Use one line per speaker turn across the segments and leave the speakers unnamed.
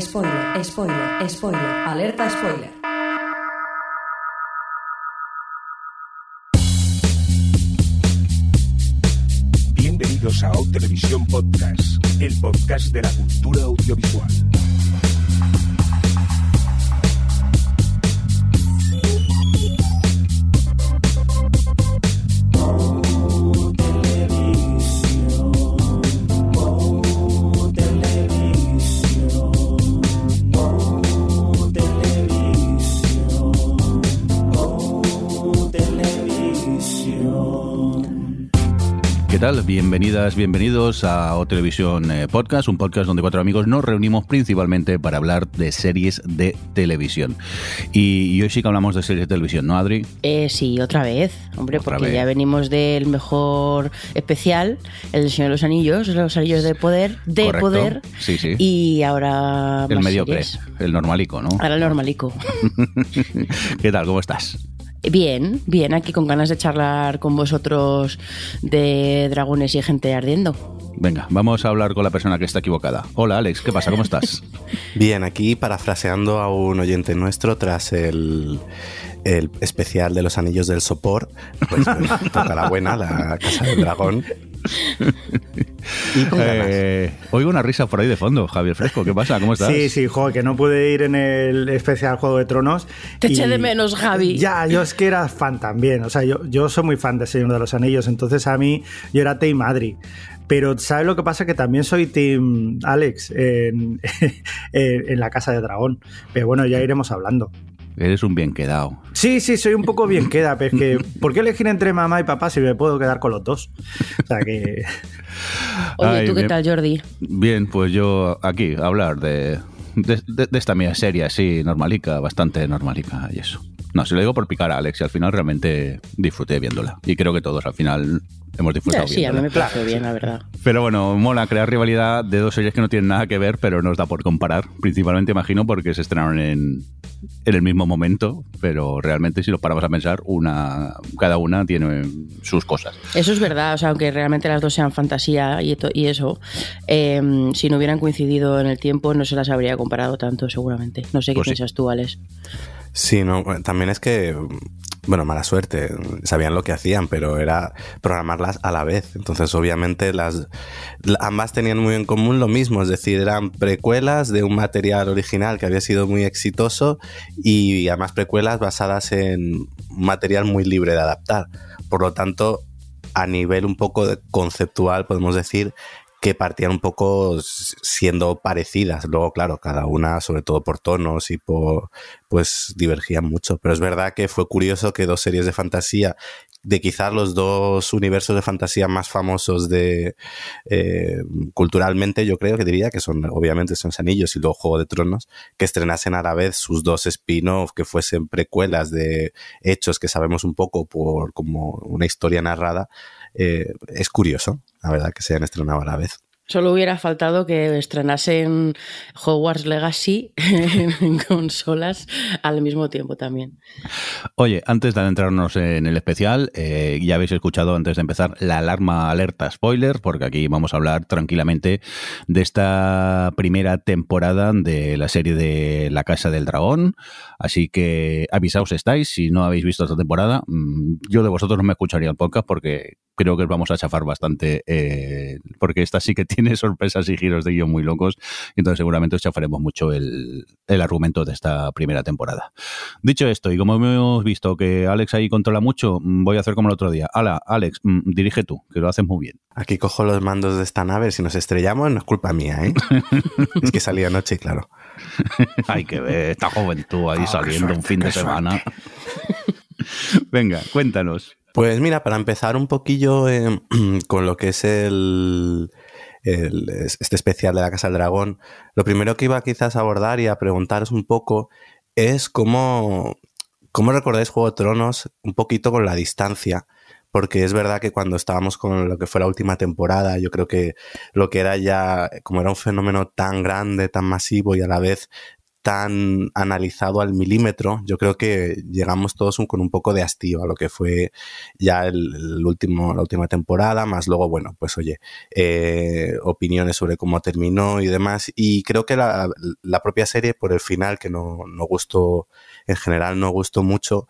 Spoiler, spoiler, spoiler, alerta spoiler.
Bienvenidos a O Televisión Podcast, el podcast de la cultura audiovisual.
Tal? Bienvenidas, bienvenidos a O Televisión eh, Podcast, un podcast donde cuatro amigos nos reunimos principalmente para hablar de series de televisión. Y, y hoy sí que hablamos de series de televisión, ¿no, Adri?
Eh, sí, otra vez, hombre,
Otra
porque
vez.
ya venimos del mejor especial, el del Señor de los Anillos, los Anillos de Poder, de
Correcto.
Poder,
Sí, sí.
y ahora
el mediocre,
series.
el normalico, ¿no?
Ahora el normalico.
¿Qué tal? ¿Cómo estás?
Bien, bien, aquí con ganas de charlar con vosotros de dragones y gente ardiendo.
Venga, vamos a hablar con la persona que está equivocada. Hola, Alex, ¿qué pasa? ¿Cómo estás?
Bien, aquí parafraseando a un oyente nuestro tras el, el especial de los anillos del sopor, pues bueno, toca la buena, la casa del dragón. Y con ganas.
Eh, oigo una risa por ahí de fondo, Javier Fresco. ¿Qué pasa? ¿Cómo estás?
Sí, sí, joder, que no pude ir en el especial Juego de Tronos.
Te
y-
eché de menos, Javi.
Ya, yo es que era fan también. O sea, yo, yo soy muy fan de Señor de los Anillos, entonces a mí yo era Team Madrid. Pero ¿sabes lo que pasa? Que también soy Team Alex en, en, en la Casa de Dragón. Pero bueno, ya iremos hablando.
Eres un bien quedado.
Sí, sí, soy un poco bien queda, pero es que ¿por qué elegir entre mamá y papá si me puedo quedar con los dos? O sea que...
Oye,
Ay,
¿tú qué
bien.
tal, Jordi?
Bien, pues yo aquí a hablar de, de, de- de esta mía serie así, normalica, bastante normalica y eso. No, si lo digo por picar a Alex y al final realmente disfruté viéndola. Y creo que todos al final hemos disfrutado
sí, a mí me pareció bien, la verdad.
Pero bueno, mola crear rivalidad de dos series que no tienen nada que ver, pero nos da por comparar. Principalmente, imagino, porque se estrenaron en, en el mismo momento, pero realmente si lo paramos a pensar, una cada una tiene sus cosas.
Eso es verdad, o sea, aunque realmente las dos sean fantasía y, y eso, eh, si no hubieran coincidido en el tiempo no se las habría comparado tanto, seguramente. No sé qué
Pues sí.
piensas tú, Alex.
Sí, no, también es que, bueno, mala suerte, sabían lo que hacían, pero era programarlas a la vez. Entonces, obviamente, las la- ambas tenían muy en común lo mismo, es decir, eran precuelas de un material original que había sido muy exitoso y además precuelas basadas en material muy libre de adaptar. Por lo tanto, a nivel un poco conceptual, podemos decir que partían un poco siendo parecidas. Luego, claro, cada una, sobre todo por tonos y por, pues divergían mucho. Pero es verdad que fue curioso que dos series de fantasía, de quizás los dos universos de fantasía más famosos de eh, culturalmente, yo creo que diría que son, obviamente, son Anillos y luego Juego de Tronos, que estrenasen a la vez sus dos spin-off, que fuesen precuelas de hechos que sabemos un poco por como una historia narrada. Eh, es curioso, la verdad, que se hayan estrenado a la vez.
Solo hubiera faltado que estrenasen Hogwarts Legacy en consolas al mismo tiempo también.
Oye, antes de adentrarnos en el especial, eh, ya habéis escuchado antes de empezar la alarma alerta spoiler, porque aquí vamos a hablar tranquilamente de esta primera temporada de la serie de La Casa del Dragón. Así que avisaos estáis, si no habéis visto esta temporada, mm, yo de vosotros no me escucharía el podcast porque creo que os vamos a chafar bastante, eh, porque esta sí que tiene sorpresas y giros de guion muy locos, y entonces seguramente os chafaremos mucho el, el argumento de esta primera temporada. Dicho esto, y como hemos visto que Alex ahí controla mucho, mm, voy a hacer como el otro día. Hala, Alex, mm, dirige tú, que lo haces muy bien.
Aquí cojo los mandos de esta nave, si nos estrellamos no es culpa mía, ¿eh? es que salí anoche claro.
Hay que ver esta juventud ahí
Ah,
saliendo un fin de semana. Venga, cuéntanos.
Pues mira, para empezar un poquillo eh, con lo que es el, el- este especial de la Casa del Dragón, lo primero que iba quizás a abordar y a preguntaros un poco es cómo, cómo recordáis Juego de Tronos un poquito con la distancia. Porque es verdad que cuando estábamos con lo que fue la última temporada, yo creo que lo que era ya, como era un fenómeno tan grande, tan masivo y a la vez tan analizado al milímetro, yo creo que llegamos todos con un poco de hastío a lo que fue ya el, último, la última temporada, más luego, bueno, pues oye, eh, opiniones sobre cómo terminó y demás. Y creo que la, la propia serie, por el final, que no, no gustó, en general no gustó mucho,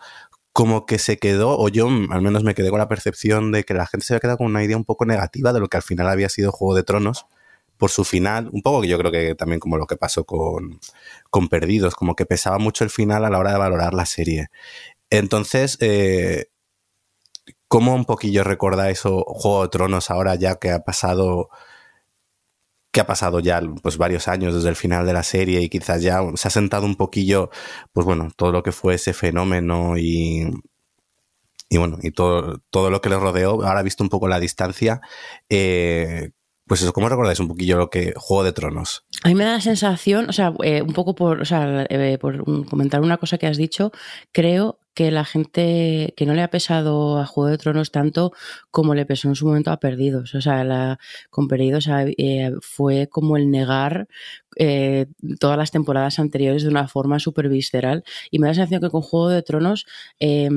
como que se quedó, o yo al menos me quedé con la percepción de que la gente se había quedado con una idea un poco negativa de lo que al final había sido Juego de Tronos por su final, un poco que yo creo que también como lo que pasó con, con Perdidos, como que pesaba mucho el final a la hora de valorar la serie. Entonces, eh, ¿cómo un poquillo recordáis o Juego de Tronos ahora ya que ha pasado que ha pasado ya pues varios años desde el final de la serie y quizás ya se ha sentado un poquillo, pues bueno, todo lo que fue ese fenómeno y, y bueno, y todo, todo lo que le rodeó, ahora visto un poco la distancia, eh, pues eso, ¿cómo recordáis un poquillo lo que Juego de Tronos?
A mí me da la sensación, o sea, eh, un poco por, o sea, eh, por comentar una cosa que has dicho, creo que la gente que no le ha pesado a Juego de Tronos tanto como le pesó en su momento a Perdidos. O sea, la, con Perdidos eh, fue como el negar todas las temporadas anteriores de una forma súper visceral. Y me da la sensación que con Juego de Tronos... Eh,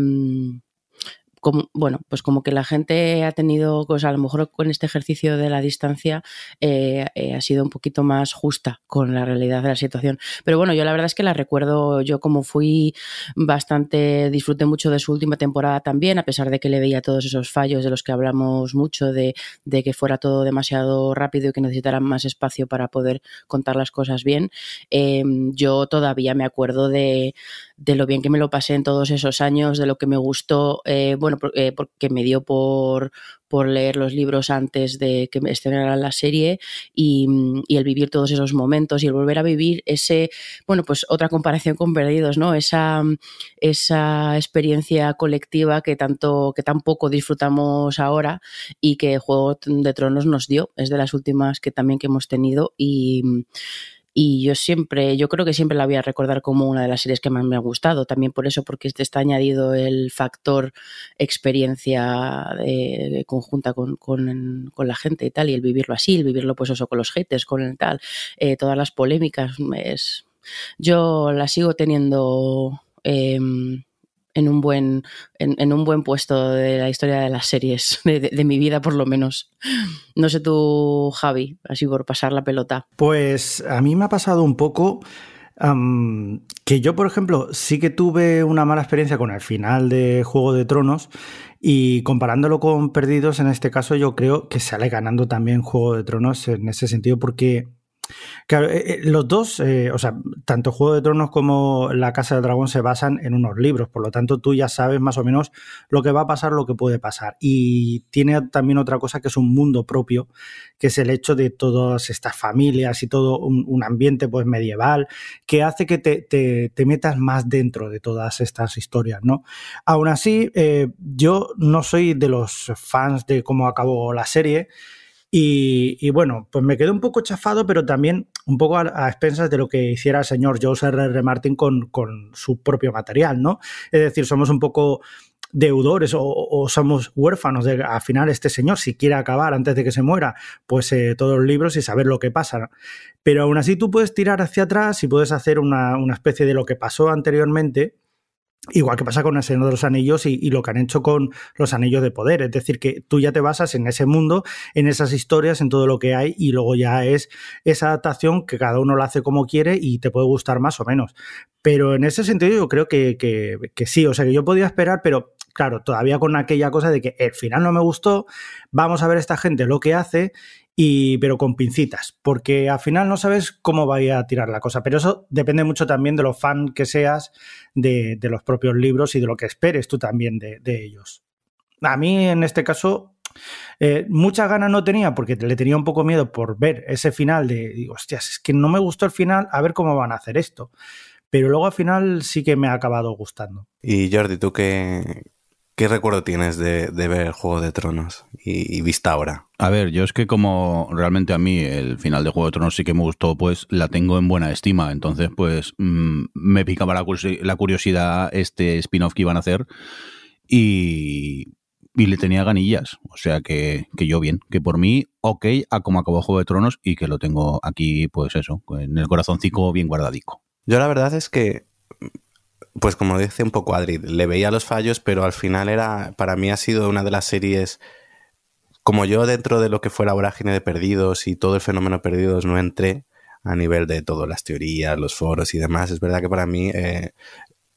bueno, pues como que la gente ha tenido, pues a lo mejor con este ejercicio de la distancia eh, eh, ha sido un poquito más justa con la realidad de la situación. Pero bueno, yo la verdad es que la recuerdo, yo como fui bastante, disfruté mucho de su última temporada también, a pesar de que le veía todos esos fallos de los que hablamos mucho, de, que fuera todo demasiado rápido y que necesitaran más espacio para poder contar las cosas bien. Eh, yo todavía me acuerdo de, de lo bien que me lo pasé en todos esos años, de lo que me gustó, eh, bueno, eh, porque me dio por, por leer los libros antes de que me estrenaran la serie y, el vivir todos esos momentos y el volver a vivir ese, bueno, pues otra comparación con Perdidos, ¿no? Esa, esa experiencia colectiva que tanto, que tan poco disfrutamos ahora y que Juego de Tronos nos dio, es de las últimas que también que hemos tenido y y yo siempre, yo creo que siempre la voy a recordar como una de las series que más me ha gustado, también por eso, porque este está añadido el factor experiencia de, conjunta con, con, con, la gente y tal, y el vivirlo así, el vivirlo pues eso con los haters, con el tal, eh, todas las polémicas, es, yo la sigo teniendo... Eh, en un buen, en, un buen puesto de la historia de las series, de, mi vida por lo menos. No sé tú, Javi, así por pasar la pelota.
Pues a mí me ha pasado un poco que yo, por ejemplo, sí que tuve una mala experiencia con el final de Juego de Tronos y comparándolo con Perdidos, en este caso yo creo que sale ganando también Juego de Tronos en ese sentido porque Claro, eh, los dos, eh, o sea, tanto Juego de Tronos como La Casa del Dragón se basan en unos libros, por lo tanto tú ya sabes más o menos lo que va a pasar, lo que puede pasar. Y tiene también otra cosa que es un mundo propio, que es el hecho de todas estas familias y todo un, ambiente pues medieval, que hace que te, te, metas más dentro de todas estas historias, ¿no? Aún así, eh, yo no soy de los fans de cómo acabó la serie, y, bueno, pues me quedé un poco chafado, pero también un poco a, a expensas de lo que hiciera el señor George R. R. Martin con, con, su propio material, ¿no? Es decir, somos un poco deudores o, o somos huérfanos de al final este señor si quiere acabar antes de que se muera pues eh, todos los libros y saber lo que pasa pero aún así tú puedes tirar hacia atrás y puedes hacer una, una especie de lo que pasó anteriormente Igual que pasa con el Señor de los Anillos y, lo que han hecho con los Anillos de Poder. Es decir, que tú ya te basas en ese mundo, en esas historias, en todo lo que hay y luego ya es esa adaptación que cada uno lo hace como quiere y te puede gustar más o menos. Pero en ese sentido yo creo que, que, que sí, o sea que yo podía esperar, pero claro, todavía con aquella cosa de que el final no me gustó, vamos a ver esta gente lo que hace y, pero con pincitas, porque al final no sabes cómo vaya a tirar la cosa. Pero eso depende mucho también de los fan que seas de, los propios libros y de lo que esperes tú también de, de ellos. A mí, en este caso, eh, muchas ganas no tenía porque le tenía un poco miedo por ver ese final de, digo, hostias, es que no me gustó el final, a ver cómo van a hacer esto. Pero luego al final sí que me ha acabado gustando.
Y Jordi, ¿tú qué, ¿Qué recuerdo tienes de, de ver Juego de Tronos y, y, vista ahora?
A ver, yo es que como realmente a mí el final de Juego de Tronos sí que me gustó, pues la tengo en buena estima. Entonces, pues mmm, me picaba la, la curiosidad este spin-off que iban a hacer y, y, le tenía ganillas. O sea que, que yo bien, que por mí, ok, a como acabó Juego de Tronos y que lo tengo aquí, pues eso, en el corazoncito bien guardadico.
Yo la verdad es que, pues como dice un poco Adri, le veía los fallos, pero al final era, para mí ha sido una de las series, como yo dentro de lo que fue la vorágine de Perdidos y todo el fenómeno Perdidos no entré a nivel de todas las teorías, los foros y demás, es verdad que para mí eh,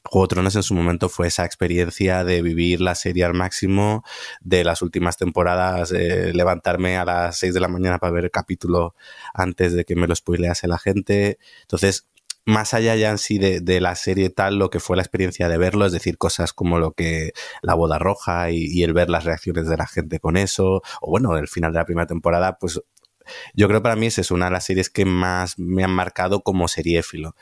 Juego de Tronos en su momento fue esa experiencia de vivir la serie al máximo, de las últimas temporadas, eh, levantarme a las 6 de la mañana para ver el capítulo antes de que me lo spoilease la gente. Entonces, más allá ya en sí de, la serie tal, lo que fue la experiencia de verlo, es decir, cosas como lo que la boda roja y, el ver las reacciones de la gente con eso, o bueno, el final de la primera temporada, pues yo creo para mí es una de las series que más me han marcado como seriéfilo.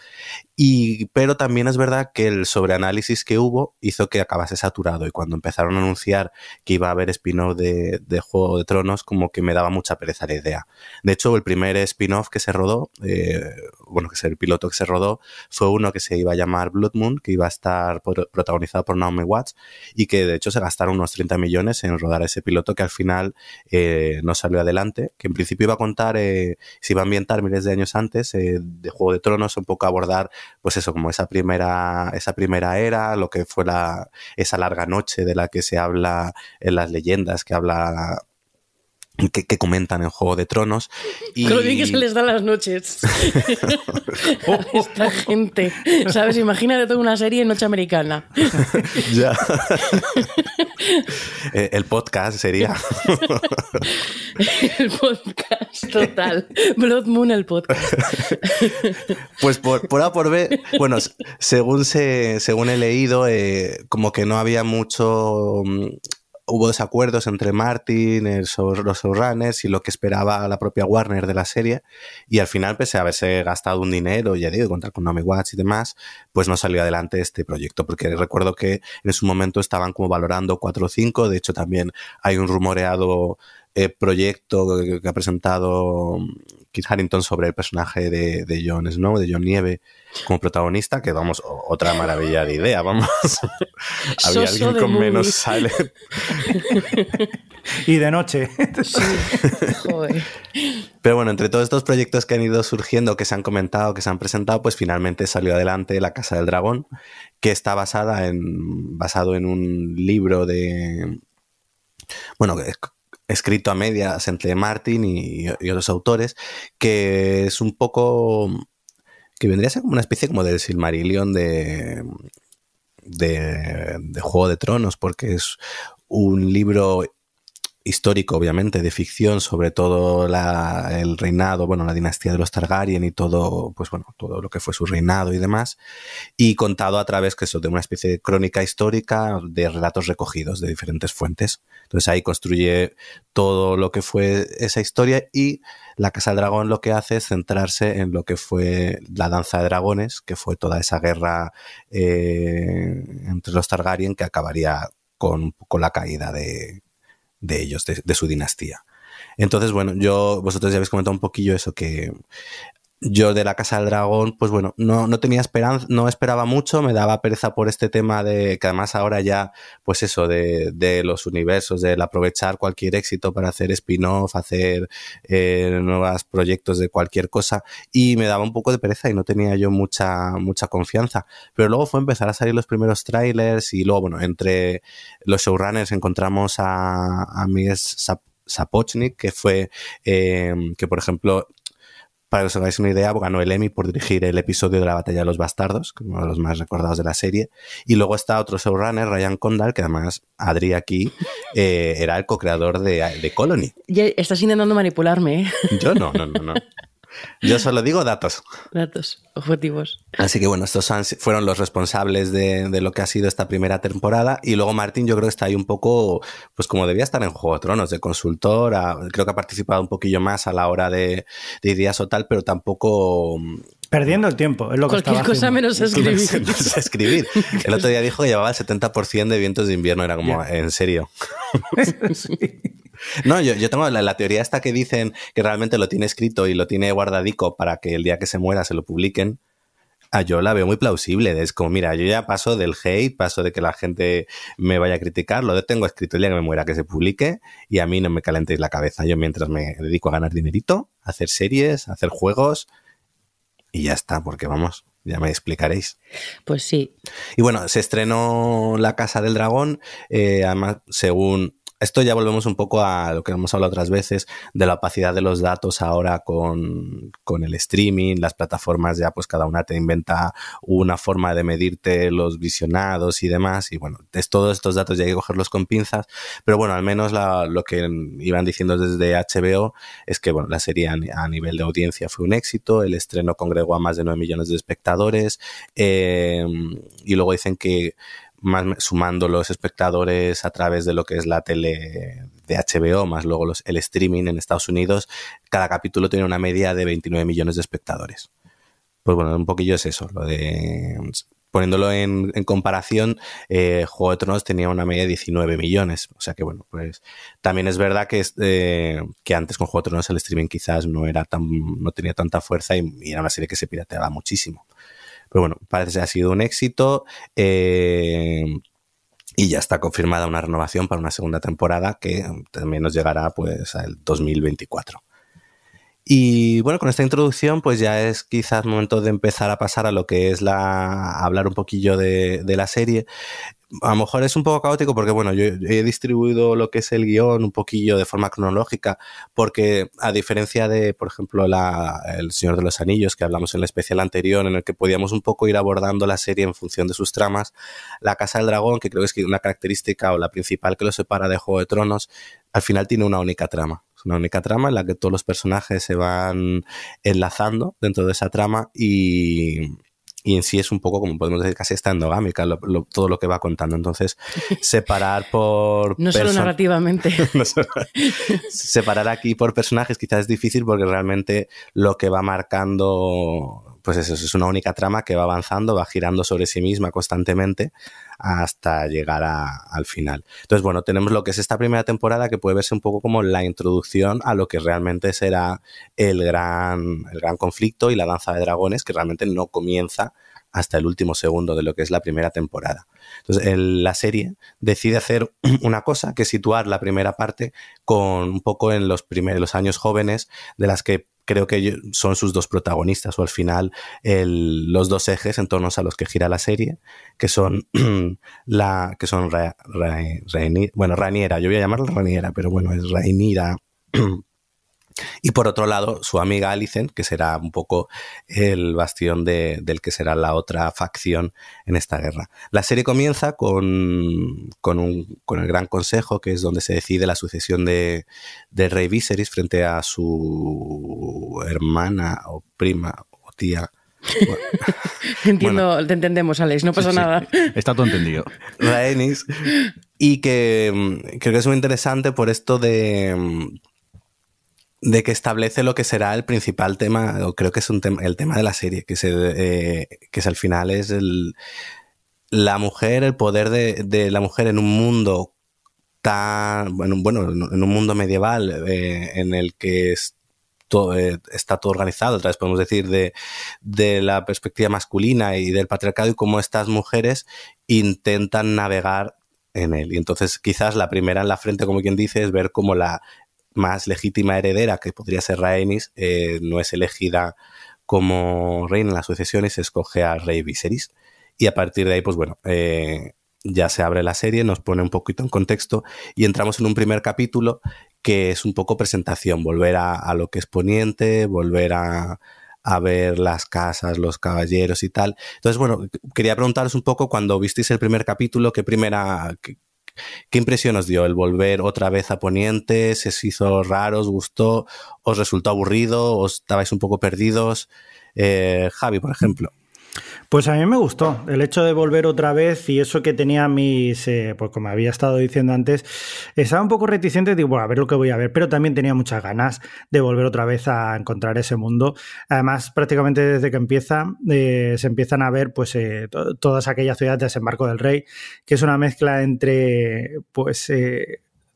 Y, pero también es verdad que el sobreanálisis que hubo hizo que acabase saturado y cuando empezaron a anunciar que iba a haber spin-off de, Juego de Tronos, como que me daba mucha pereza la idea. De hecho, el primer spin-off que se rodó, eh, bueno, que es el piloto que se rodó, fue uno que se iba a llamar Blood Moon, que iba a estar protagonizado por Naomi Watts y que de hecho se gastaron unos 30 millones en rodar ese piloto que al final eh, no salió adelante, que en principio iba a contar, eh, se iba a ambientar miles de años antes de Juego de Tronos, un poco abordar pues eso, como esa primera, esa primera era, lo que fue la, esa larga noche de la que se habla en las leyendas, que habla que, que, comentan en Juego de Tronos.
Y... Con lo bien que se les da las noches. esta gente. ¿Sabes? Imagínate toda una serie en noche americana.
ya. Eh, el podcast sería.
el podcast, total. Blood Moon, el podcast.
pues por, por A por B, bueno, según, se, según he leído, eh, como que no había mucho mm, hubo desacuerdos entre Martin, los showrunners y lo que esperaba la propia Warner de la serie. Y al final, pese a haberse gastado un dinero, ya digo, contar con Naomi Watts y demás, pues no salió adelante este proyecto. Porque recuerdo que en su momento estaban como valorando 4 o 5. De hecho, también hay un rumoreado eh, proyecto que, ha presentado Kit Harrington sobre el personaje de, de Jon Snow, de Jon Nieve, como protagonista, que vamos, otra maravilla de idea, vamos. Había alguien con menos silent.
y de noche.
Pero bueno, entre todos estos proyectos que han ido surgiendo, que se han comentado, que se han presentado, pues finalmente salió adelante La Casa del Dragón, que está basada en, basado en un libro de, bueno, escrito a medias entre Martin y, otros autores, que es un poco que vendría a ser como una especie como del Silmarillion de, de, de Juego de Tronos, porque es un libro histórico, obviamente, de ficción, sobre todo el reinado, bueno, la dinastía de los Targaryen y todo, pues bueno, todo lo que fue su reinado y demás, y contado a través que eso, de una especie de crónica histórica de relatos recogidos de diferentes fuentes. Entonces ahí construye todo lo que fue esa historia y la Casa del Dragón lo que hace es centrarse en lo que fue la danza de dragones, que fue toda esa guerra eh, entre los Targaryen que acabaría con, con la caída de, de ellos, de, su dinastía. Entonces, bueno, yo, vosotros ya habéis comentado un poquillo eso, que yo de la Casa del Dragón, pues bueno, no, no, tenía esperanza, no esperaba mucho, me daba pereza por este tema de que además ahora ya, pues eso, de, de los universos, del aprovechar cualquier éxito para hacer spin-off, hacer eh, nuevos proyectos de cualquier cosa, y me daba un poco de pereza y no tenía yo mucha, mucha confianza. Pero luego fue empezar a salir los primeros trailers y luego, bueno, entre los showrunners encontramos a, a Miguel Sapochnik, que fue, eh, que por ejemplo, para que os hagáis una idea, ganó el Emmy por dirigir el episodio de la Batalla de los Bastardos, que es uno de los más recordados de la serie. Y luego está otro showrunner, Ryan Condal, que además Adri aquí eh, era el co-creador de, de, Colony.
Ya estás intentando manipularme. ¿eh?
Yo no, no, no, no. Yo solo digo datos.
Datos objetivos.
Así que bueno, estos fueron los responsables de, de, lo que ha sido esta primera temporada. Y luego Martín, yo creo que está ahí un poco, pues como debía estar en Juego de Tronos, de consultor. creo que ha participado un poquillo más a la hora de, de ideas o tal, pero tampoco
Perdiendo el tiempo, es lo que
Cualquier cosa menos escribir.
escribir. El otro día dijo que llevaba el 70% de vientos de invierno, era como, ¿en serio? sí. No, yo, yo tengo la, la, teoría esta que dicen que realmente lo tiene escrito y lo tiene guardadico para que el día que se muera se lo publiquen. Ah, yo la veo muy plausible. Es como, mira, yo ya paso del hate, paso de que la gente me vaya a criticar, lo tengo escrito el día que me muera, que se publique y a mí no me calentéis la cabeza. Yo mientras me dedico a ganar dinerito, a hacer series, a hacer juegos y ya está, porque vamos, Ya me explicaréis.
Pues sí.
Y bueno, se estrenó La Casa del Dragón, eh, además, según esto ya volvemos un poco a lo que hemos hablado otras veces, de la opacidad de los datos ahora con, con, el streaming, las plataformas ya pues cada una te inventa una forma de medirte los visionados y demás, y bueno, es, todos estos datos ya hay que cogerlos con pinzas, pero bueno, al menos la, lo que iban diciendo desde HBO es que bueno, la serie a, nivel de audiencia fue un éxito, el estreno congregó a más de 9 millones de espectadores, eh, y luego dicen que más sumando los espectadores a través de lo que es la tele de HBO, más luego los, el streaming en Estados Unidos, cada capítulo tiene una media de 29 millones de espectadores. Pues bueno, un poquillo es eso, lo de poniéndolo en, comparación, eh, Juego de Tronos tenía una media de 19 millones. O sea que bueno, pues también es verdad que, eh, que antes con Juego de Tronos el streaming quizás no era tan, no tenía tanta fuerza y, y era una serie que se pirateaba muchísimo. Pero bueno, parece que ha sido un éxito. Eh, y ya está confirmada una renovación para una segunda temporada que también nos llegará pues al 2024. Y bueno, con esta introducción, pues ya es quizás momento de empezar a pasar a lo que es la. Hablar un poquillo de, de la serie a lo mejor es un poco caótico porque, bueno, yo he distribuido lo que es el guion un poquillo de forma cronológica, porque a diferencia de, por ejemplo, la, El Señor de los Anillos, que hablamos en el especial anterior, en el que podíamos un poco ir abordando la serie en función de sus tramas, La Casa del Dragón, que creo que es una característica o la principal que lo separa de Juego de Tronos, al final tiene una única trama. Es una única trama en la que todos los personajes se van enlazando dentro de esa trama y y en sí es un poco, como podemos decir, casi está endogámica lo, lo, todo lo que va contando. Entonces, separar por...
no solo narrativamente.
no solo, separar aquí por personajes quizás es difícil porque realmente lo que va marcando pues eso, es una única trama que va avanzando, va girando sobre sí misma constantemente hasta llegar a, al final. Entonces, bueno, tenemos lo que es esta primera temporada que puede verse un poco como la introducción a lo que realmente será el gran, el gran conflicto y la danza de dragones, que realmente no comienza hasta el último segundo de lo que es la primera temporada. Entonces, la serie decide hacer una cosa, que es situar la primera parte con un poco en los primeros los años jóvenes de las que creo que son sus dos protagonistas o al final el, los dos ejes en torno a los que gira la serie, que son la que son bueno, Raniera, yo voy a llamarla Raniera, pero bueno, es Rainira y por otro lado, su amiga Alicent, que será un poco el bastión de, del que será la otra facción en esta guerra. La serie comienza con, con, un, con el Gran Consejo, que es donde se decide la sucesión de, de Rey Viserys frente a su hermana o prima o tía.
Bueno. Entiendo, bueno, te entendemos, Alex, no pasa
sí, sí.
nada.
Está todo entendido.
Rhaenys. Y que creo que es muy interesante por esto de de que establece lo que será el principal tema, o creo que es un tema, el tema de la serie, que, se, eh, que es al final es el, la mujer, el poder de, la mujer en un mundo tan, bueno, bueno en un mundo medieval eh, en el que es todo, eh, está todo organizado, otra vez podemos decir, de, de la perspectiva masculina y del patriarcado y cómo estas mujeres intentan navegar en él. Y entonces quizás la primera en la frente, como quien dice, es ver cómo la, más legítima heredera, que podría ser Rhaenys, eh, no es elegida como reina en la sucesión y se escoge al rey Viserys. Y a partir de ahí, pues bueno, eh, ya se abre la serie, nos pone un poquito en contexto y entramos en un primer capítulo que es un poco presentación, volver a, lo que es Poniente, volver a, ver las casas, los caballeros y tal. Entonces, bueno, quería preguntaros un poco cuando visteis el primer capítulo, qué primera, ¿Qué impresión os dio el volver otra vez a Poniente? ¿Se hizo raro? ¿Os gustó? ¿Os resultó aburrido? ¿Os estabais un poco perdidos? Eh, Javi, por ejemplo.
Pues a mí me gustó el hecho de volver otra vez y eso que tenía mis, eh, pues como había estado diciendo antes, estaba un poco reticente, digo, bueno, a ver lo que voy a ver, pero también tenía muchas ganas de volver otra vez a encontrar ese mundo. Además, prácticamente desde que empieza, eh, se empiezan a ver pues eh, to todas aquellas ciudades de desembarco del rey, que es una mezcla entre, pues,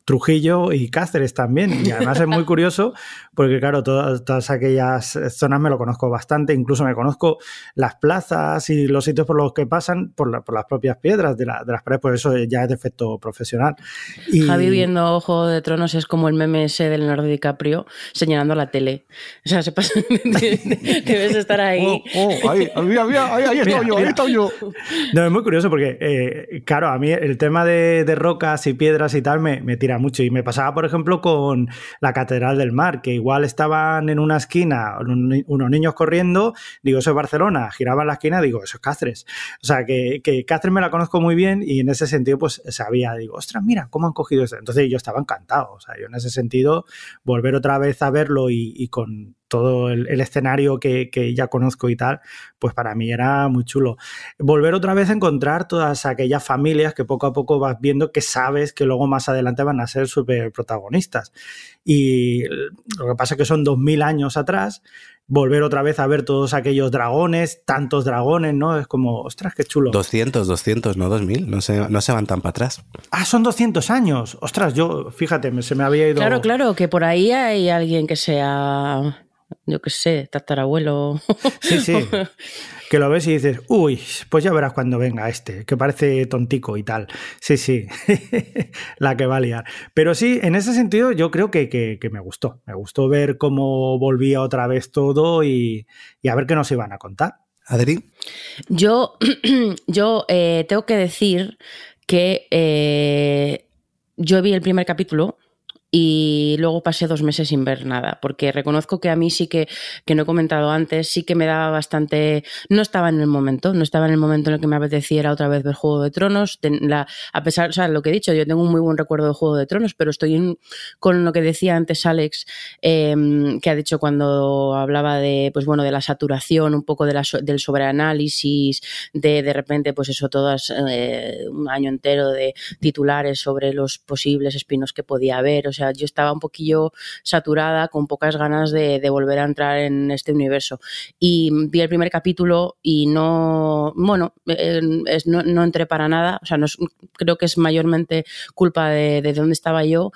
Trujillo y Cáceres también. Y además es muy curioso porque, claro, todas, todas, aquellas zonas me lo conozco bastante, incluso me conozco las plazas y los sitios por los que pasan por, por las propias piedras de, la, de, las paredes, por eso ya es de efecto profesional.
Y... Javi viendo Juego de Tronos es como el meme ese del Leonardo DiCaprio señalando la tele. O sea, se pasa, debes estar ahí.
Oh, oh, ahí, ahí, ahí, ahí estoy yo, ahí estoy yo.
No, es muy curioso porque, eh, claro, a mí el tema de, de, rocas y piedras y tal me, me, tira mucho. Y me pasaba, por ejemplo, con la Catedral del Mar, que igual estaban en una esquina unos niños corriendo, digo, eso es Barcelona, giraban la esquina, digo, eso es Cáceres. O sea, que, que Cáceres me la conozco muy bien y en ese sentido, pues sabía, digo, ostras, mira, ¿cómo han cogido eso? Entonces yo estaba encantado. O sea, yo en ese sentido, volver otra vez a verlo y con todo el, el escenario que, que, ya conozco y tal, pues para mí era muy chulo. Volver otra vez a encontrar todas aquellas familias que poco a poco vas viendo que sabes que luego más adelante van a ser súper protagonistas. Y lo que pasa es que son dos mil años atrás, volver otra vez a ver todos aquellos dragones, tantos dragones, ¿no? Es como, ostras, qué chulo.
200, 200, no 2000, no se, no se van tan para atrás.
Ah, son 200 años. Ostras, yo, fíjate, se me había ido...
Claro, claro, que por ahí hay alguien que sea yo qué sé, tatarabuelo.
Sí, sí. Que lo ves y dices, uy, pues ya verás cuando venga este, que parece tontico y tal. Sí, sí, la que va a liar. Pero sí, en ese sentido yo creo que, que, que me gustó. Me gustó ver cómo volvía otra vez todo y, y a ver qué nos iban a contar.
Adri.
Yo, yo eh, tengo que decir que eh, yo vi el primer capítulo y luego pasé dos meses sin ver nada, porque reconozco que a mí sí que, que no he comentado antes, sí que me daba bastante, no estaba en el momento, no estaba en el momento en el que me apeteciera otra vez ver Juego de Tronos, la, a pesar, o sea, lo que he dicho, yo tengo un muy buen recuerdo de Juego de Tronos, pero estoy en, con lo que decía antes Alex, eh, que ha dicho cuando hablaba de, pues bueno, de la saturación, un poco de la, del sobreanálisis, de de repente, pues eso, todas, eh, un año entero de titulares sobre los posibles espinos que podía haber, o sea, yo estaba un poquillo saturada, con pocas ganas de, volver a entrar en este universo. Y vi el primer capítulo y no, bueno, eh, no, no, entré para nada, o sea, no es, creo que es mayormente culpa de, de dónde estaba yo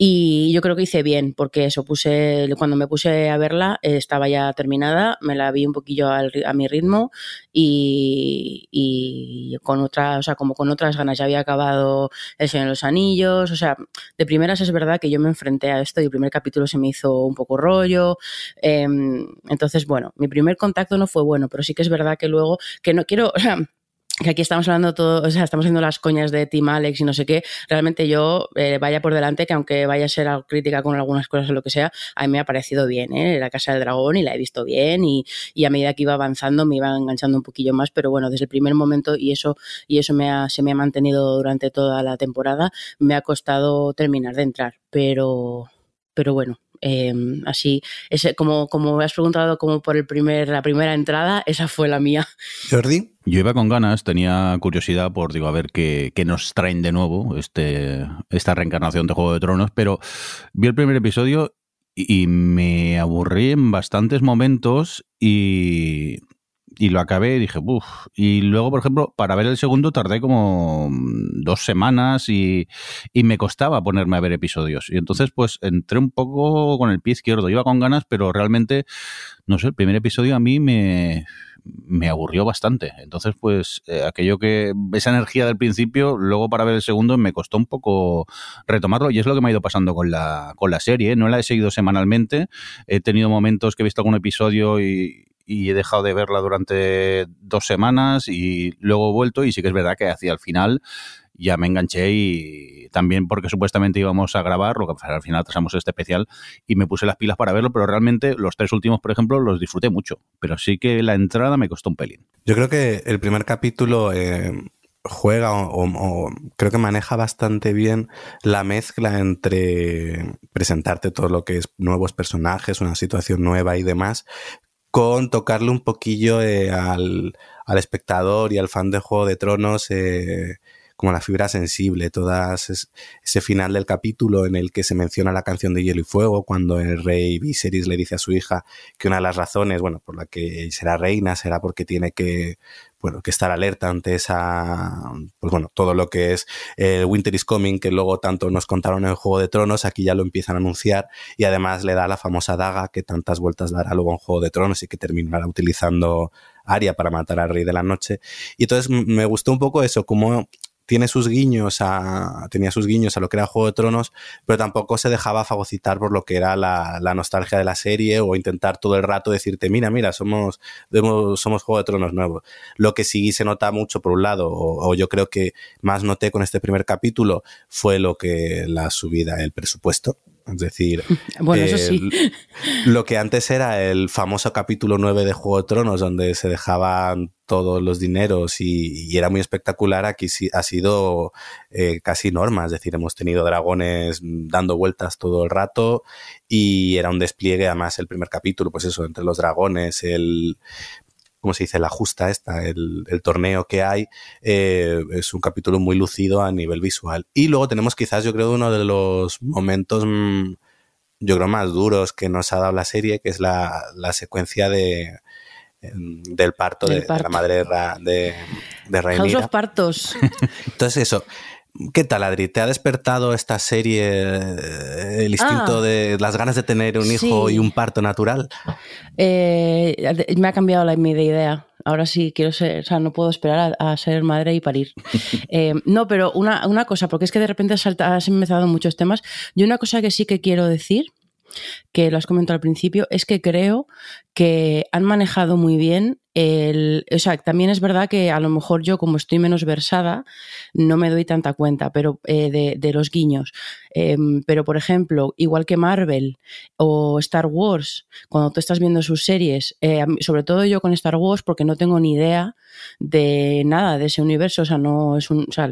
y yo creo que hice bien, porque eso puse, cuando me puse a verla, eh, estaba ya terminada, me la vi un poquillo al, a mi ritmo y, y, con otra, o sea, como con otras ganas, ya había acabado El Señor de los Anillos, o sea, de primeras es verdad que yo me enfrenté a esto y el primer capítulo se me hizo un poco rollo, eh, entonces, bueno, mi primer contacto no fue bueno, pero sí que es verdad que luego, que no quiero, que aquí estamos hablando todo, o sea, estamos haciendo las coñas de Team Alex y no sé qué, realmente yo eh, vaya por delante que aunque vaya a ser crítica con algunas cosas o lo que sea, a mí me ha parecido bien, ¿eh? La Casa del Dragón y la he visto bien y, y, a medida que iba avanzando me iba enganchando un poquillo más, pero bueno, desde el primer momento y eso, y eso me ha, se me ha mantenido durante toda la temporada, me ha costado terminar de entrar, pero, pero bueno, eh, así, ese, como, como me has preguntado como por el primer, la primera entrada, esa fue la mía.
Jordi.
Yo iba con ganas, tenía curiosidad por digo, a ver qué, qué, nos traen de nuevo este, esta reencarnación de Juego de Tronos, pero vi el primer episodio y, y me aburrí en bastantes momentos y, y lo acabé y dije, uff. Y luego, por ejemplo, para ver el segundo tardé como dos semanas y, y, me costaba ponerme a ver episodios. Y entonces, pues entré un poco con el pie izquierdo. Iba con ganas, pero realmente, no sé, el primer episodio a mí me, me aburrió bastante. Entonces, pues eh, aquello que, esa energía del principio, luego para ver el segundo me costó un poco retomarlo y es lo que me ha ido pasando con la, con la serie. ¿eh? No la he seguido semanalmente, he tenido momentos que he visto algún episodio y, y he dejado de verla durante dos semanas y luego he vuelto y sí que es verdad que hacia el final ya me enganché y también porque supuestamente íbamos a grabar, lo que al final trazamos este especial y me puse las pilas para verlo, pero realmente los tres últimos, por ejemplo, los disfruté mucho, pero sí que la entrada me costó un pelín.
Yo creo que el primer capítulo eh, juega o, o, creo que maneja bastante bien la mezcla entre presentarte todo lo que es nuevos personajes, una situación nueva y demás, con tocarle un poquillo eh, al, al, espectador y al fan de Juego de Tronos eh, como la fibra sensible, todas es, ese final del capítulo en el que se menciona la canción de Hielo y Fuego, cuando el rey Viserys le dice a su hija que una de las razones, bueno, por la que será reina será porque tiene que bueno, que estar alerta ante esa, pues bueno, todo lo que es el Winter is Coming, que luego tanto nos contaron en Juego de Tronos, aquí ya lo empiezan a anunciar y además le da la famosa daga que tantas vueltas dará luego en Juego de Tronos y que terminará utilizando Aria para matar al Rey de la Noche. Y entonces me gustó un poco eso, como tiene sus guiños a, tenía sus guiños a lo que era Juego de Tronos, pero tampoco se dejaba fagocitar por lo que era la, nostalgia de la serie o intentar todo el rato decirte, mira, mira, somos, somos Juego de Tronos nuevos. Lo que sí se nota mucho, por un lado, o, yo creo que más noté con este primer capítulo, fue lo que la subida, el presupuesto. Es decir,
bueno, eso sí.
lo que antes era el famoso capítulo 9 de Juego de Tronos, donde se dejaban todos los dineros y, era muy espectacular, aquí sí, ha sido eh, casi norma, es decir, hemos tenido dragones dando vueltas todo el rato y era un despliegue, además el primer capítulo, pues eso, entre los dragones, el, ¿cómo se dice? La justa esta, el, torneo que hay, eh, es un capítulo muy lucido a nivel visual. Y luego tenemos quizás, yo creo, uno de los momentos, mm, yo creo, más duros que nos ha dado la serie, que es la, la secuencia de del parto, de, la madre de, de
House of Partos.
Entonces eso, ¿Qué tal, Adri? ¿Te ha despertado esta serie eh, el instinto ah. de las ganas de tener un hijo y un parto natural?
Eh, me ha cambiado la, mi idea. Ahora sí quiero ser, o sea, no puedo esperar a, ser madre y parir. Eh, no, pero una, una, cosa, porque es que de repente has, has empezado muchos temas. Yo una cosa que sí que quiero decir que lo has comentado al principio, es que creo que han manejado muy bien el, o sea, también es verdad que a lo mejor yo, como estoy menos versada, no me doy tanta cuenta pero, eh, de, los guiños. Em, pero, por ejemplo, igual que Marvel o Star Wars, cuando tú estás viendo sus series, eh, sobre todo yo con Star Wars, porque no tengo ni idea de nada de ese universo, o sea, no es un, o sea,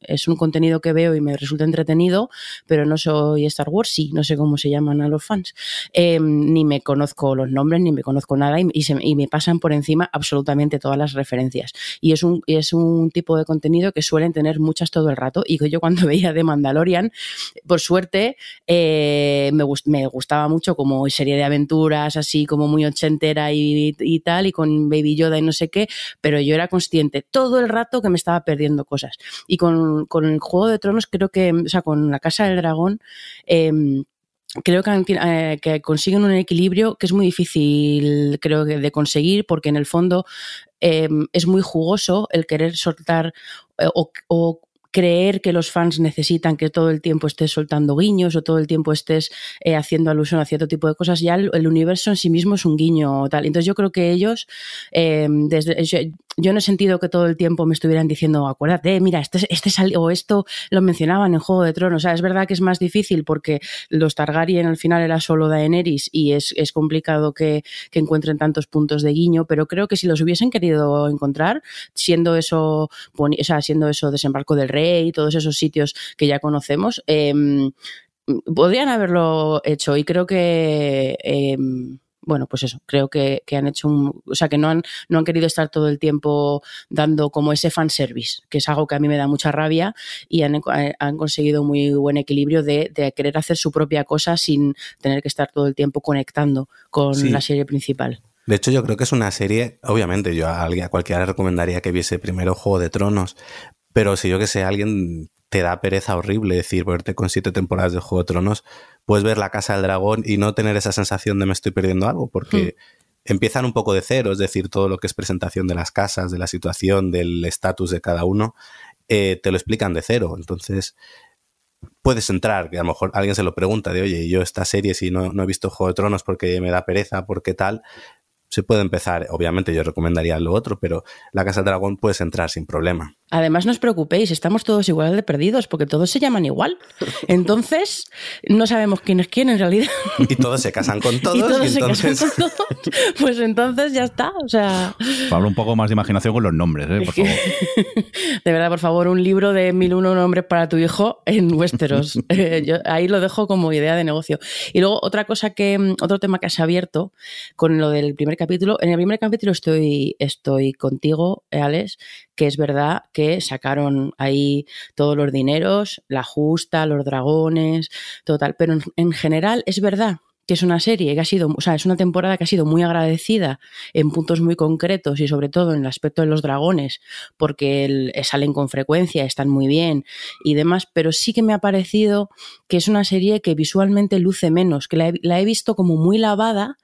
es un contenido que veo y me resulta entretenido, pero no soy Star Wars, sí, no sé cómo se llaman a los fans, em, ni me conozco los nombres, ni me conozco nada y, y me pasan por encima absolutamente todas las referencias. Y es un, es un tipo de contenido que suelen tener muchas todo el rato y que yo cuando veía de Mandalorian, por suerte, eh, me, me, gustaba mucho como serie de aventuras, así como muy ochentera y, y tal, y con Baby Yoda y no sé qué, pero yo era consciente todo el rato que me estaba perdiendo cosas. Y con, con el Juego de Tronos creo que, o sea, con la Casa del Dragón, eh, creo eh, que, consiguen un equilibrio que es muy difícil, creo que, de conseguir, porque en el fondo em, es muy jugoso el querer soltar eh, o, creer que los fans necesitan que todo el tiempo estés soltando guiños o todo el tiempo estés eh, haciendo alusión a cierto tipo de cosas, ya el, universo en sí mismo es un guiño tal. Entonces yo creo que ellos, em, desde, yo no he sentido que todo el tiempo me estuvieran diciendo, acuérdate, mira, este, este o esto lo mencionaban en Juego de Tronos. O sea, es verdad que es más difícil porque los Targaryen al final era solo Daenerys y es, es complicado que, que, encuentren tantos puntos de guiño, pero creo que si los hubiesen querido encontrar, siendo eso, o sea, siendo eso Desembarco del Rey y todos esos sitios que ya conocemos, eh, podrían haberlo hecho y creo que... Eh, bueno, pues eso, creo que, han hecho un, o sea, que no han, no han querido estar todo el tiempo dando como ese fanservice, que es algo que a mí me da mucha rabia y han, eh, han conseguido muy buen equilibrio de, de, querer hacer su propia cosa sin tener que estar todo el tiempo conectando con la serie principal.
De hecho, yo creo que es una serie, obviamente, yo a, alguien, a cualquiera le recomendaría que viese primero Juego de Tronos, pero si yo que sé, alguien te da pereza horrible decir, verte con siete temporadas de Juego de Tronos, puedes ver la Casa del Dragón y no tener esa sensación de me estoy perdiendo algo, porque hmm. empiezan un poco de cero, es decir, todo lo que es presentación de las casas, de la situación, del estatus de cada uno, eh, te lo explican de cero. Entonces, puedes entrar, que a lo mejor alguien se lo pregunta de, oye, yo esta serie si no, no he visto Juego de Tronos porque me da pereza, porque tal, se puede empezar, obviamente yo recomendaría lo otro, pero la Casa del Dragón puedes entrar sin problema.
Además, no os preocupéis, estamos todos igual de perdidos, porque todos se llaman igual. Entonces, no sabemos quién es quién en realidad.
Y todos se casan con todos. Y todos se casan con todos.
Pues entonces ya está. O sea.
Habla un poco más de imaginación con los nombres, ¿eh? por favor.
De verdad, por favor, un libro de mil uno nombres para tu hijo en Westeros. Eh, yo ahí lo dejo como idea de negocio. Y luego, otra cosa que, mm, otro tema que has abierto con lo del primer capítulo. En el primer capítulo estoy, estoy contigo, Alex, que es verdad que sacaron ahí todos los dineros, la justa, los dragones, total. Pero en, general es verdad que es una serie que ha sido, o sea, es una temporada que ha sido muy agradecida en puntos muy concretos y sobre todo en el aspecto de los dragones, porque eh, salen con frecuencia, están muy bien y demás, pero sí que me ha parecido que es una serie que visualmente luce menos, que la he, visto como muy lavada,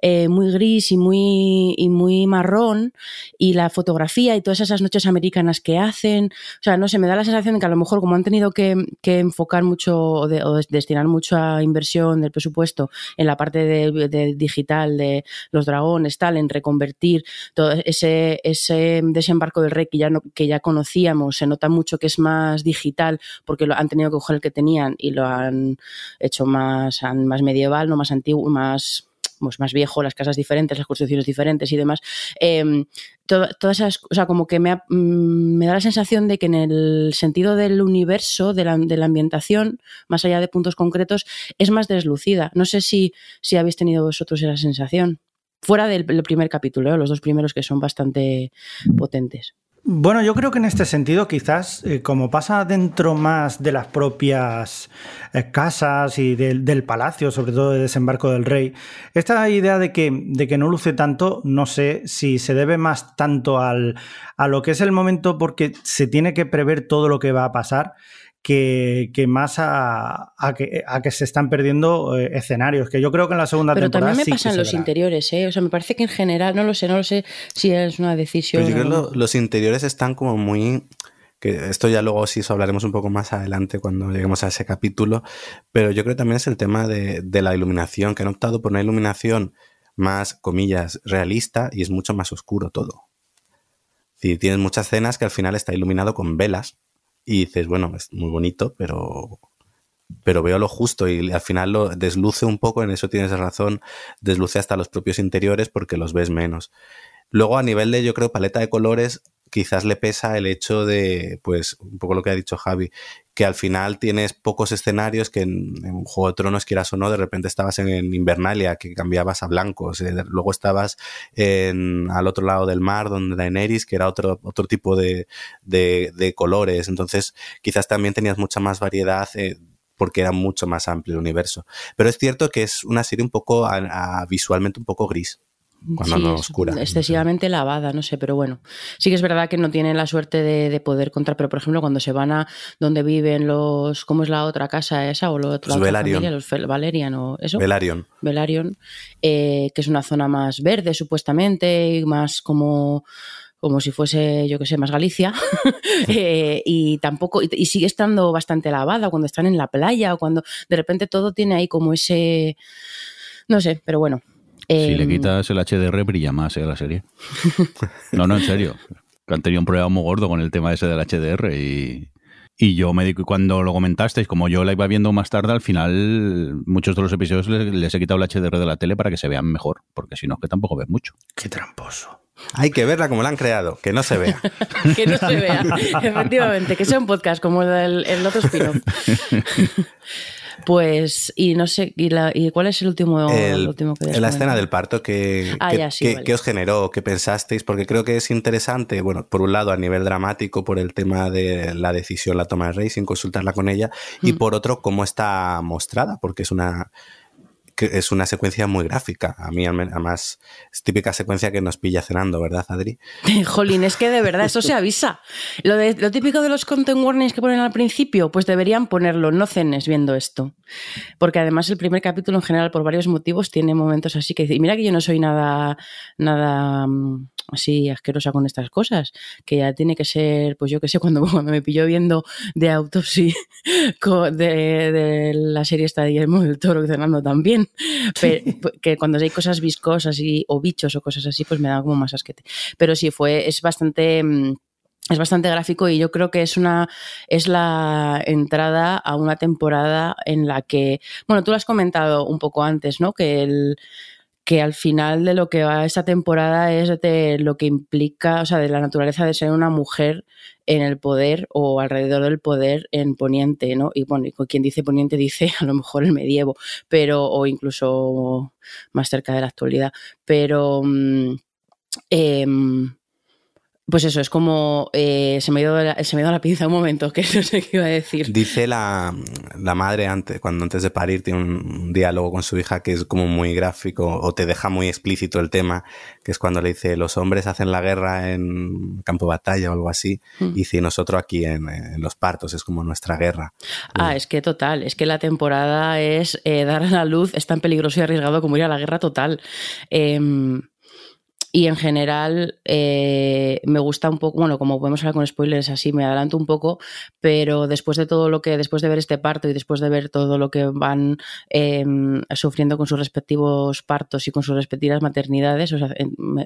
eh, muy gris y muy, y muy marrón, y la fotografía y todas esas noches americanas que hacen, o sea, no sé, me da la sensación de que a lo mejor como han tenido que, enfocar mucho o, o destinar mucha inversión del presupuesto en la parte de, digital de los dragones, tal, en reconvertir todo ese, ese desembarco del rey que ya, que ya conocíamos, se nota mucho que es más digital porque lo, han tenido que coger el que tenían y lo han hecho más, más medieval, no más antiguo, más pues más viejo, las casas diferentes, las construcciones diferentes y demás. Em, todas esas, o sea, como que me, mm, me, da la sensación de que en el sentido del universo, de la, de la, ambientación, más allá de puntos concretos, es más deslucida. No sé si, si habéis tenido vosotros esa sensación. Fuera del, primer capítulo, ¿eh? los dos primeros que son bastante potentes.
Bueno, yo creo que en este sentido, quizás, eh, como pasa dentro más de las propias eh, casas y del, palacio, sobre todo de desembarco del rey, esta idea de que, de que no luce tanto, no sé si se debe más tanto al, a lo que es el momento porque se tiene que prever todo lo que va a pasar que, más a, que, a, que, se están perdiendo eh, escenarios, que yo creo que en la segunda
Pero
temporada.
Pero también me pasan los interiores, ¿eh? O sea, me parece que en general, no lo sé, no lo sé si es una decisión.
Pero yo creo que los interiores están como muy. Que esto ya luego sí hablaremos un poco más adelante cuando lleguemos a ese capítulo. Pero yo creo que también es el tema de, de la iluminación, que han optado por una iluminación más, comillas, realista y es mucho más oscuro todo. Si tienes muchas escenas que al final está iluminado con velas y dices, bueno, es muy bonito, pero, pero veo lo justo y al final lo desluce un poco, en eso tienes razón, desluce hasta los propios interiores porque los ves menos. Luego a nivel de, yo creo, paleta de colores, quizás le pesa el hecho de, pues, un poco lo que ha dicho Javi, que al final tienes pocos escenarios que en, un Juego de Tronos, quieras o no, de repente estabas en, Invernalia, que cambiabas a blancos, eh, luego estabas en, al otro lado del mar, donde Daenerys, que era otro, otro tipo de, de, colores, entonces quizás también tenías mucha más variedad. Eh, porque era mucho más amplio el universo. Pero es cierto que es una serie un poco visualmente un poco gris cuando no oscura.
Excesivamente lavada, no sé, pero bueno. Sí que es verdad que no tienen la suerte de, poder contar, pero por ejemplo, cuando se van a donde viven los. ¿Cómo es la otra casa esa? O la otra familia, los Valerian o eso.
Velarion.
Velarion, eh, que es una zona más verde, supuestamente, y más como como si fuese, yo que sé, más Galicia, eh, y tampoco, y, sigue estando bastante lavada cuando están en la playa o cuando de repente todo tiene ahí como ese, no sé, pero bueno,
si le em, quitas el HDR, brilla más ¿eh? la serie. no, no, en serio. Han tenido un problema muy gordo con el tema ese del HDR y, y yo me di cuando lo comentasteis, como yo la iba viendo más tarde, al final muchos de los episodios les, he quitado el HDR de la tele para que se vean mejor, porque si no, que tampoco ves mucho.
Qué tramposo.
Hay que verla como la han creado, que no se vea.
que no se vea, efectivamente, que sea un podcast como el, el otro spin Pues, y no sé, ¿y, la, y cuál es el último, el, último
que La escena del parto que,
ah,
que, os generó, qué pensasteis, porque creo que es interesante, bueno, por un lado a nivel dramático, por el tema de la decisión, la toma de rey, sin consultarla con ella, y mm. por otro, cómo está mostrada, porque es una es una secuencia muy gráfica. A mí, además, es típica secuencia que nos pilla cenando, ¿verdad, Adri?
Jolín, es que de verdad eso se avisa. Lo, lo típico de los content warnings que ponen al principio, pues deberían ponerlo, no cenes viendo esto. Porque además el primer capítulo en general, por varios motivos, tiene momentos así que... Y mira que yo no soy nada, nada mm, así asquerosa con estas cosas, que ya tiene que ser, pues yo qué sé, cuando, cuando me pilló viendo de autopsy de, la serie esta de Guillermo del Toro cenando también, que cuando hay cosas viscosas y, o bichos o cosas así, pues me da como más asquete. Pero sí, fue, es bastante mm, es bastante gráfico y yo creo que es una es la entrada a una temporada en la que bueno tú lo has comentado un poco antes no que el que al final de lo que va esta temporada es de lo que implica, o sea, de la naturaleza de ser una mujer en el poder o alrededor del poder en Poniente, ¿no? Y bueno, quien dice Poniente dice a lo mejor el medievo, pero, o incluso más cerca de la actualidad. Pero, mm, em, Pues eso, es como eh, se, me dio la, se me dio la pinza un momento, que no sé qué iba a decir.
Dice la, la madre antes, cuando antes de parir tiene un, diálogo con su hija que es como muy gráfico o te deja muy explícito el tema, que es cuando le dice los hombres hacen la guerra en campo de batalla o algo así, mm. y dice nosotros aquí en, los partos, es como nuestra guerra.
Ah, es que total, es que la temporada es eh, dar a la luz, es tan peligroso y arriesgado como ir a la guerra total. Eh, y en general eh, me gusta un poco, bueno, como podemos hablar con spoilers así, me adelanto un poco, pero después de todo lo que, después de ver este parto y después de ver todo lo que van em, sufriendo con sus respectivos partos y con sus respectivas maternidades, o sea,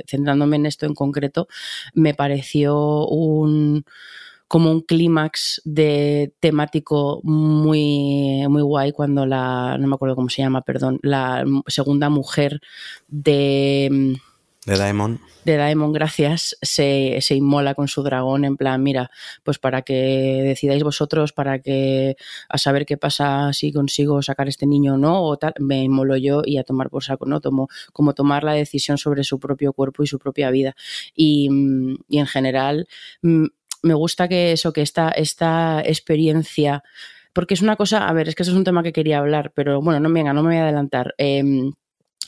centrándome en esto en concreto, me pareció un como un clímax de temático muy, muy guay cuando la, no me acuerdo cómo se llama, perdón, la segunda mujer de
de Daemon.
De Daemon, gracias, se, se, inmola con su dragón en plan, mira, pues para que decidáis vosotros, para que a saber qué pasa si consigo sacar este niño o no, o tal, me inmolo yo y a tomar por saco, ¿no? Tomo, como tomar la decisión sobre su propio cuerpo y su propia vida. Y, y en general, me gusta que eso, que esta, esta experiencia porque es una cosa, a ver, es que eso es un tema que quería hablar, pero bueno, no venga, no me voy a adelantar. Eh,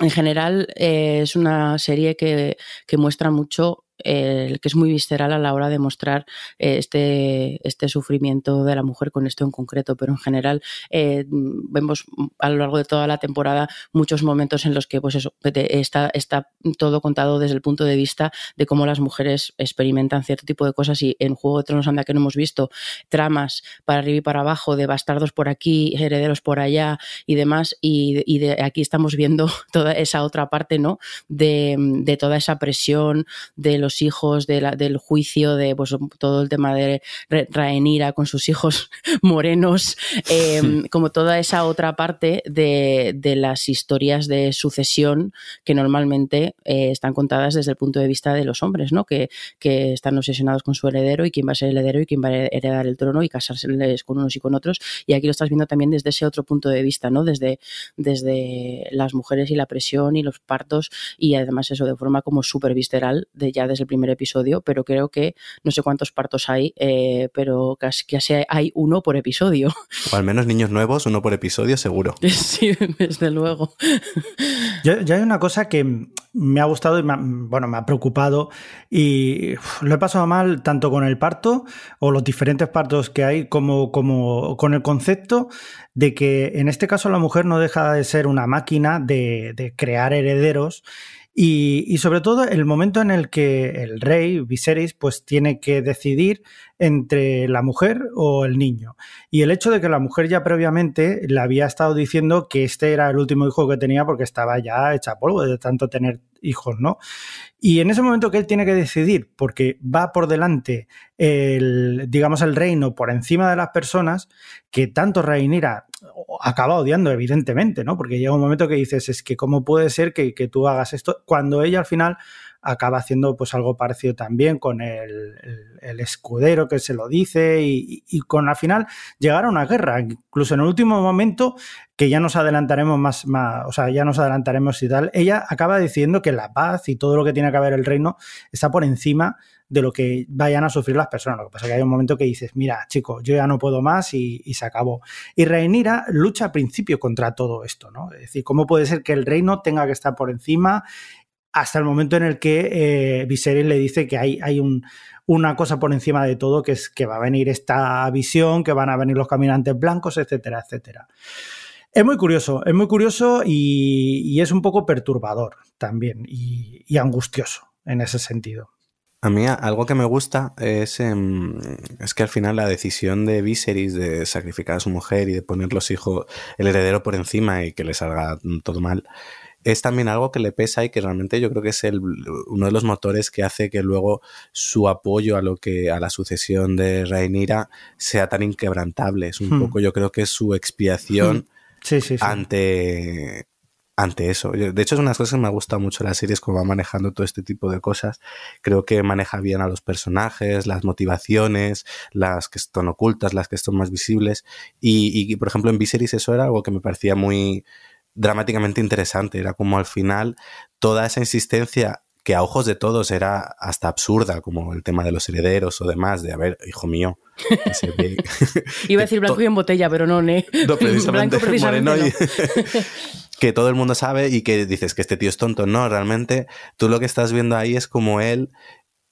en general eh, es una serie que, que muestra mucho el que es muy visceral a la hora de mostrar eh, este, este sufrimiento de la mujer con esto en concreto, pero en general eh, vemos a lo largo de toda la temporada muchos momentos en los que pues eso, está, está todo contado desde el punto de vista de cómo las mujeres experimentan cierto tipo de cosas y en Juego de Tronos anda que no hemos visto tramas para arriba y para abajo de bastardos por aquí, herederos por allá y demás y, y de aquí estamos viendo toda esa otra parte ¿no? de, de toda esa presión de los hijos, de del juicio, de pues, todo el tema de Raenira con sus hijos morenos, em, como toda esa otra parte de, de, las historias de sucesión que normalmente eh, están contadas desde el punto de vista de los hombres, ¿no? Que, que, están obsesionados con su heredero y quién va a ser el heredero y quién va a heredar el trono y casárseles con unos y con otros. Y aquí lo estás viendo también desde ese otro punto de vista, ¿no? Desde, desde las mujeres y la presión y los partos y además eso de forma como súper visceral, de ya desde el primer episodio, pero creo que no sé cuántos partos hay, eh, pero casi, casi, hay uno por episodio.
O al menos niños nuevos, uno por episodio, seguro.
Sí, desde luego.
Yo, hay una cosa que me ha gustado y me ha, bueno, me ha preocupado y lo he pasado mal tanto con el parto o los diferentes partos que hay como, como con el concepto de que en este caso la mujer no deja de ser una máquina de, de crear herederos y, sobre todo el momento en el que el rey, Viserys, pues tiene que decidir entre la mujer o el niño. Y el hecho de que la mujer ya previamente le había estado diciendo que este era el último hijo que tenía porque estaba ya hecha polvo de tanto tener hijos, ¿no? Y en ese momento que él tiene que decidir, porque va por delante el, digamos, el reino por encima de las personas, que tanto Reinira acaba odiando, evidentemente, ¿no? Porque llega un momento que dices, es que cómo puede ser que, que tú hagas esto, cuando ella al final acaba haciendo pues algo parecido también con el, escudero que se lo dice y, con al final llegar a una guerra. Incluso en el último momento, que ya nos adelantaremos más, o sea, ya nos adelantaremos y tal, ella acaba diciendo que la paz y todo lo que tiene que haber el reino está por encima de lo que vayan a sufrir las personas. Lo que pasa es que hay un momento que dices, mira, chico, yo ya no puedo más y, se acabó. Y Reinira lucha al principio contra todo esto, ¿no? Es decir, ¿cómo puede ser que el reino tenga que estar por encima hasta el momento en el que eh, Viserys le dice que hay, hay un, una cosa por encima de todo, que es que va a venir esta visión, que van a venir los caminantes blancos, etcétera, etcétera. Es muy curioso, es muy curioso y, es un poco perturbador también y, angustioso en ese sentido.
A mí algo que me gusta es, eh, es que al final la decisión de Viserys de sacrificar a su mujer y de poner los hijos, el heredero por encima y que le salga todo mal, es también algo que le pesa y que realmente yo creo que es el, uno de los motores que hace que luego su apoyo a lo que a la sucesión de Rhaenyra sea tan inquebrantable. Es un hmm. poco, yo creo que es su expiación
hmm.
ante ante eso. De hecho, es una de las cosas que me ha gustado mucho la serie, es cómo va manejando todo este tipo de cosas. Creo que maneja bien a los personajes, las motivaciones, las que están ocultas, las que están más visibles. Y, y por ejemplo, en Viserys eso era algo que me parecía muy, dramáticamente interesante. Era como al final toda esa insistencia que a ojos de todos era hasta absurda, como el tema de los herederos o demás, de a ver, hijo mío. se ve-
Iba a decir blanco y en botella, pero no, ne.
No, precisamente,
Blanco precisamente
moreno y-
no.
que todo el mundo sabe y que dices que este tío es tonto. No, realmente tú lo que estás viendo ahí es como él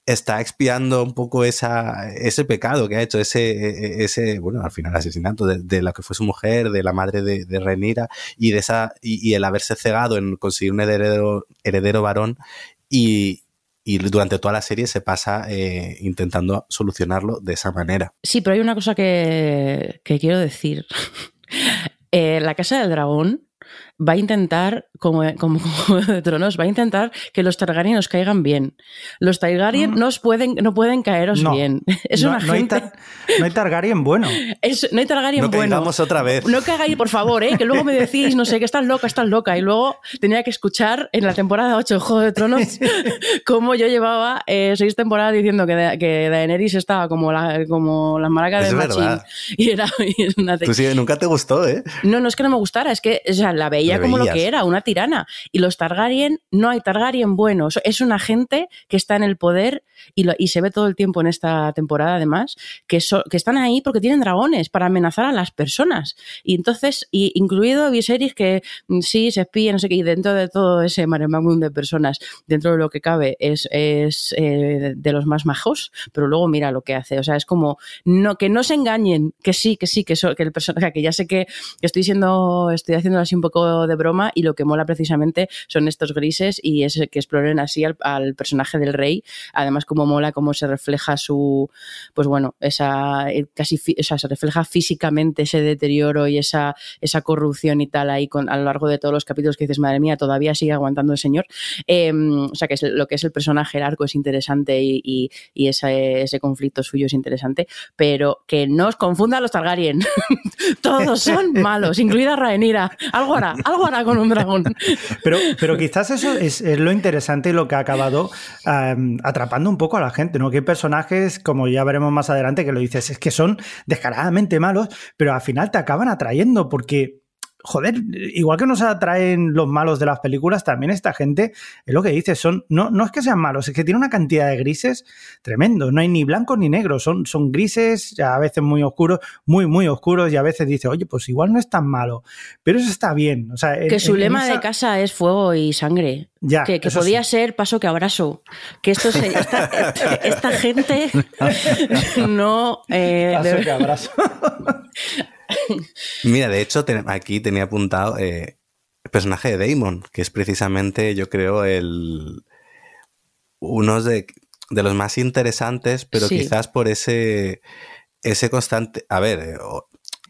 está expiando un poco ese pecado que ha hecho, ese, ese bueno, al final asesinato de, lo que fue su mujer, de la madre de, de Renira y de esa, y, y el haberse cegado en conseguir un heredero, heredero varón y, y durante toda la serie se pasa eh, intentando solucionarlo de esa manera.
Sí, pero hay una cosa que, que quiero decir. Eh, la Casa del Dragón va a intentar, como, como, de Tronos, va a intentar que los Targaryen os caigan bien. Los Targaryen
Mm.
no, os pueden, no pueden caeros
No.
bien. Es
no,
una
no hay
gente...
tar- no hay Targaryen bueno.
es- no hay Targaryen
No
bueno.
otra vez.
No cagáis, por favor, ¿eh? que luego me decís, no sé, que estás loca, estás loca. Y luego tenía que escuchar en la temporada 8 de Juego de Tronos cómo yo llevaba eh, seis temporadas diciendo que, Da- que Daenerys estaba como la, como las maracas
Es
de Machín.
verdad.
Y era y una
Tú sí, nunca te gustó, ¿eh?
no, no es que no me gustara, es que o sea, la veía como lo
veías.
que era, una tirana. Y los Targaryen, no hay Targaryen buenos. Es una gente que está en el poder y, se ve todo el tiempo en esta temporada, además, que, so- que están ahí porque tienen dragones para amenazar a las personas. Y entonces, y, incluido Viserys, que mm, sí se espía, no sé qué, y dentro de todo ese maremagum de personas, dentro de lo que cabe, es, es eh, de los más majos, pero luego mira lo que hace. O sea, es como no, que no se engañen, que sí, que sí, que, el personaje, que ya sé que estoy siendo, estoy haciendo así un poco de broma y lo que mola precisamente son estos grises y es que exploren así al, personaje del rey. Además, como mola cómo se refleja su, pues bueno, esa eh, casi, o sea, se refleja físicamente ese deterioro y esa, esa corrupción y tal ahí con, a lo largo de todos los capítulos que dices, madre mía, todavía sigue aguantando el señor. Eh, o sea, que es, lo que es el personaje, el arco es interesante y, y, ese conflicto suyo es interesante, pero que no os confundan los Targaryen. Todos son malos, incluida Rhaenyra. Algo hará, algo hará con un dragón.
Pero, pero quizás eso es, lo interesante y lo que ha acabado am, atrapando un poco a la gente, ¿no? Que hay personajes, como ya veremos más adelante, que lo dices, es que son descaradamente malos, pero al final te acaban atrayendo porque. Joder, igual que nos atraen los malos de las películas, también esta gente, es lo que dices, son, no, no es que sean malos, es que tiene una cantidad de grises tremendo. No hay ni blancos ni negros, son, son grises, a veces muy oscuros, muy, muy oscuros, y a veces dices, oye, pues igual no es tan malo. Pero eso está bien. O sea, en-
Que su lema
esa-
de casa es fuego y sangre.
Ya,
que podía
sí.
ser paso que abrazo. Que esto se- esta, esta gente no. eh,
Paso
de-
que abrazo.
Mira, de hecho, aquí tenía apuntado eh, el personaje de Damon, que es precisamente, yo creo, el uno de, de los más interesantes, pero
Sí.
quizás por ese, ese constante. A ver, eh,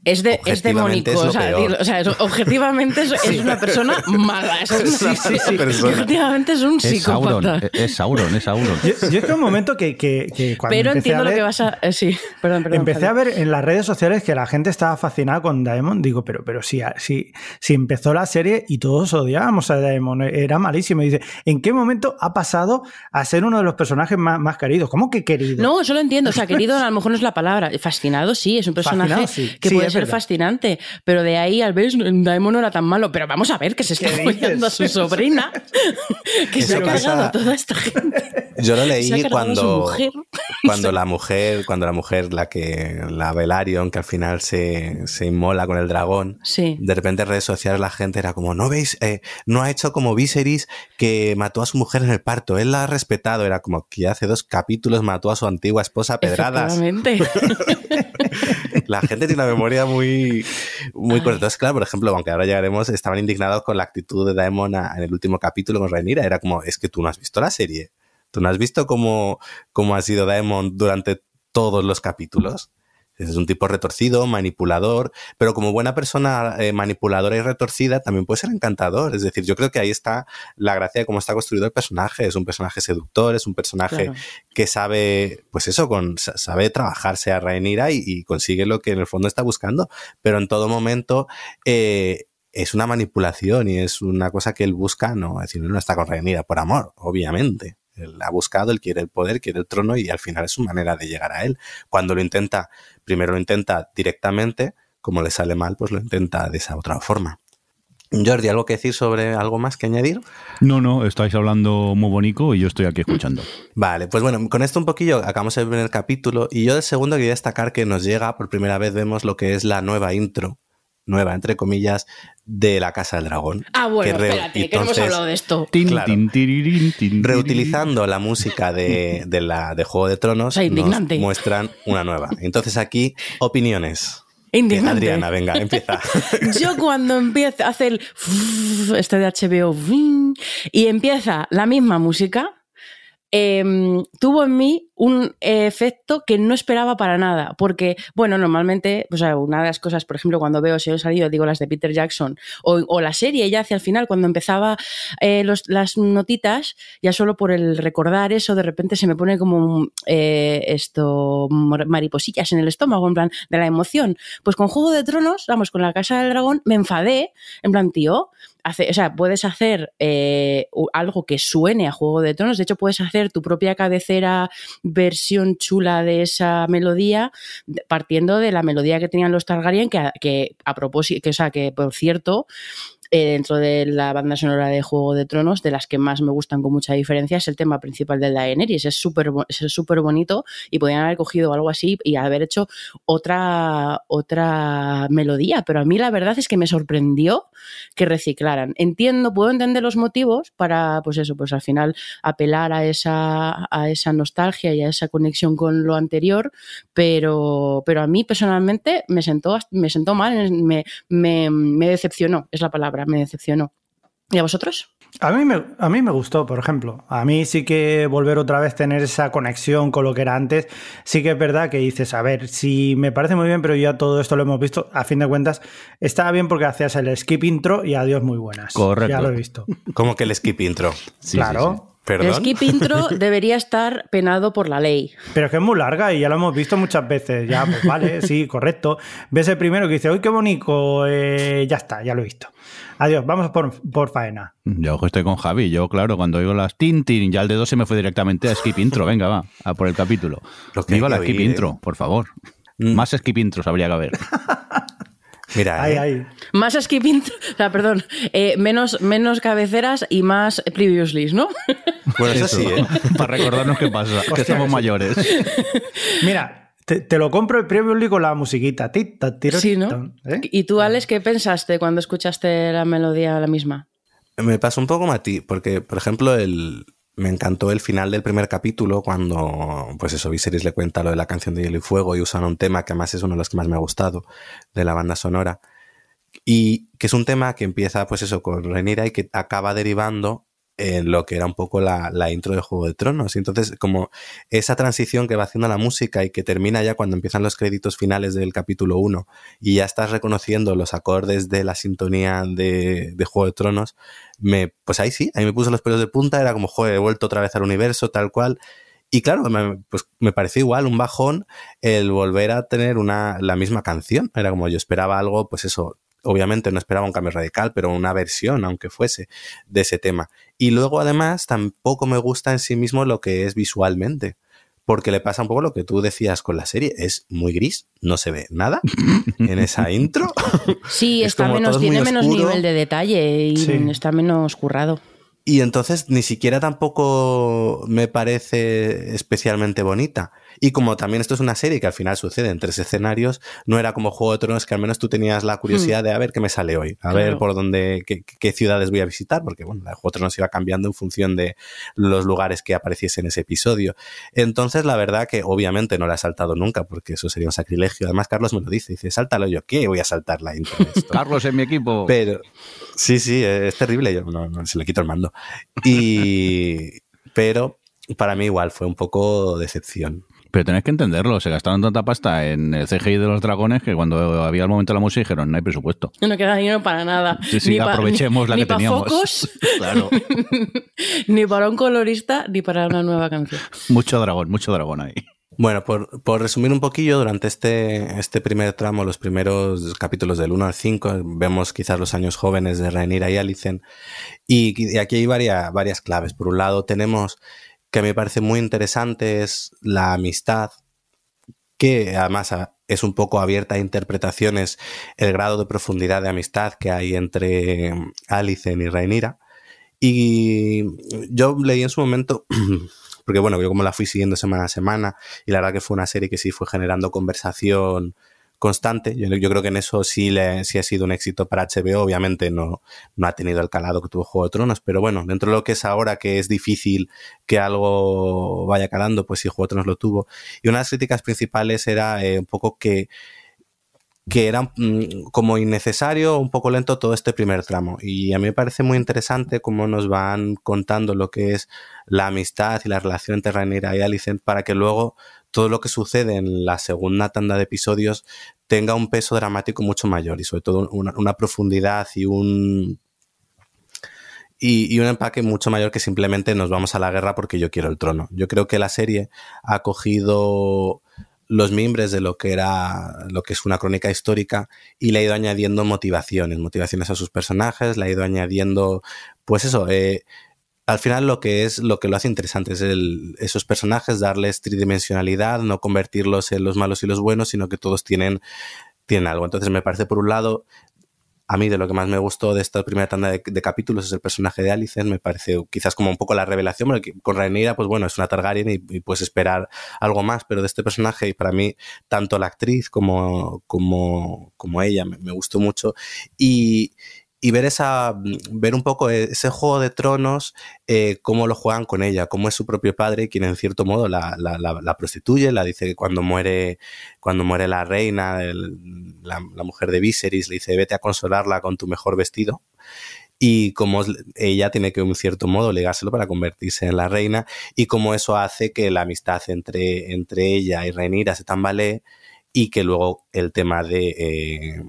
Es, de, es o, sea, o sea, es- objetivamente es, es una persona mala. Es una,
Sí, sí, sí, persona.
Objetivamente es un
Es Sauron,
psicópata.
es Sauron, es Sauron.
Yo, yo es que un momento que, que- que cuando
Pero
empecé a
entiendo lo
ver-
que vas a. eh, sí, perdón, perdón.
Empecé a ver en las redes sociales que la gente estaba fascinada con Daemon. Digo, pero, pero si, si, si empezó la serie y todos odiábamos a Daemon, era malísimo. Y dice, ¿en qué momento ha pasado a ser uno de los personajes más, más queridos? ¿Cómo que querido?
No, eso lo entiendo. O sea, querido a lo mejor no es la palabra. Fascinado sí, es un personaje
Fascinado, sí.
que
Sí,
puede
es
ser
verdad.
fascinante. Pero de ahí al ver, Daemon no era tan malo. Pero vamos a ver que se está follando a su sobrina. Que se ha
pasa-
cargado a toda esta gente.
yo lo leí cuando,
mujer.
cuando la mujer, cuando la mujer, la que, la Velaryon, que al final se, se inmola con el dragón,
Sí.
de repente en redes sociales la gente era como, no veis, Eh, no ha hecho como Viserys que mató a su mujer en el parto, él la ha respetado, era como que hace dos capítulos mató a su antigua esposa a pedradas. La gente tiene una memoria muy, muy claro, por ejemplo, aunque ahora llegaremos, estaban indignados con la actitud de Daemon en el último capítulo con Rhaenyra. Era como, es que tú no has visto la serie. Tú no has visto cómo, cómo ha sido Daemon durante todos los capítulos. Es un tipo retorcido, manipulador, pero como buena persona eh, manipuladora y retorcida también puede ser encantador. Es decir, yo creo que ahí está la gracia de cómo está construido el personaje. Es un personaje seductor, es un personaje
Claro.
que sabe, pues eso, con, sa- sabe trabajarse a Rhaenyra y, y consigue lo que en el fondo está buscando, pero en todo momento eh, es una manipulación y es una cosa que él busca, no, es decir, él no está con Rhaenyra por amor, obviamente. Él ha buscado, él quiere el poder, quiere el trono y al final es su manera de llegar a él. Cuando lo intenta, primero lo intenta directamente, como le sale mal, pues lo intenta de esa otra forma. Jordi, ¿algo que decir sobre algo más que añadir?
No, no, estáis hablando muy bonito y yo estoy aquí escuchando.
Vale, pues bueno, con esto un poquillo acabamos el primer capítulo y yo del segundo quería destacar que nos llega, por primera vez vemos lo que es la nueva intro, nueva entre comillas, de la Casa del Dragón.
Ah, bueno,
que
espérate, que no hemos
entonces,
hablado de esto.
Tin,
Claro.
tin, tirirín, tin, tirirín.
Reutilizando la música de, de la, de Juego de Tronos,
O sea,
nos
indignante.
muestran una nueva. Entonces aquí, opiniones.
Indignante.
Adriana, venga, empieza.
Yo cuando empieza, hace el este de HBO y empieza la misma música, em, tuvo en mí un efecto que no esperaba para nada, porque, bueno, normalmente, o sea, una de las cosas, por ejemplo, cuando veo Señor Salido, digo las de Peter Jackson, o, la serie ya hacia el final, cuando empezaba eh, las notitas, ya solo por el recordar eso, de repente se me pone como eh, esto, mar- mariposillas en el estómago, en plan, de la emoción. Pues con Juego de Tronos, vamos, con la Casa del Dragón, me enfadé, en plan, tío, o sea, puedes hacer eh, algo que suene a Juego de Tronos, de hecho puedes hacer tu propia cabecera versión chula de esa melodía, partiendo de la melodía que tenían los Targaryen, que que a propósito, que, o sea, que por cierto, eh, dentro de la banda sonora de Juego de Tronos, de las que más me gustan con mucha diferencia, es el tema principal de Daenerys. Es súper es súper bonito y podían haber cogido algo así y haber hecho otra, otra melodía. Pero a mí la verdad es que me sorprendió que reciclaran. Entiendo, puedo entender los motivos para, pues eso, pues al final apelar a esa, a esa nostalgia y a esa conexión con lo anterior, pero, pero a mí personalmente me sentó, me sentó mal, me, me decepcionó, es la palabra, me decepcionó. ¿Y a vosotros?
A mí, me, a mí me gustó, por ejemplo. A mí sí que volver otra vez tener esa conexión con lo que era antes, sí que es verdad que dices, a ver, si me parece muy bien, pero ya todo esto lo hemos visto, a fin de cuentas, estaba bien porque hacías el skip intro y adiós muy buenas.
Correcto.
Ya lo he visto.
Como que el skip intro.
Sí,
claro.
sí, sí.
Perdón.
El skip intro debería estar penado por la ley.
Pero es que es muy larga y ya lo hemos visto muchas veces. Ya, pues vale, sí, correcto. Ves el primero que dice, uy, qué bonito, eh, ya está, ya lo he visto. Adiós, vamos por, por faena.
Yo estoy con Javi. Yo, claro, cuando oigo las tin, tin, ya el dedo se me fue directamente a skip intro. Venga, va, a por el capítulo.
Lo que
Viva la skip
oír,
intro,
¿eh?
por favor.
Mm.
Más skip intros habría que haber.
Mira,
Ahí,
eh,
ahí.
Más skip intro, o sea, perdón, eh, menos, menos cabeceras y más previously, ¿no?
bueno, eso, sí, ¿eh?
Para recordarnos qué pasa, que somos mayores.
Mmira, te, te lo compro el previously con la musiquita. Tit, tat, tiro,
Sí, ¿no?
¿eh?
¿Y tú, Alex, qué pensaste cuando escuchaste la melodía la misma?
Me pasó un poco como a ti, porque, por ejemplo, el, me encantó el final del primer capítulo cuando, pues eso, Viserys le cuenta lo de la canción de Hielo y Fuego y usan un tema que además es uno de los que más me ha gustado de la banda sonora. Y que es un tema que empieza, pues eso, con Rhaenyra y que acaba derivando en lo que era un poco la, la intro de Juego de Tronos. Y entonces, como esa transición que va haciendo la música y que termina ya cuando empiezan los créditos finales del capítulo 1 y ya estás reconociendo los acordes de la sintonía de, de Juego de Tronos, me, pues ahí sí, ahí me puso los pelos de punta, era como, joder, he vuelto otra vez al universo, tal cual. Y claro, me, pues me pareció igual un bajón el volver a tener una, la misma canción. Era como yo esperaba algo, pues eso, obviamente no esperaba un cambio radical, pero una versión, aunque fuese, de ese tema. Y luego además tampoco me gusta en sí mismo lo que es visualmente. Porque le pasa un poco lo que tú decías con la serie. Es muy gris, no se ve nada en esa intro.
Sí,
Es
está menos, tiene menos nivel de detalle y
Sí.
está menos currado.
Y entonces ni siquiera tampoco me parece especialmente bonita. Y como también esto es una serie que al final sucede en tres escenarios, no era como Juego de Tronos que al menos tú tenías la curiosidad de a ver qué me sale hoy, a ver por dónde, qué, qué ciudades voy a visitar, porque bueno, de Juego de Tronos iba cambiando en función de los lugares que apareciese en ese episodio. Entonces, la verdad que obviamente no la he saltado nunca, porque eso sería un sacrilegio. Además, Carlos me lo dice, dice, sáltalo yo, ¿qué voy a saltar la intro de esto?
Carlos en mi equipo.
Pero sí, sí, es terrible. Yo no, no, se le quito el mando. Y pero para mí igual fue un poco decepción.
Pero tenéis que entenderlo, se gastaron tanta pasta en el CGI de los dragones que cuando había el momento de la música dijeron, no hay presupuesto.
No queda dinero para nada.
Sí, sí,
pa-
aprovechemos la
ni
que
pa
teníamos.
focos,
Claro.
ni para un colorista, ni para una nueva canción.
Mucho dragón, mucho dragón ahí.
Bueno, por, por resumir un poquillo, durante este, este primer tramo, los primeros capítulos del 1 al 5, vemos quizás los años jóvenes de Rhaenyra y Alicent. Y, aquí hay varias, varias claves. Por un lado, tenemos que me parece muy interesante es la amistad que además es un poco abierta a interpretaciones el grado de profundidad de amistad que hay entre Alicent y Rhaenyra. Y yo leí en su momento, porque bueno, yo como la fui siguiendo semana a semana, y la verdad que fue una serie que sí fue generando conversación constante. Yo, creo que en eso sí, le, sí ha sido un éxito para HBO. Obviamente no, no ha tenido el calado que tuvo Juego de Tronos, pero bueno, dentro de lo que es ahora, que es difícil que algo vaya calando, pues sí, Juego de Tronos lo tuvo. Y una de las críticas principales era eh, un poco que que era mm, como innecesario, un poco lento todo este primer tramo. Y a mí me parece muy interesante cómo nos van contando lo que es la amistad y la relación entre Rhaenyra y Alicent para que luego todo lo que sucede en la segunda tanda de episodios tenga un peso dramático mucho mayor y sobre todo una, profundidad y un y, un empaque mucho mayor que simplemente nos vamos a la guerra porque yo quiero el trono. Yo creo que la serie ha cogido los mimbres de lo que era lo que es una crónica histórica y le ha ido añadiendo motivaciones, motivaciones a sus personajes, le ha ido añadiendo, pues eso, eh, al final lo que es lo que lo hace interesante es el, esos personajes darles tridimensionalidad, no convertirlos en los malos y los buenos, sino que todos tienen, tienen algo. Entonces me parece por un lado a mí de lo que más me gustó de esta primera tanda de, capítulos es el personaje de Alicent, me parece quizás como un poco la revelación, porque con Rhaenyra, pues bueno, es una Targaryen y, puedes esperar algo más, pero de este personaje, y para mí, tanto la actriz como, como, como ella me gustó mucho, y, y ver esa ver un poco ese juego de tronos eh, cómo lo juegan con ella cómo es su propio padre quien en cierto modo la, la, la, prostituye la dice que cuando muere cuando muere la reina la, mujer de Viserys le dice vete a consolarla con tu mejor vestido y cómo ella tiene que en cierto modo legárselo para convertirse en la reina y cómo eso hace que la amistad entre, entre ella y Rhaenyra se tambalee y que luego el tema de eh,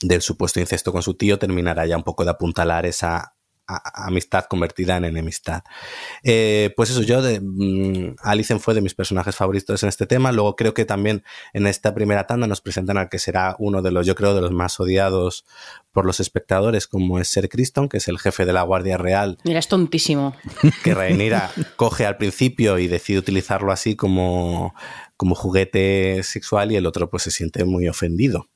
del supuesto incesto con su tío terminará ya un poco de apuntalar esa amistad convertida en enemistad. Eh, pues eso, yo de mm, Alicent fue de mis personajes favoritos en este tema. Luego creo que también en esta primera tanda nos presentan al que será uno de los, yo creo, de los más odiados por los espectadores, como es Ser Criston, que es el jefe de la Guardia Real.
Mira, es tontísimo.
Que Rhaenyra coge al principio y decide utilizarlo así como, como juguete sexual y el otro pues se siente muy ofendido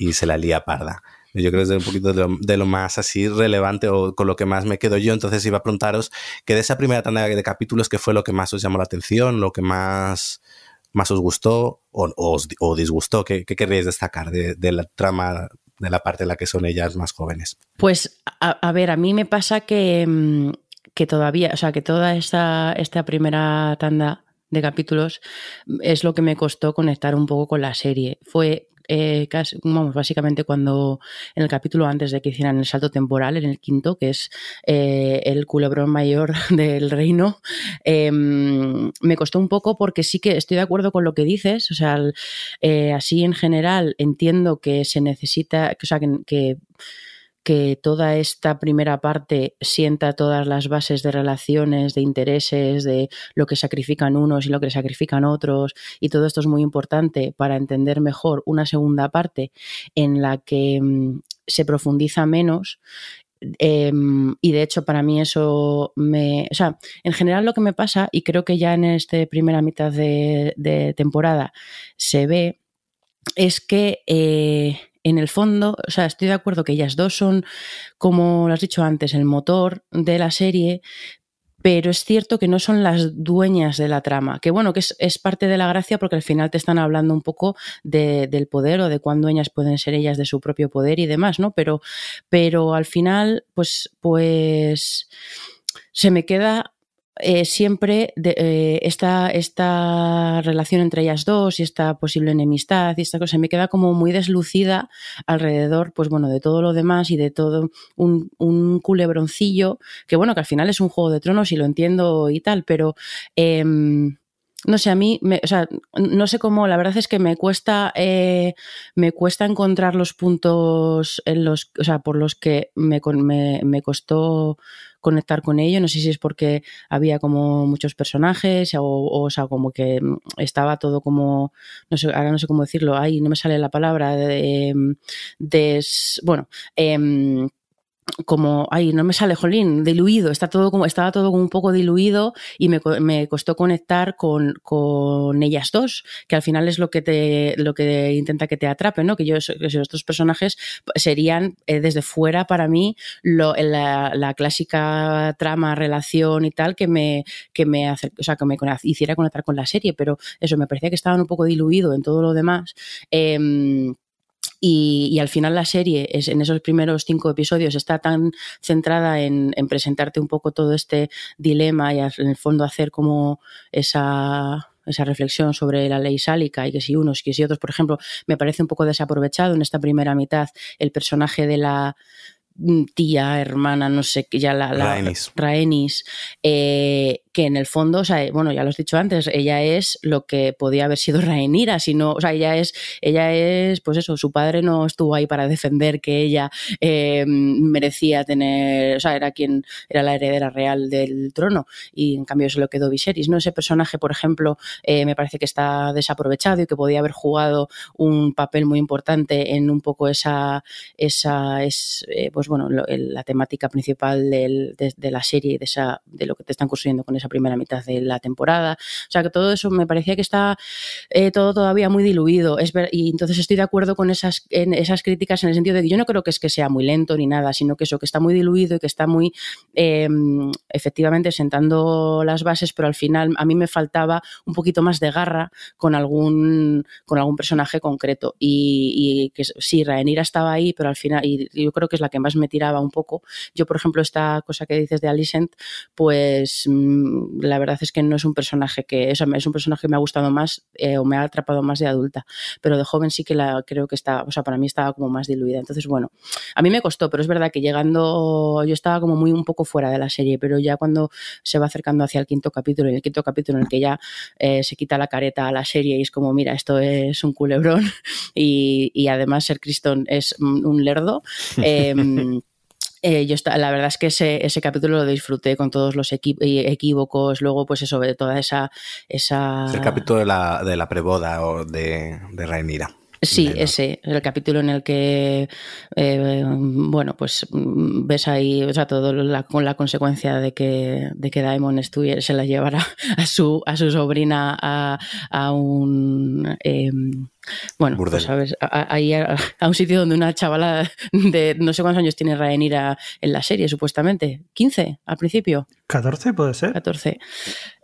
y se la lía parda. Yo creo que es un poquito de lo, más así relevante o con lo que más me quedo yo. Entonces iba a preguntaros que de esa primera tanda de capítulos, ¿qué fue lo que más os llamó la atención? ¿Lo que más, más os gustó o, os, disgustó? ¿Qué, qué querríais destacar de, la trama, de la parte en la que son ellas más jóvenes?
Pues, a, ver, a mí me pasa que, mm, que todavía, o sea, que toda esta, esta primera tanda de capítulos es lo que me costó conectar un poco con la serie. Fue eh, vamos, básicamente cuando en el capítulo antes de que hicieran el salto temporal, en el quinto, que es eh, el culebrón mayor del reino, em, me costó un poco porque sí que estoy de acuerdo con lo que dices, o sea, eh, así en general entiendo que se necesita, o sea, que que toda esta primera parte sienta todas las bases de relaciones, de intereses, de lo que sacrifican unos y lo que sacrifican otros, y todo esto es muy importante para entender mejor una segunda parte en la que mm, se profundiza menos em, y de hecho, para mí eso me. O sea, en general lo que me pasa, y creo que ya en esta primera mitad de, temporada se ve, es que eh, en el fondo, o sea, estoy de acuerdo que ellas dos son, como lo has dicho antes, el motor de la serie, pero es cierto que no son las dueñas de la trama, que bueno, que es, parte de la gracia porque al final te están hablando un poco del poder o de cuán dueñas pueden ser ellas de su propio poder y demás, ¿no? Pero, pero al final, pues, pues se me queda eh, siempre de, eh, esta, esta, relación entre ellas dos y esta posible enemistad y esta cosa me queda como muy deslucida alrededor, pues bueno, de todo lo demás y de todo un, un culebroncillo, que bueno, que al final es un juego de tronos y lo entiendo y tal, pero em, no sé, a mí, me, o sea, no sé cómo, la verdad es que me cuesta, eh, me cuesta encontrar los puntos en los, o sea, por los que me, me, me, costó conectar con ello. No sé si es porque había como muchos personajes o, o, sea, como que estaba todo como, no sé, ahora no sé cómo decirlo, ahí no me sale la palabra, de, de bueno, eh, como, ay, no me sale, jolín, diluido, está todo como, estaba todo como un poco diluido y me, me costó conectar con, con, ellas dos, que al final es lo que te, lo que intenta que te atrape, ¿no? Que yo, que estos personajes serían eh, desde fuera para mí lo, la, la, clásica trama, relación y tal que me, que me hace, o sea, que me hiciera conectar con la serie, pero eso, me parecía que estaban un poco diluido en todo lo demás. Eh, y, al final la serie, es, en esos primeros cinco episodios, está tan centrada en, presentarte un poco todo este dilema y en el fondo hacer como esa esa reflexión sobre la ley sálica y que si unos, que si otros, por ejemplo, me parece un poco desaprovechado en esta primera mitad el personaje de la mm, tía, hermana, no sé, ya la, la Raenis, eh, que en el fondo, o sea, bueno, ya lo has dicho antes, ella es lo que podía haber sido Rhaenyra, sino, o sea, ella es, ella es, pues eso, su padre no estuvo ahí para defender que ella eh, merecía tener, o sea, era quien era la heredera real del trono y en cambio se lo quedó Viserys, ¿no? Ese personaje, por ejemplo, eh, me parece que está desaprovechado y que podía haber jugado un papel muy importante en un poco esa, esa es, eh, pues bueno, la temática principal de, de, la serie de, esa, de lo que te están construyendo con esa primera mitad de la temporada. O sea que todo eso me parecía que está eh, todo todavía muy diluido. Es ver, y entonces estoy de acuerdo con esas, en esas críticas en el sentido de que yo no creo que es que sea muy lento ni nada, sino que eso, que está muy diluido y que está muy eh, efectivamente sentando las bases, pero al final a mí me faltaba un poquito más de garra con algún, con algún personaje concreto. Y, que sí, Rhaenyra estaba ahí, pero al final, y yo creo que es la que más me tiraba un poco. Yo, por ejemplo, esta cosa que dices de Alicent, pues mm, la verdad es que no es un personaje que, es un personaje que me ha gustado más eh, o me ha atrapado más de adulta, pero de joven sí que la creo que está, o sea, para mí estaba como más diluida. Entonces, bueno, a mí me costó, pero es verdad que llegando, yo estaba como muy un poco fuera de la serie, pero ya cuando se va acercando hacia el quinto capítulo, y el quinto capítulo en el que ya eh, se quita la careta a la serie y es como, mira, esto es un culebrón y, y además ser Criston es un lerdo. Eh, eh, yo la verdad es que ese, ese, capítulo lo disfruté con todos los equívocos, luego pues eso, de toda esa... esa...
el capítulo de la, de la preboda o de, de.
Sí, ese, el capítulo en el que, eh, bueno, pues mm, ves ahí, o sea, todo la, con la consecuencia de que, de que Daemon estuviera, se la llevara a su, a su sobrina a, a un... Eh, bueno, pues sabes, ahí a, a, un sitio donde una chavala de no sé cuántos años tiene Rhaenyra en la serie, supuestamente. ¿15 al principio?
¿14 puede ser?
14.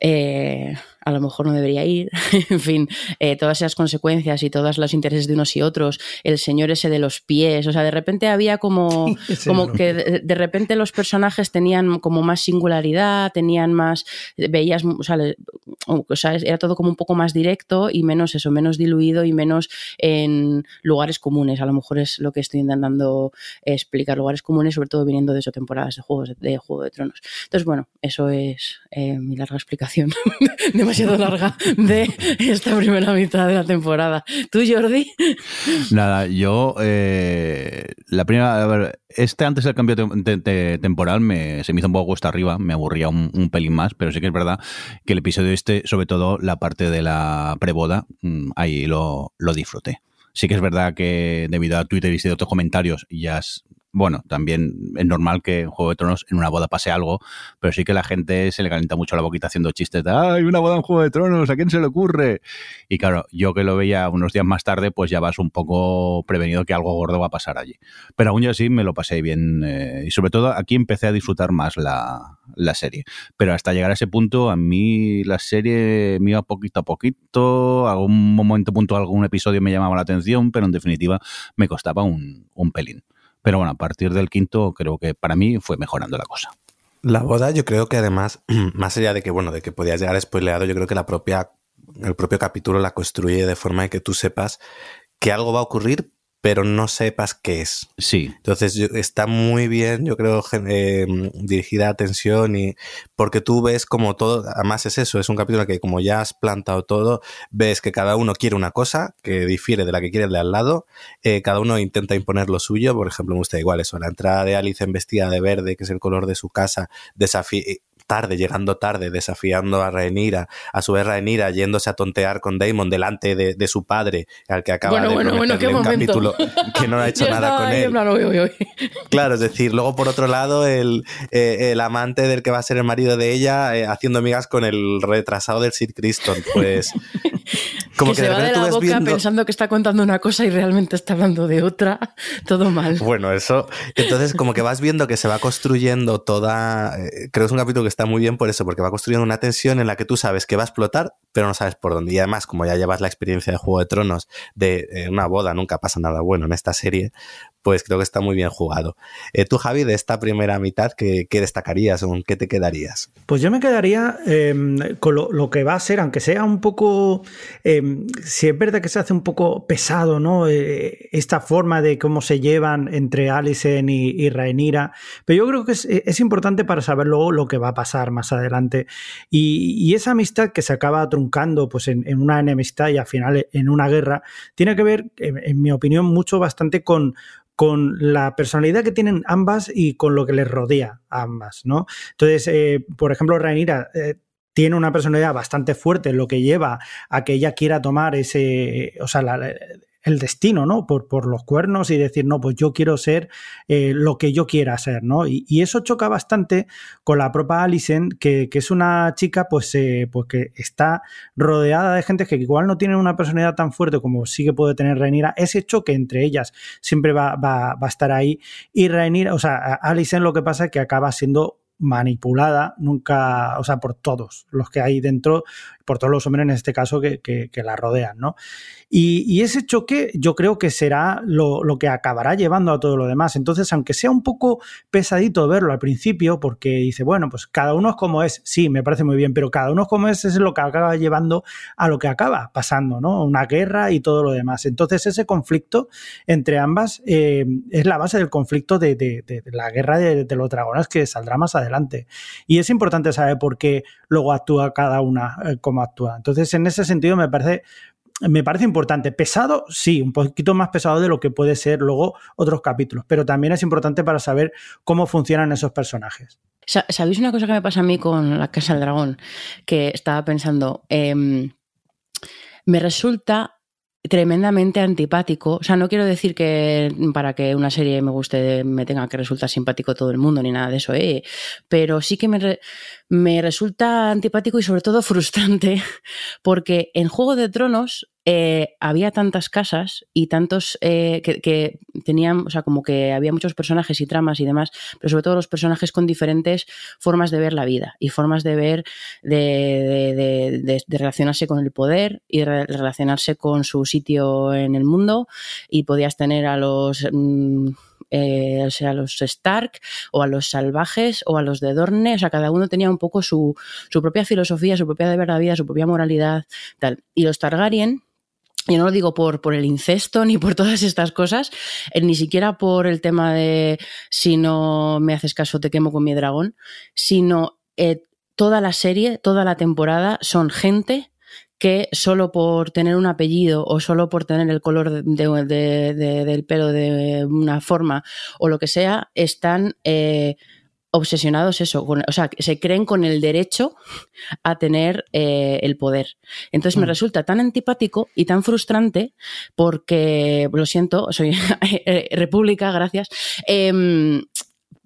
Eh, a lo mejor no debería ir. en fin, eh, todas esas consecuencias y todos los intereses de unos y otros. El señor ese de los pies. O sea, de repente había como, como que de, de, repente los personajes tenían como más singularidad, tenían más. Veías, o sea, o sea, era todo como un poco más directo y menos eso, menos diluido y menos en lugares comunes. A lo mejor es lo que estoy intentando explicar, lugares comunes, sobre todo viniendo de eso, temporadas de juegos de, Juego de Tronos. Entonces, bueno, eso es eh, mi larga explicación, larga, de esta primera mitad de la temporada. ¿Tú, Jordi?
Nada, yo, eh, la primera, a ver, este antes del cambio temporal me, se me hizo un poco cuesta arriba, me aburría un, un, pelín más, pero sí que es verdad que el episodio este, sobre todo la parte de la preboda, mm, ahí lo, lo disfruté. Sí que es verdad que debido a Twitter y otros comentarios ya bueno, también es normal que en Juego de Tronos en una boda pase algo, pero sí que la gente se le calienta mucho la boquita haciendo chistes de ¡ay, una boda en Juego de Tronos! ¿A quién se le ocurre? Y claro, yo que lo veía unos días más tarde, pues ya vas un poco prevenido que algo gordo va a pasar allí. Pero aún así me lo pasé bien eh, y sobre todo aquí empecé a disfrutar más la, la, serie. Pero hasta llegar a ese punto, a mí la serie me iba poquito a poquito, algún momento puntual, algún episodio me llamaba la atención, pero en definitiva me costaba un, un pelín. Pero bueno, a partir del quinto creo que para mí fue mejorando la cosa.
La boda, yo creo que además, más allá de que, bueno, de que podías llegar spoileado, yo creo que la propia, el propio capítulo la construye de forma que tú sepas que algo va a ocurrir, pero no sepas qué es.
Sí.
Entonces está muy bien, yo creo, eh, dirigida a atención y porque tú ves como todo, además es eso, es un capítulo que como ya has plantado todo, ves que cada uno quiere una cosa que difiere de la que quiere el de al lado, eh, cada uno intenta imponer lo suyo, por ejemplo, me gusta igual eso, la entrada de Alice en vestida de verde, que es el color de su casa, desafía tarde, llegando tarde, desafiando a Rhaenyra, a su vez Rhaenyra yéndose a tontear con Daemon delante de, su padre, al que acaba de bueno, bueno, un capítulo que no ha hecho nada con él. Claro, es decir, luego por otro lado el, eh, el amante del que va a ser el marido de ella eh, haciendo amigas con el retrasado del Sid Criston, pues
como que, se va de la boca pensando que está contando una cosa y realmente está hablando de otra, todo mal.
Bueno, eso, entonces como que vas viendo que se va construyendo toda, eh, creo que es un capítulo que está muy bien por eso, porque va construyendo una tensión en la que tú sabes que va a explotar, pero no sabes por dónde. Y además, como ya llevas la experiencia de Juego de Tronos, de eh, una boda nunca pasa nada bueno en esta serie, pues creo que está muy bien jugado. Eh, tú, Javi, de esta primera mitad, ¿qué, destacarías o qué te quedarías?
Pues yo me quedaría em, con lo, que va a ser, aunque sea un poco, em, si es verdad que se hace un poco pesado, ¿no? Eh, esta forma de cómo se llevan entre Alison y, y pero yo creo que es, importante para saber luego lo que va a pasar más adelante. Y, esa amistad que se acaba truncando pues en, una enemistad y al final en una guerra, tiene que ver, en mi opinión, mucho bastante con con la personalidad que tienen ambas y con lo que les rodea a ambas, ¿no? Entonces, eh, por ejemplo, Rhaenyra eh, tiene una personalidad bastante fuerte, lo que lleva a que ella quiera tomar ese, o sea, la, el destino, ¿no? Por, por, los cuernos y decir, no, pues yo quiero ser eh, lo que yo quiera ser, ¿no? Y, eso choca bastante con la propia Alison, que, es una chica, pues, eh, pues que está rodeada de gente que igual no tienen una personalidad tan fuerte como sí que puede tener Rhaenyra. Ese choque entre ellas siempre va, va, va a estar ahí. Y Rhaenyra, o sea, Alison lo que pasa es que acaba siendo manipulada nunca, o sea, por todos los que hay dentro, por todos los hombres en este caso que, que, la rodean, ¿no? Y, ese choque yo creo que será lo, lo, que acabará llevando a todo lo demás. Entonces, aunque sea un poco pesadito verlo al principio, porque dice, bueno, pues cada uno es como es, sí, me parece muy bien, pero cada uno es como es, es lo que acaba llevando a lo que acaba pasando, ¿no? Una guerra y todo lo demás. Entonces, ese conflicto entre ambas eh, es la base del conflicto de, de, de, la guerra de, los dragones que saldrá más adelante. Y es importante saber por qué luego actúa cada una eh, como actúa. Entonces, en ese sentido, me parece me parece importante. Pesado, sí, un poquito más pesado de lo que puede ser luego otros capítulos, pero también es importante para saber cómo funcionan esos personajes.
¿Sabéis una cosa que me pasa a mí con la Casa del Dragón? Que estaba pensando, em, me resulta tremendamente antipático. O sea, no quiero decir que para que una serie me guste me tenga que resultar simpático todo el mundo ni nada de eso, ¿eh? pero sí que me, me resulta antipático y sobre todo frustrante porque en Juego de Tronos eh, había tantas casas y tantos eh, que, tenían, o sea, como que había muchos personajes y tramas y demás, pero sobre todo los personajes con diferentes formas de ver la vida y formas de ver, de, de, relacionarse con el poder y de relacionarse con su sitio en el mundo y podías tener a los... Mm, eh, o sea, a los Stark o a los salvajes o a los de Dorne, o sea, cada uno tenía un poco su, su propia filosofía, su propia de verdad vida, su propia moralidad, tal. Y los Targaryen, yo no lo digo por, por el incesto ni por todas estas cosas, eh, ni siquiera por el tema de si no me haces caso te quemo con mi dragón, sino eh, toda la serie, toda la temporada son gente que solo por tener un apellido o solo por tener el color del pelo de una forma o lo que sea, están eh, obsesionados eso, o sea, se creen con el derecho a tener eh, el poder. Entonces me mm. resulta tan antipático y tan frustrante porque, lo siento, soy eh, república, gracias. Em,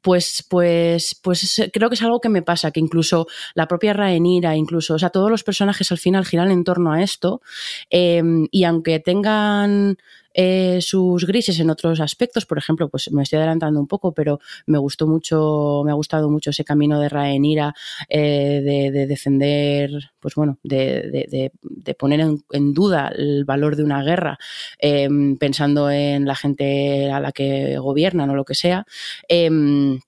pues, pues, pues creo que es algo que me pasa, que incluso la propia Rhaenyra, incluso, o sea, todos los personajes al final giran en torno a esto, em, y aunque tengan eh, sus grises en otros aspectos, por ejemplo, pues me estoy adelantando un poco, pero me gustó mucho, me ha gustado mucho ese camino de Rhaenyra eh, de, defender, pues bueno, de, poner en, duda el valor de una guerra, em, pensando en la gente a la que gobiernan o lo que sea. Em,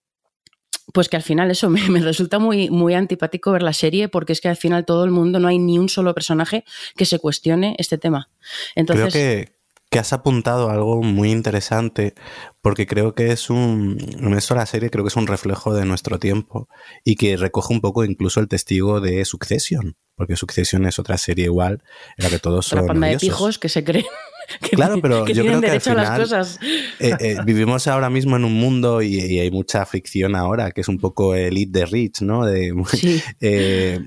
pues que al final eso me, resulta muy, muy antipático ver la serie porque es que al final todo el mundo no hay ni un solo personaje que se cuestione este tema. Entonces,
Creo que, que has apuntado algo muy interesante, porque creo que es un, en esto la serie creo que es un reflejo de nuestro tiempo y que recoge un poco incluso el testigo de Succession, porque Succession es otra serie igual en la que todos son
La panda de pijos que se creen
claro, pero
que
yo creo que al
a las
final
cosas.
eh, eh, vivimos ahora mismo en un mundo y, y hay mucha ficción ahora, que es un poco el eat the rich, ¿no? De,
Sí.
eh,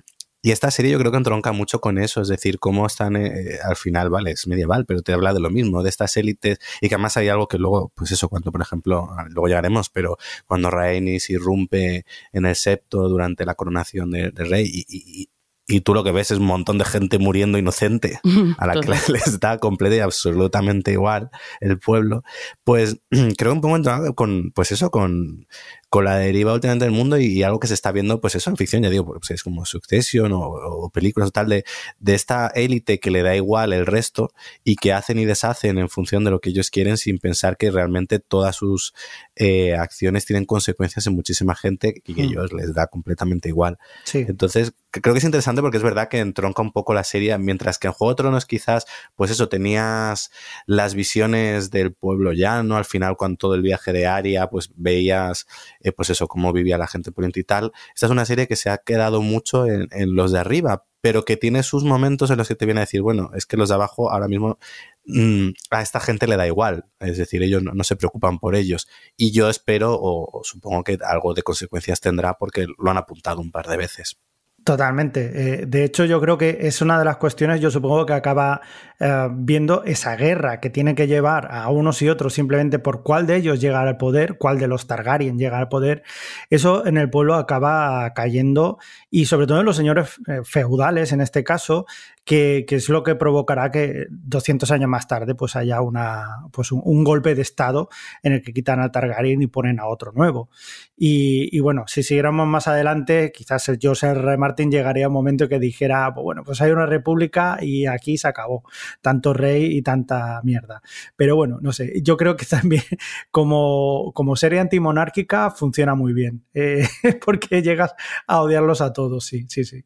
y esta serie yo creo que entronca mucho con eso, es decir, cómo están eh, al final, vale, es medieval, pero te habla de lo mismo, de estas élites, y que además hay algo que luego, pues eso, cuando por ejemplo, ah, luego llegaremos, pero cuando Rhaenys irrumpe en el septo durante la coronación de- del rey y, y- y- y tú lo que ves es un montón de gente muriendo inocente a la que les da completa y absolutamente igual el pueblo, pues creo que un poco entronca con, pues eso, con, con la deriva últimamente del mundo y, y algo que se está viendo, pues eso, en ficción, ya digo, pues es como Succession o, o películas o tal, de, de esta élite que le da igual el resto y que hacen y deshacen en función de lo que ellos quieren sin pensar que realmente todas sus eh, acciones tienen consecuencias en muchísima gente y que a
Mm.
ellos les da completamente igual.
Sí.
Entonces, creo que es interesante porque es verdad que entronca un poco la serie, mientras que en Juego de Tronos quizás, pues eso, tenías las visiones del pueblo llano, al final cuando todo el viaje de Aria, pues veías, eh, pues eso, cómo vivía la gente poniente y tal. Esta es una serie que se ha quedado mucho en, los de arriba, pero que tiene sus momentos en los que te viene a decir, bueno, es que los de abajo ahora mismo mm, a esta gente le da igual, es decir, ellos no, se preocupan por ellos. Y yo espero, o supongo que algo de consecuencias tendrá porque lo han apuntado un par de veces.
Totalmente. Eh, de hecho, yo creo que es una de las cuestiones, yo supongo que acaba eh, viendo esa guerra que tiene que llevar a unos y otros simplemente por cuál de ellos llega al poder, cuál de los Targaryen llega al poder. Eso en el pueblo acaba cayendo y sobre todo en los señores eh, feudales, en este caso, que, que es lo que provocará que 200 años más tarde pues haya una, pues un, golpe de estado en el que quitan a Targaryen y ponen a otro nuevo. Y, y, bueno, si siguiéramos más adelante, quizás el George R. Martin llegaría a un momento que dijera, pues bueno, pues hay una república y aquí se acabó. Tanto rey y tanta mierda. Pero bueno, no sé, yo creo que también como, como serie antimonárquica funciona muy bien. Eh, porque llegas a odiarlos a todos, sí, sí, sí.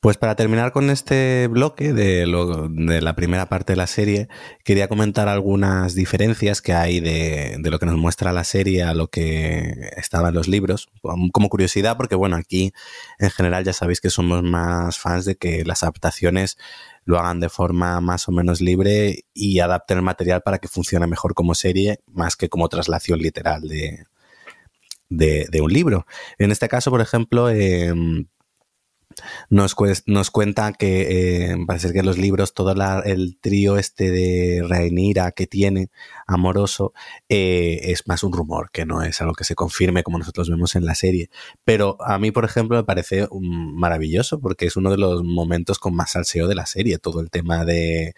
Pues para terminar con este bloque de, la primera parte de la serie, quería comentar algunas diferencias que hay de, lo que nos muestra la serie a lo que estaba en los libros, como curiosidad, porque bueno, aquí en general ya sabéis que somos más fans de que las adaptaciones lo hagan de forma más o menos libre y adapten el material para que funcione mejor como serie, más que como traslación literal de, de, de un libro. En este caso, por ejemplo, eh, nos, cuenta que eh, parece que los libros todo la, el trío este de Rhaenyra que tiene amoroso eh, es más un rumor que no es algo que se confirme como nosotros vemos en la serie. Pero a mí por ejemplo me parece un maravilloso porque es uno de los momentos con más salseo de la serie todo el tema de,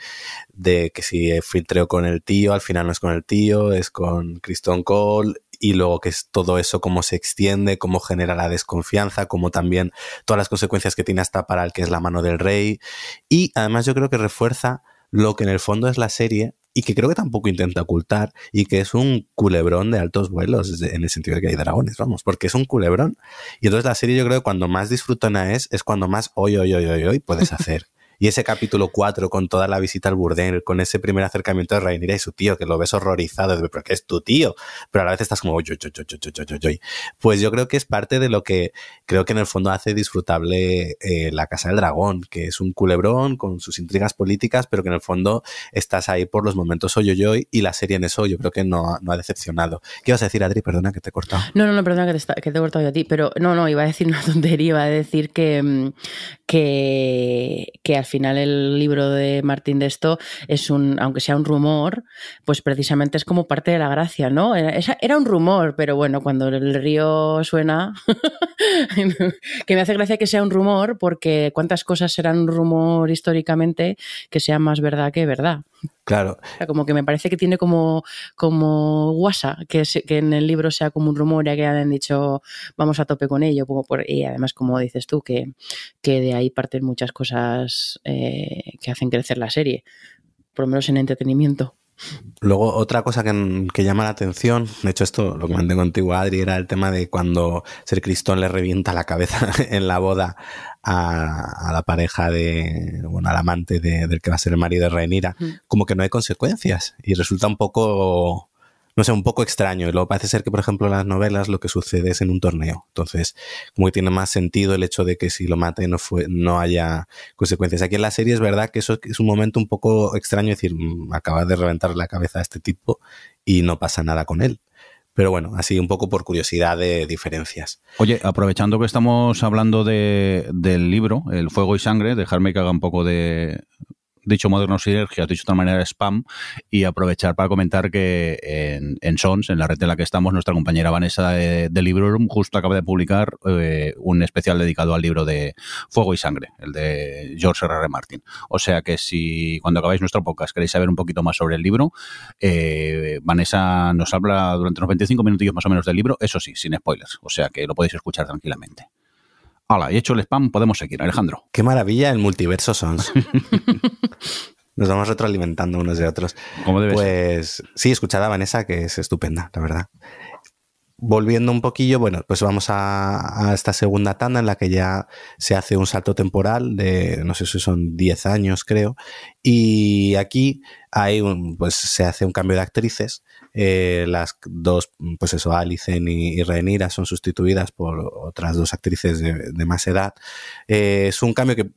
de que si filtreo con el tío al final no es con el tío es con Kristen Cole y luego que es todo eso, cómo se extiende, cómo genera la desconfianza, como también todas las consecuencias que tiene hasta para el que es la mano del rey. Y además yo creo que refuerza lo que en el fondo es la serie y que creo que tampoco intenta ocultar y que es un culebrón de altos vuelos en el sentido de que hay dragones, vamos, porque es un culebrón. Y entonces la serie yo creo que cuando más disfrutona es, es cuando más hoy, hoy, hoy, hoy, hoy puedes hacer. Y ese capítulo 4 con toda la visita al burdel, con ese primer acercamiento de Rhaenyra y su tío, que lo ves horrorizado, de, porque es tu tío, pero a la vez estás como, oy, oy, oy, oy, oy, pues yo creo que es parte de lo que creo que en el fondo hace disfrutable eh, la Casa del Dragón, que es un culebrón con sus intrigas políticas, pero que en el fondo estás ahí por los momentos hoy, y la serie en eso yo creo que no, no ha decepcionado. ¿Qué ibas a decir, Adri? Perdona que te he cortado.
No, no, no, perdona que te, está, que te he cortado yo a ti, pero no, no, iba a decir una tontería, iba a decir que, mm, que, que al final el libro de Martín de esto es un, aunque sea un rumor, pues precisamente es como parte de la gracia, ¿no? Era, era un rumor, pero bueno, cuando el río suena, que me hace gracia que sea un rumor, porque cuántas cosas serán un rumor históricamente que sean más verdad que verdad.
Claro.
O sea, como que me parece que tiene como, como guasa, que, se, que en el libro sea como un rumor, ya que hayan dicho vamos a tope con ello. Por, y además, como dices tú, que, que de ahí parten muchas cosas eh, que hacen crecer la serie, por lo menos en entretenimiento.
Luego, otra cosa que, que, llama la atención, de hecho esto lo comenté contigo, Adri, era el tema de cuando Ser Cristón le revienta la cabeza en la boda a, a la pareja de, bueno, al amante de, del que va a ser el marido de Rhaenyra, mm. como que no hay consecuencias y resulta un poco no sé, un poco extraño. Y luego parece ser que, por ejemplo, en las novelas lo que sucede es en un torneo. Entonces, como que tiene más sentido el hecho de que si lo mate no, fue, no haya consecuencias. Aquí en la serie es verdad que eso es un momento un poco extraño, decir, mm, acaba de reventar la cabeza a este tipo y no pasa nada con él. Pero bueno, así un poco por curiosidad de diferencias.
Oye, aprovechando que estamos hablando de, del libro, El Fuego y Sangre, dejarme que haga un poco de, dicho moderno sinergia, dicho de otra manera spam, y aprovechar para comentar que en, en, Sons, en la red en la que estamos, nuestra compañera Vanessa de, de Librorum justo acaba de publicar eh, un especial dedicado al libro de Fuego y Sangre, el de George R. R. Martin. O sea que si cuando acabáis nuestro podcast queréis saber un poquito más sobre el libro, eh, Vanessa nos habla durante unos 25 minutillos más o menos del libro, eso sí, sin spoilers. O sea que lo podéis escuchar tranquilamente. Hola, y hecho el spam, podemos seguir, Alejandro.
Qué maravilla el multiverso Sons. Nos vamos retroalimentando unos de otros.
¿Cómo debe
pues sí, escuchad a Vanessa, que es estupenda, la verdad. Volviendo un poquillo, bueno, pues vamos a, esta segunda tanda en la que ya se hace un salto temporal de, no sé si son 10 años, creo. Y aquí hay un, pues se hace un cambio de actrices. Eh, las dos, pues eso, Alicen y, y Rhaenyra son sustituidas por otras dos actrices de, de más edad. Eh, es un cambio que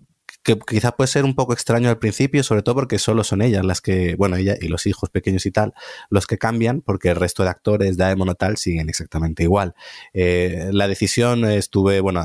que quizás puede ser un poco extraño al principio, sobre todo porque solo son ellas las que, bueno, ella y los hijos pequeños y tal, los que cambian, porque el resto de actores, Daemon o tal, siguen exactamente igual. Eh, la decisión estuve, bueno,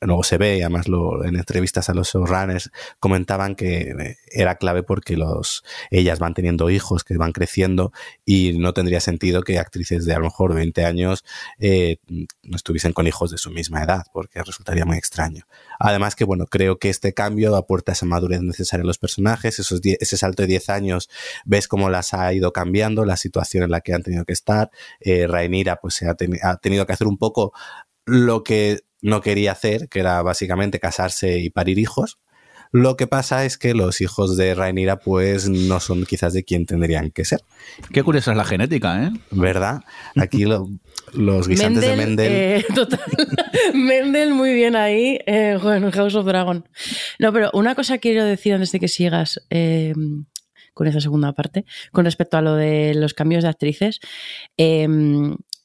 luego se ve, y además lo, en entrevistas a los showrunners comentaban que era clave porque los, ellas van teniendo hijos que van creciendo y no tendría sentido que actrices de a lo mejor 20 años eh, no estuviesen con hijos de su misma edad, porque resultaría muy extraño. Además que, bueno, creo que este cambio aporta esa madurez necesaria a los personajes, esos ese salto de 10 años, ves cómo las ha ido cambiando, la situación en la que han tenido que estar. Eh, Rhaenyra, pues se ha, ten, ha tenido que hacer un poco lo que no quería hacer, que era básicamente casarse y parir hijos. Lo que pasa es que los hijos de Rhaenyra pues no son quizás de quien tendrían que ser.
Qué curiosa es la genética, ¿eh?
¿Verdad? Aquí lo, los guisantes
Mendel,
de Mendel...
Eh, total. Mendel muy bien ahí, eh, bueno, House of Dragon. No, pero una cosa quiero decir antes de que sigas eh, con esa segunda parte, con respecto a lo de los cambios de actrices.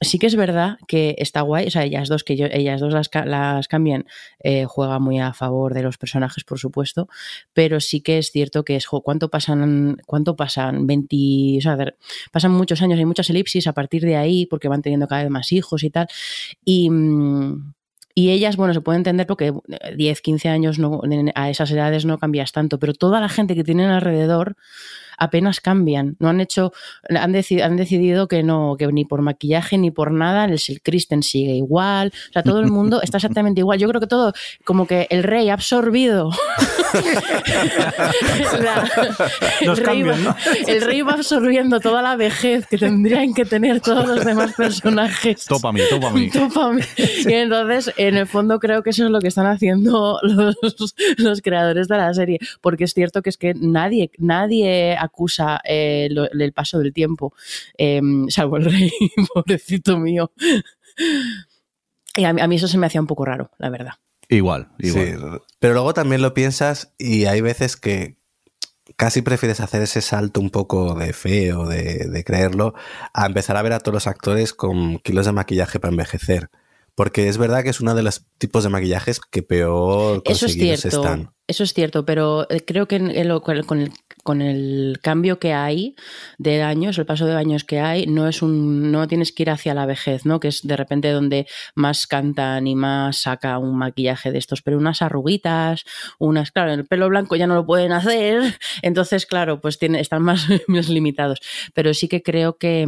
Eh, sí que es verdad que está guay, o sea, ellas dos, que yo, ellas dos las, las cambian, eh, juega muy a favor de los personajes, por supuesto, pero sí que es cierto que es, ¿cuánto pasan, cuánto pasan? 20, o sea, pasan muchos años, hay muchas elipsis a partir de ahí, porque van teniendo cada vez más hijos y tal, y... Y ellas, bueno, se puede entender porque 10, 15 años no, a esas edades no cambias tanto, pero toda la gente que tienen alrededor apenas cambian. No han hecho, han, deci han decidido que no, que ni por maquillaje ni por nada, el Kristen sigue igual. O sea, todo el mundo está exactamente igual. Yo creo que todo, como que el rey ha absorbido. la,
Los
el, rey
cambios,
va,
¿no?
el rey va absorbiendo toda la vejez que tendrían que tener todos los demás personajes.
Topa mí, topa mí.
Topa mí. Y entonces, en el fondo, creo que eso es lo que están haciendo los, los creadores de la serie. Porque es cierto que es que nadie, nadie acusa eh, lo, el paso del tiempo, eh, salvo el rey, pobrecito mío. Y a mí, a mí, eso se me hacía un poco raro, la verdad.
Igual, igual.
Sí, pero luego también lo piensas y hay veces que casi prefieres hacer ese salto un poco de fe o de, de creerlo a empezar a ver a todos los actores con kilos de maquillaje para envejecer. Porque es verdad que es uno de los tipos de maquillajes que peor
eso es cierto,
están.
Eso es cierto, pero creo que con, el, con el cambio que hay de años, el paso de años que hay, no es un, no tienes que ir hacia la vejez, ¿no? Que es de repente donde más cantan y más saca un maquillaje de estos, pero unas arruguitas, unas, claro, el pelo blanco ya no lo pueden hacer, entonces, claro, pues tiene, están más, más limitados. Pero sí que creo que,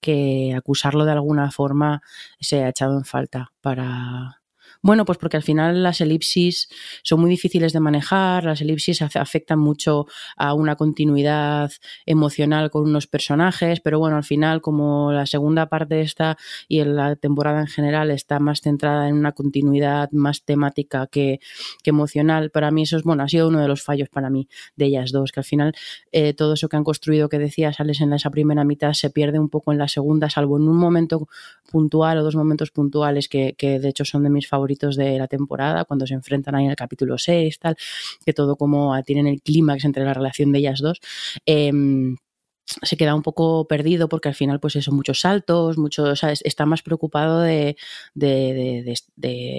que acusarlo de alguna forma se ha echado en falta para, bueno, pues porque al final las elipsis son muy difíciles de manejar, las elipsis afectan mucho a una continuidad emocional con unos personajes, pero bueno, al final como la segunda parte está y en la temporada en general está más centrada en una continuidad más temática que, emocional, para mí eso es, bueno, ha sido uno de los fallos para mí de ellas dos, que al final eh, todo eso que han construido que decías, sales en esa primera mitad, se pierde un poco en la segunda, salvo en un momento puntual o dos momentos puntuales que, que de hecho son de mis favoritos de la temporada, cuando se enfrentan ahí en el capítulo 6, tal, que todo como tienen el clímax entre la relación de ellas dos. Eh, se queda un poco perdido porque al final, pues eso, muchos saltos, muchos, sea, está más preocupado de,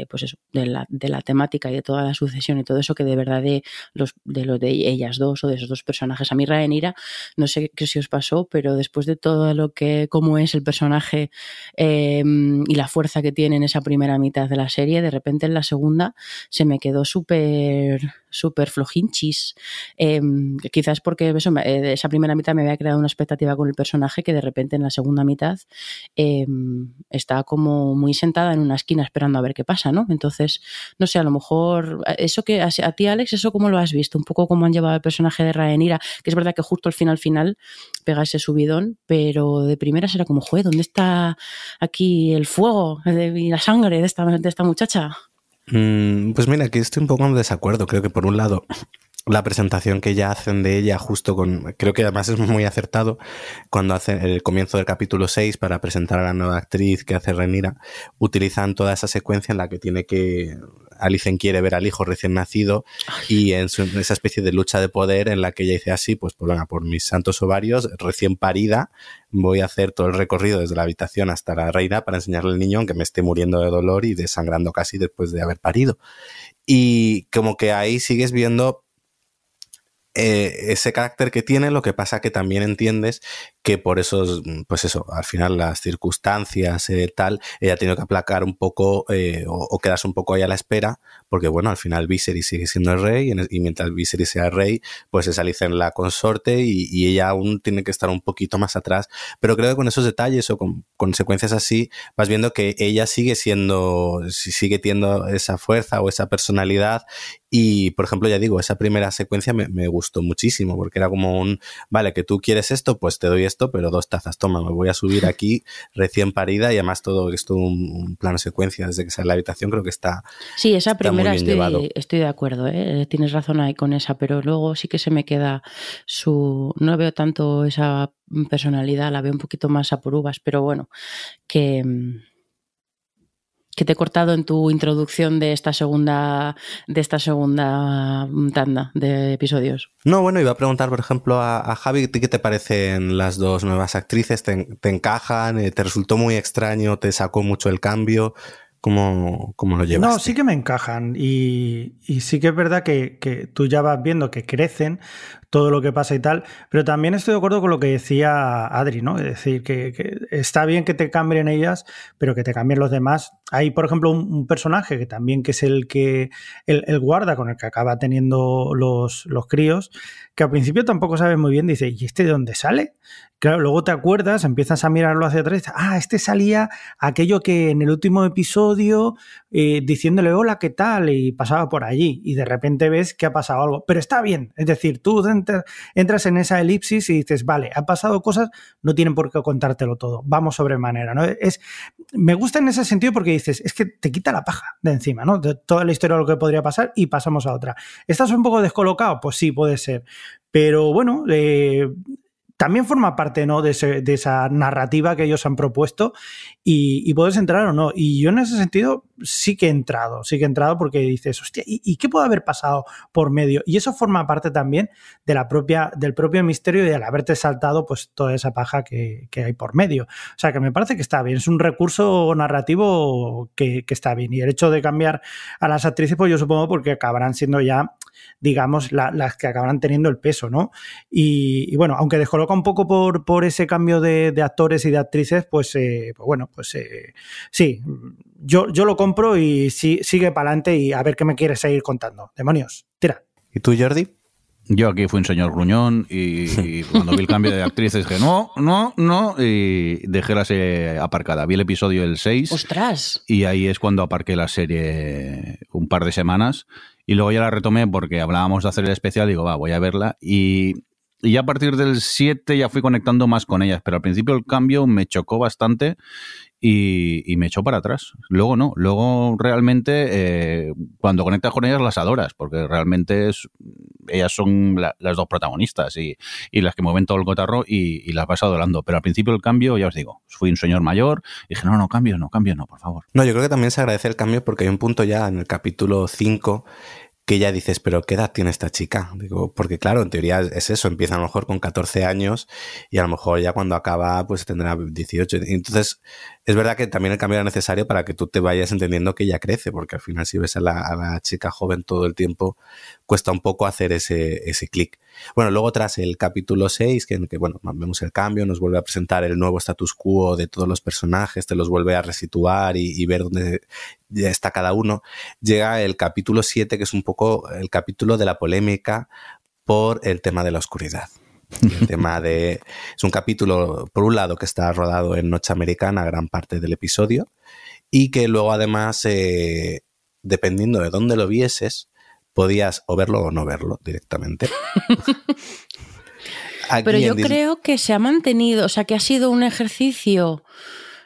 pues eso, la, de la temática y de toda la sucesión y todo eso que de verdad de los de ellas dos o de esos dos personajes. A mí Rhaenyra, no sé qué si os pasó, pero después de todo lo que, cómo es el personaje eh, y la fuerza que tiene en esa primera mitad de la serie, de repente en la segunda se me quedó súper súper flojinchis. Eh, quizás porque eso, eh, esa primera mitad me había creado una expectativa con el personaje que de repente en la segunda mitad eh, está como muy sentada en una esquina esperando a ver qué pasa, ¿no? Entonces, no sé, a lo mejor eso que a, ti, Alex, eso cómo lo has visto, un poco cómo han llevado el personaje de Rhaenyra, que es verdad que justo al final final pega ese subidón, pero de primera será como, joder, ¿dónde está aquí el fuego y la sangre de esta, de esta muchacha?
Mm, pues mira, aquí estoy un poco en desacuerdo. Creo que por un lado, la presentación que ya hacen de ella justo con, creo que además es muy acertado cuando hacen el comienzo del capítulo 6 para presentar a la nueva actriz que hace Renira, utilizan toda esa secuencia en la que tiene que, Alicen quiere ver al hijo recién nacido y en, su, en, esa especie de lucha de poder en la que ella dice así, pues, pues venga, por mis santos ovarios, recién parida, voy a hacer todo el recorrido desde la habitación hasta la reina para enseñarle al niño aunque me esté muriendo de dolor y desangrando casi después de haber parido. Y como que ahí sigues viendo eh, ese carácter que tiene, lo que pasa que también entiendes que por eso, pues eso, al final las circunstancias, eh, tal, ella tiene que aplacar un poco eh, o, o, quedarse un poco ahí a la espera, porque bueno, al final Viserys sigue siendo el rey y, mientras Viserys sea el rey, pues es Alicent la consorte y, y, ella aún tiene que estar un poquito más atrás. Pero creo que con esos detalles o con consecuencias así, vas viendo que ella sigue siendo, sigue teniendo esa fuerza o esa personalidad y, por ejemplo, ya digo, esa primera secuencia me, me, gustó muchísimo, porque era como un, vale, que tú quieres esto, pues te doy esto, pero dos tazas, toma, me voy a subir aquí recién parida y además todo esto un, un plano secuencia desde que sale la habitación, creo que está.
Sí, esa primera estoy, estoy, de acuerdo, ¿eh? tienes razón ahí con esa, pero luego sí que se me queda su. No veo tanto esa personalidad, la veo un poquito más a por uvas, pero bueno, que que te he cortado en tu introducción de esta segunda de esta segunda tanda de episodios.
No, bueno, iba a preguntar, por ejemplo, a, a Javi, ¿qué te parecen las dos nuevas actrices? ¿Te, te encajan? Eh, ¿Te resultó muy extraño? ¿Te sacó mucho el cambio? ¿Cómo, cómo lo llevas?
No, sí que me encajan y, y sí que es verdad que, que, tú ya vas viendo que crecen todo lo que pasa y tal, pero también estoy de acuerdo con lo que decía Adri, ¿no? Es decir, que, está bien que te cambien ellas, pero que te cambien los demás. Hay, por ejemplo, un, personaje que también que es el que el, el, guarda con el que acaba teniendo los, los críos, que al principio tampoco sabes muy bien, dice, ¿y este de dónde sale? Claro, luego te acuerdas, empiezas a mirarlo hacia atrás, ah, este salía aquello que en el último episodio eh, diciéndole hola, ¿qué tal? Y pasaba por allí y de repente ves que ha pasado algo, pero está bien, es decir, tú entras, en esa elipsis y dices, vale, ha pasado cosas, no tienen por qué contártelo todo, vamos sobremanera, ¿no? Es, me gusta en ese sentido porque dices, es que te quita la paja de encima, ¿no? De toda la historia de lo que podría pasar y pasamos a otra. ¿Estás un poco descolocado? Pues sí, puede ser. Pero bueno, eh, también forma parte ¿no? de, ese, de, esa narrativa que ellos han propuesto y, puedes entrar o no. Y yo en ese sentido sí que he entrado, sí que he entrado porque dices, hostia, ¿y, qué puede haber pasado por medio? Y eso forma parte también de la propia, del propio misterio y al haberte saltado pues toda esa paja que, hay por medio. O sea que me parece que está bien, es un recurso narrativo que, está bien. Y el hecho de cambiar a las actrices, pues yo supongo porque acabarán siendo ya digamos, la, las que acabarán teniendo el peso, ¿no? Y, y, bueno, aunque descoloca un poco por, por ese cambio de, de, actores y de actrices, pues, eh, pues bueno, pues eh, sí, yo, yo lo compro y sí, sigue para adelante y a ver qué me quieres seguir contando. Demonios, tira.
¿Y tú, Jordi?
Yo aquí fui un señor gruñón y, y cuando vi el cambio de actrices dije, no, no, no, y dejé la serie aparcada. Vi el episodio el 6.
¡Ostras!
Y ahí es cuando aparqué la serie un par de semanas y luego ya la retomé porque hablábamos de hacer el especial, digo, va, voy a verla y, y ya a partir del 7 ya fui conectando más con ellas, pero al principio el cambio me chocó bastante y, y me echó para atrás. Luego no, luego realmente eh, cuando conectas con ellas las adoras, porque realmente es, ellas son la, las dos protagonistas y, y, las que mueven todo el cotarro y, y, las vas adorando. Pero al principio el cambio, ya os digo, fui un señor mayor y dije, no, no, cambio, no, cambio, no, por favor.
No, yo creo que también se agradece el cambio porque hay un punto ya en el capítulo 5 que ya dices, pero ¿qué edad tiene esta chica? Digo, porque claro, en teoría es eso, empieza a lo mejor con 14 años y a lo mejor ya cuando acaba pues tendrá 18. Entonces, es verdad que también el cambio era necesario para que tú te vayas entendiendo que ella crece, porque al final si ves a la, chica joven todo el tiempo, cuesta un poco hacer ese, ese clic. Bueno, luego tras el capítulo 6, que, que bueno, vemos el cambio, nos vuelve a presentar el nuevo status quo de todos los personajes, te los vuelve a resituar y, y ver dónde está cada uno, llega el capítulo 7, que es un poco el capítulo de la polémica por el tema de la oscuridad. El tema de. Es un capítulo, por un lado, que está rodado en Noche Americana, gran parte del episodio, y que luego, además, eh, dependiendo de dónde lo vieses, podías o verlo o no verlo directamente.
Pero yo creo que se ha mantenido, o sea, que ha sido un ejercicio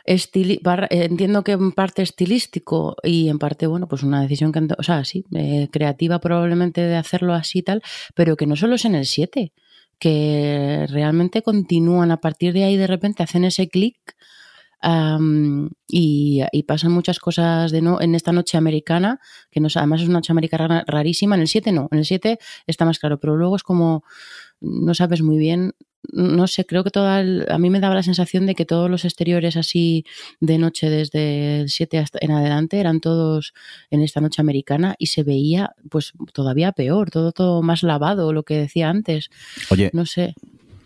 entiendo que en parte estilístico y en parte, bueno, pues una decisión que, o sea, sí, eh, creativa probablemente de hacerlo así y tal, pero que no solo es en el 7, que realmente continúan a partir de ahí de repente hacen ese clic y, pasan muchas cosas de no, en esta noche americana, que no, además es una noche americana rarísima. En el 7 no, en el 7 está más claro, pero luego es como no sabes muy bien no sé, creo que toda a mí me daba la sensación de que todos los exteriores así de noche desde el 7 hasta en adelante eran todos en esta noche americana y se veía pues todavía peor, todo todo más lavado, lo que decía antes.
Oye,
no sé.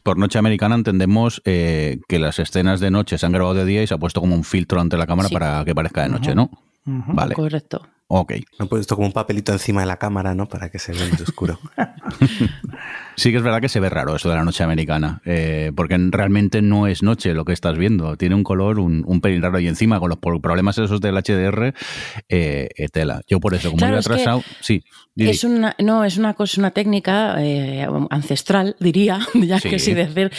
Por noche americana entendemos eh, que las escenas de noche se han grabado de día y se ha puesto como un filtro ante la cámara para que parezca de noche, ¿no? Vale.
Correcto.
Ok.
Han puesto como un papelito encima de la cámara, ¿no? Para que se vea más oscuro.
sí que es verdad que se ve raro eso de la noche americana, eh, porque realmente no es noche lo que estás viendo. Tiene un color un, un pelín raro y encima con los problemas esos del HDR, eh, tela. Yo por eso, como he atrasado, sí.
Es una, no, es una cosa, una técnica eh, ancestral, diría, ya que sí decir,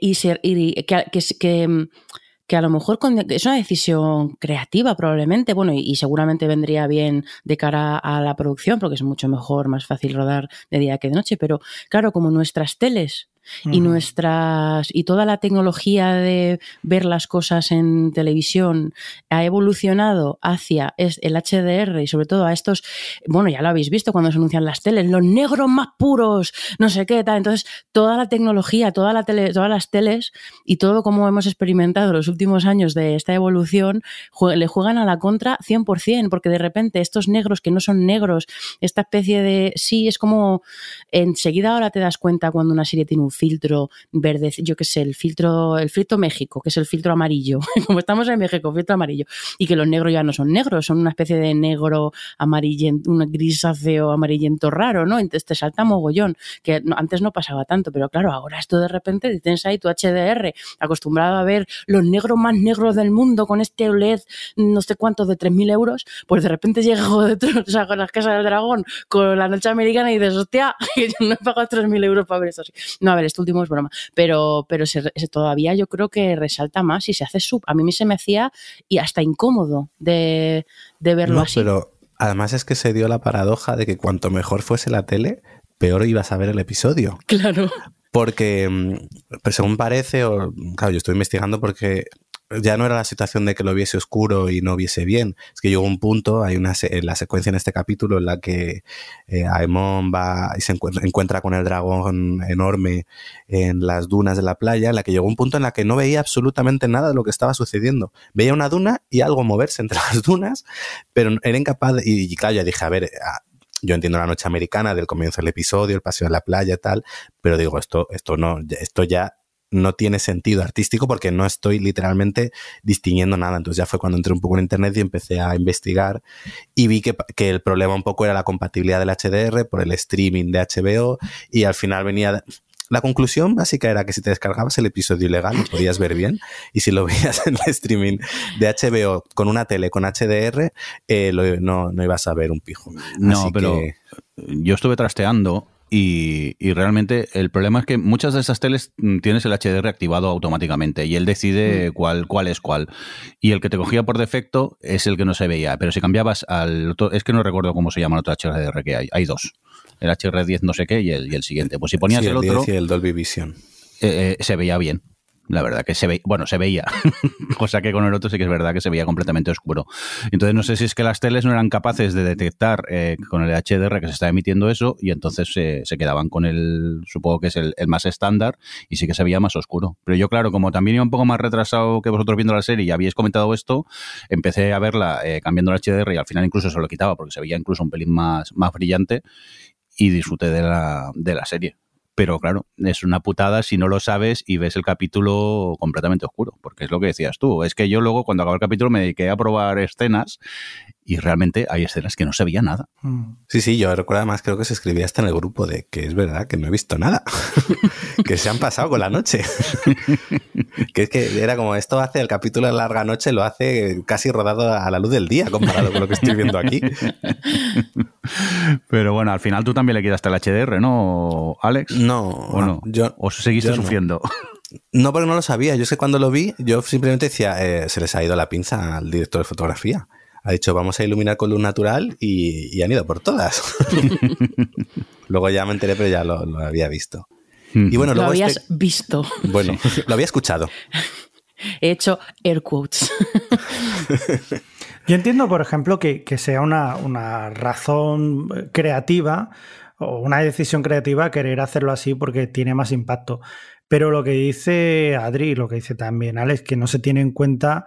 y, ser, y que, que que a lo mejor es una decisión creativa probablemente, bueno, y, seguramente vendría bien de cara a la producción, porque es mucho mejor, más fácil rodar de día que de noche, pero claro, como nuestras teles y nuestras y toda la tecnología de ver las cosas en televisión ha evolucionado hacia el HDR y sobre todo a estos, bueno, ya lo habéis visto cuando se anuncian las teles, los negros más puros, no sé qué tal. Entonces, toda la tecnología, toda la tele, todas las teles y todo como hemos experimentado los últimos años de esta evolución, le juegan a la contra 100%, porque de repente estos negros que no son negros, esta especie de sí, es como enseguida ahora te das cuenta cuando una serie tiene un filtro verde, yo qué sé, el filtro, el filtro México, que es el filtro amarillo, como estamos en México, filtro amarillo, y que los negros ya no son negros, son una especie de negro amarillento, un grisáceo amarillento raro, ¿no? Entonces te salta mogollón, que antes no pasaba tanto, pero claro, ahora esto de repente tienes ahí tu HDR, acostumbrado a ver los negros más negros del mundo con este OLED no sé cuánto de 3.000 euros, pues de repente llega sea, con las casas del dragón, con la noche americana y dices, hostia, yo no he pagado 3.000 euros para ver esto así. No, a ver, esto último es broma, pero, pero todavía yo creo que resalta más y se hace sub. A mí se me hacía y hasta incómodo de, verlo así.
Pero además es que se dio la paradoja de que cuanto mejor fuese la tele, peor ibas a ver el episodio.
Claro.
Porque, mm, según parece, o, claro, yo estoy investigando porque ya no era la situación de que lo viese oscuro y no viese bien. Es que llegó un punto, hay una en la secuencia en este capítulo en la que eh, Aemon va y se encuentra, con el dragón enorme en las dunas de la playa, en la que llegó un punto en la que no veía absolutamente nada de lo que estaba sucediendo. Veía una duna y algo moverse entre las dunas, pero era incapaz de, y, claro, ya dije, a ver, ah, yo entiendo la noche americana del comienzo del episodio, el paseo en la playa y tal, pero digo, esto, esto no, esto ya no tiene sentido artístico porque no estoy literalmente distinguiendo nada. Entonces ya fue cuando entré un poco en internet y empecé a investigar y vi que, que, el problema un poco era la compatibilidad del HDR por el streaming de HBO y al final venía... La conclusión básica era que si te descargabas el episodio ilegal lo podías ver bien y si lo veías en el streaming de HBO con una tele con HDR eh, no, no ibas a ver un pijo.
No, pero yo estuve trasteando y, realmente el problema es que muchas de esas teles mm, tienes el HDR activado automáticamente y él decide mm. cuál, cuál es cuál. Y el que te cogía por defecto es el que no se veía. Pero si cambiabas al otro, es que no recuerdo cómo se llama el otro HDR que hay. Hay dos. El HR10 no sé qué y el, y el siguiente. Pues si ponías el, otro...
el Dolby Vision.
Eh, eh, se veía bien La verdad que se veía, bueno, se veía, cosa que con el otro sí que es verdad que se veía completamente oscuro. Entonces no sé si es que las teles no eran capaces de detectar eh, con el HDR que se está emitiendo eso y entonces se quedaban con el, supongo que es el, más estándar y sí que se veía más oscuro. Pero yo, claro, como también iba un poco más retrasado que vosotros viendo la serie y habíais comentado esto, empecé a verla eh, cambiando el HDR y al final incluso se lo quitaba porque se veía incluso un pelín más, más brillante y disfruté de la, de la serie. Pero claro, es una putada si no lo sabes y ves el capítulo completamente oscuro, porque es lo que decías tú. Es que yo luego, cuando acabó el capítulo, me dediqué a probar escenas y realmente hay escenas que no se veía nada.
Mm. Sí, sí, yo recuerdo además, creo que se escribía hasta en el grupo de que es verdad que no he visto nada, que se han pasado con la noche. que es que era como esto hace el capítulo de larga noche, lo hace casi rodado a la luz del día comparado con lo que estoy viendo aquí.
Pero bueno, al final tú también le quitaste el HDR, ¿no, Alex?
No,
¿O no?
Yo,
¿O seguiste sufriendo?
No. porque no lo sabía. Yo es que cuando lo vi, yo simplemente decía, eh, se les ha ido la pinza al director de fotografía ha dicho vamos a iluminar con luz natural y, han ido por todas. luego ya me enteré, pero ya lo, había visto.
Y bueno, lo habías este- visto.
Bueno, lo había escuchado.
He hecho air quotes.
Yo entiendo, por ejemplo, que, sea una, una, razón creativa o una decisión creativa querer hacerlo así porque tiene más impacto. Pero lo que dice Adri, lo que dice también Alex, que no se tiene en cuenta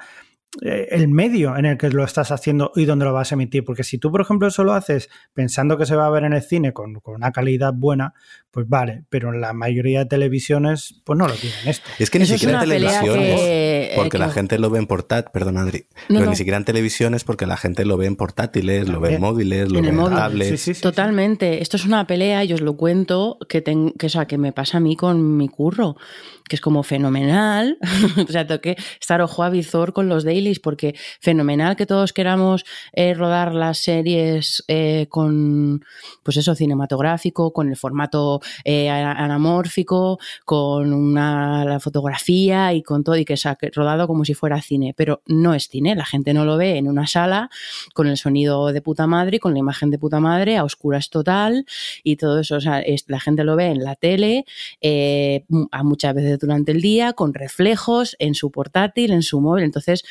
el medio en el que lo estás haciendo y dónde lo vas a emitir. Porque si tú, por ejemplo, eso lo haces pensando que se va a ver en el cine con, una calidad buena, pues vale, pero en la mayoría de televisiones, pues no lo tienen esto.
Es que ni siquiera en televisiones, eh, porque la gente lo ve en portátiles, perdón Adri, pero ni siquiera en televisiones porque la gente lo ve en portátiles, lo ve en móviles, lo ve en tablets.
Totalmente. Esto es una pelea, y os lo cuento, que, que, o sea, que me pasa a mí con mi curro que es como fenomenal. o sea, tengo que estar ojo a visor con los dailies porque fenomenal que todos queramos eh, rodar las series eh, con, pues eso, cinematográfico, con el formato eh, anamórfico, con una la fotografía y con todo, y que sea rodado como si fuera cine. Pero no es cine, la gente no lo ve en una sala con el sonido de puta madre, con la imagen de puta madre, a oscuras total y todo eso. O sea, la gente lo ve en la tele, a muchas veces durante el día con reflejos en su portátil, en su móvil. Entonces,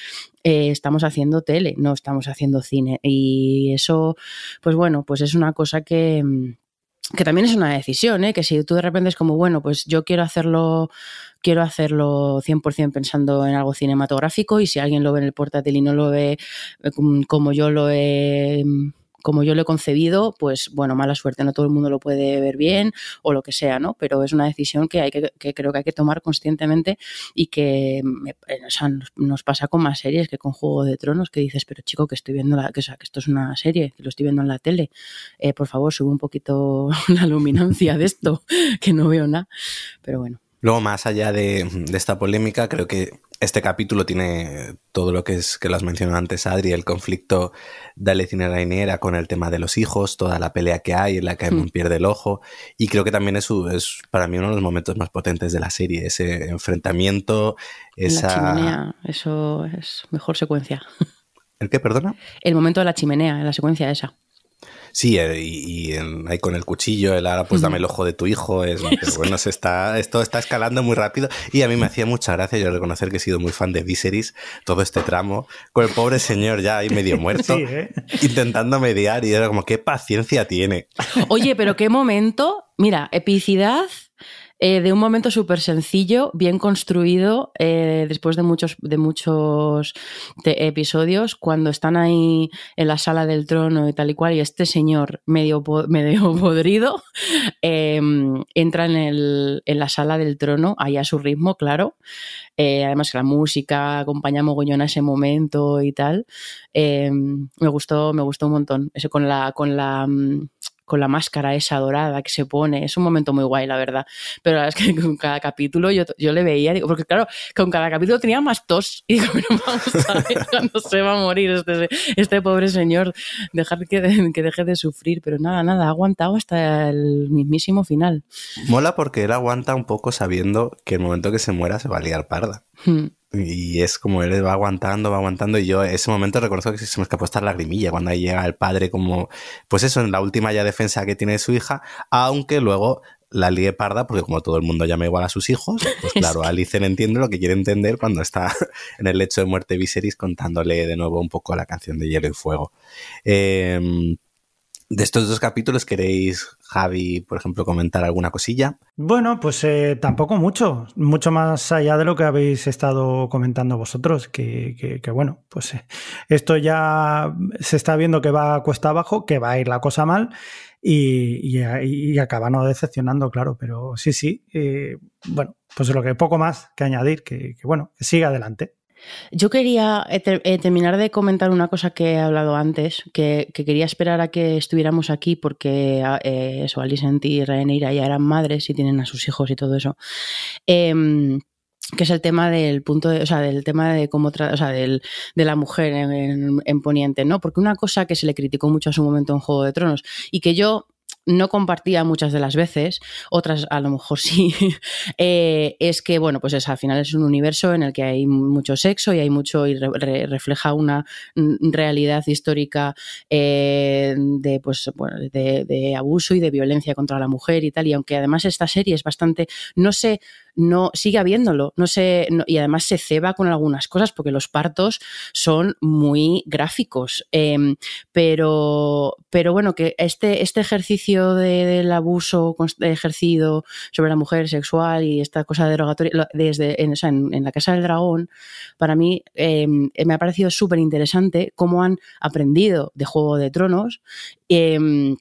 eh, estamos haciendo tele, no estamos haciendo cine. Y eso, pues bueno, pues es una cosa que que también es una decisión, ¿eh? que si tú de repente es como, bueno, pues yo quiero hacerlo, quiero hacerlo 100% pensando en algo cinematográfico y si alguien lo ve en el portátil y no lo ve eh, como yo lo he como yo lo he concebido, pues bueno, mala suerte, no todo el mundo lo puede ver bien o lo que sea, ¿no? Pero es una decisión que, hay que, creo que hay que tomar conscientemente y que eh, nos, pasa con más series que con Juego de Tronos, que dices, pero chico, que estoy viendo, la, que, o sea, que esto es una serie, que lo estoy viendo en la tele, eh, por favor, sube un poquito la luminancia de esto, que no veo nada, pero bueno.
Luego, más allá de esta polémica, creo que este capítulo tiene todo lo que es que lo has mencionado antes, Adri, el conflicto de Alecina Rainiera con el tema de los hijos, toda la pelea que hay en la que hmm. pierde el ojo. Y creo que también es, es para mí uno de los momentos más potentes de la serie, ese enfrentamiento, esa.
La chimenea, eso es mejor secuencia.
¿El qué, perdona?
El momento de la chimenea, la secuencia esa.
Sí, eh, y, ahí con el cuchillo, el ahora pues dame el ojo de tu hijo, es, bueno, se está, esto está escalando muy rápido y a mí me hacía mucha gracia yo reconocer que he sido muy fan de Viserys, todo este tramo, con el pobre señor ya ahí medio muerto, ¿eh? intentando mediar y era como, qué paciencia tiene.
Oye, pero qué momento, mira, epicidad eh, de un momento súper sencillo, bien construido, eh, después de muchos, de muchos episodios, cuando están ahí en la sala del trono y tal y cual, y este señor medio, medio podrido em, entra en, el, en, la sala del trono, ahí a su ritmo, claro. Eh, además que la música acompaña mogollón a ese momento y tal. Em, me gustó, me gustó un montón. Eso con la, con la mm, con la máscara esa dorada que se pone. Es un momento muy guay, la verdad. Pero la verdad es que con cada capítulo yo, yo le veía, digo, porque claro, con cada capítulo tenía más tos. Y digo, pero vamos a ver cuándo se va a morir este, este pobre señor, dejar que, que deje de sufrir. Pero nada, nada, ha aguantado hasta el mismísimo final.
Mola porque él aguanta un poco sabiendo que el momento que se muera se va a liar parda. Hmm. Y es como él va aguantando, va aguantando. Y yo ese momento reconozco que se me escapó esta lagrimilla cuando ahí llega el padre como, pues eso, en la última ya defensa que tiene su hija, aunque luego la lié parda porque como todo el mundo llama igual a sus hijos, pues claro, Alicent entiende lo que quiere entender cuando está en el lecho de muerte Viserys contándole de nuevo un poco la canción de Hielo y Fuego. Eh, de estos dos capítulos, ¿queréis, Javi, por ejemplo, comentar alguna cosilla?
Bueno, pues eh, tampoco mucho, mucho más allá de lo que habéis estado comentando vosotros, que, que, bueno, pues eh, esto ya se está viendo que va a cuesta abajo, que va a ir la cosa mal y, y, acaba no decepcionando, claro, pero sí, sí, eh, bueno, pues lo que poco más que añadir, que, que bueno, que siga adelante.
Yo quería eh, eh, terminar de comentar una cosa que he hablado antes, que, quería esperar a que estuviéramos aquí porque ah, eh, eso, Alicent y Rhaenyra ya eran madres y tienen a sus hijos y todo eso. Em, que es el tema del punto de, o sea, del tema de cómo o sea, del, de la mujer en, en, Poniente, ¿no? Porque una cosa que se le criticó mucho a su momento en Juego de Tronos y que yo no compartía muchas de las veces, otras a lo mejor sí, eh, es que, bueno, pues es, al final es un universo en el que hay mucho sexo y hay mucho y refleja una realidad histórica eh, de, pues, de, abuso y de violencia contra la mujer y tal. Y aunque además esta serie es bastante, no sé, no sigue habiéndolo, no sé, y además se ceba con algunas cosas porque los partos son muy gráficos. Em, pero, pero bueno, que este, este ejercicio del abuso ejercido sobre la mujer sexual y esta cosa derogatoria desde en, la Casa del Dragón, para mí em, me ha parecido súper interesante cómo han aprendido de Juego de Tronos. Em,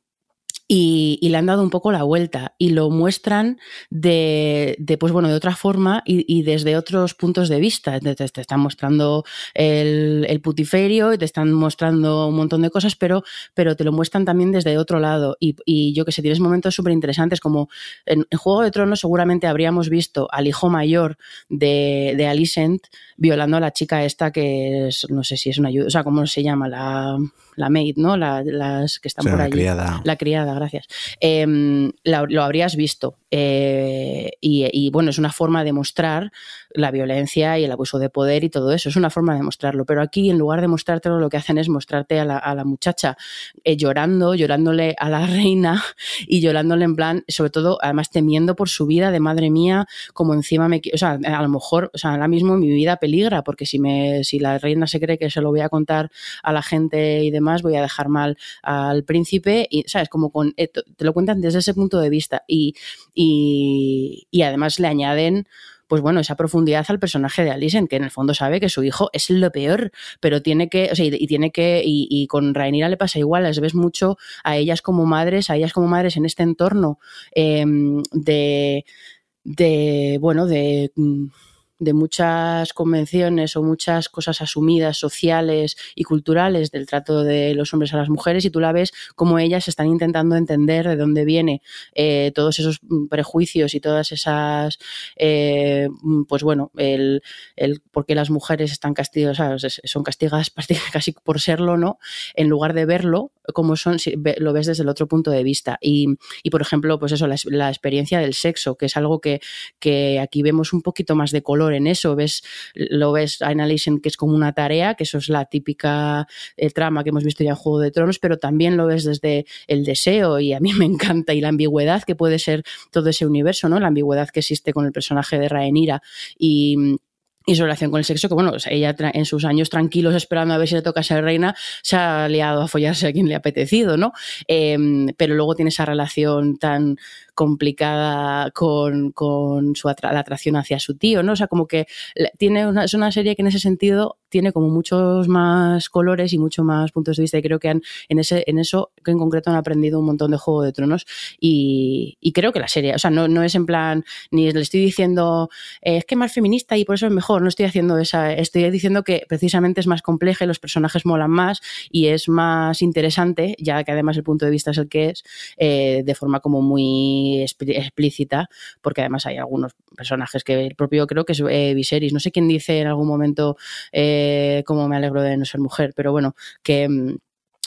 y, y, le han dado un poco la vuelta y lo muestran de, de pues bueno, de otra forma y, y, desde otros puntos de vista. Te, te están mostrando el, el, putiferio y te están mostrando un montón de cosas, pero, pero te lo muestran también desde otro lado. Y, y yo que sé, tienes momentos súper interesantes como en, en, Juego de Tronos seguramente habríamos visto al hijo mayor de, de Alicent violando a la chica esta que es, no sé si es una ayuda, o sea, ¿cómo se llama? La la maid, ¿no? La, las que están por
la
allí.
Criada.
La criada, gracias. La, lo habrías visto. Eh, y, bueno, es una forma de mostrar la violencia y el abuso de poder y todo eso. Es una forma de mostrarlo. Pero aquí, en lugar de mostrártelo, lo que hacen es mostrarte a la, a la muchacha eh, llorando, llorándole a la reina y llorándole en plan, sobre todo, además temiendo por su vida de madre mía, como encima me. O sea, a lo mejor, o sea, ahora mismo mi vida peligra, porque si, me, si la reina se cree que se lo voy a contar a la gente y demás, voy a dejar mal al príncipe. Y, ¿sabes? Como con. Eh, te lo cuentan desde ese punto de vista. Y, y, y además le añaden pues bueno, esa profundidad al personaje de Alicent, que en el fondo sabe que su hijo es lo peor, pero tiene que, o sea, y, tiene que, y, con Rhaenyra le pasa igual, les ves mucho a ellas como madres, a ellas como madres en este entorno eh, de, de, bueno, de de muchas convenciones o muchas cosas asumidas sociales y culturales del trato de los hombres a las mujeres y tú la ves como ellas están intentando entender de dónde viene eh, todos esos prejuicios y todas esas eh, pues bueno el, el por qué las mujeres están castigadas son castigadas casi por serlo no en lugar de verlo como son lo ves desde el otro punto de vista. Y, y por ejemplo pues eso la, experiencia del sexo que es algo que, que aquí vemos un poquito más de color en eso, ves, lo ves a Annalisen que es como una tarea, que eso es la típica eh, trama que hemos visto ya en Juego de Tronos, pero también lo ves desde el deseo y a mí me encanta y la ambigüedad que puede ser todo ese universo, ¿no? La ambigüedad que existe con el personaje de Rhaenyra. Y y su relación con el sexo, que bueno, ella en sus años tranquilos esperando a ver si le toca ser reina, se ha liado a follarse a quien le ha apetecido, ¿no? Eh, pero luego tiene esa relación tan complicada con, con su la atracción hacia su tío, ¿no? O sea, como que tiene una, es una serie que en ese sentido tiene como muchos más colores y muchos más puntos de vista y creo que han, en, ese, en eso que en concreto han aprendido un montón de Juego de Tronos y, y creo que la serie, o sea, no, no es en plan, ni le estoy diciendo, eh, es que es más feminista y por eso es mejor, no estoy haciendo esa, estoy diciendo que precisamente es más compleja y los personajes molan más y es más interesante, ya que además el punto de vista es el que es, eh, de forma como muy explícita, porque además hay algunos personajes que el propio creo que es eh, Viserys, no sé quién dice en algún momento eh, cómo me alegro de no ser mujer, pero bueno, que mm,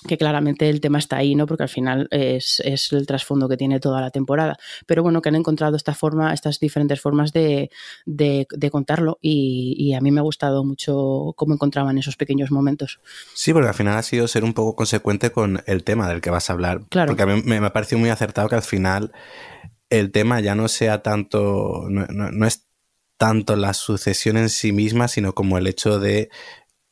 que claramente el tema está ahí, ¿no? Porque al final es, es, el trasfondo que tiene toda la temporada. Pero bueno, que han encontrado esta forma, estas diferentes formas de, de, de contarlo y, y, a mí me ha gustado mucho cómo encontraban esos pequeños momentos.
Sí, porque al final ha sido ser un poco consecuente con el tema del que vas a hablar.
Claro.
Porque a mí me, me ha parecido muy acertado que al final el tema ya no sea tanto, no, es tanto la sucesión en sí misma, sino como el hecho de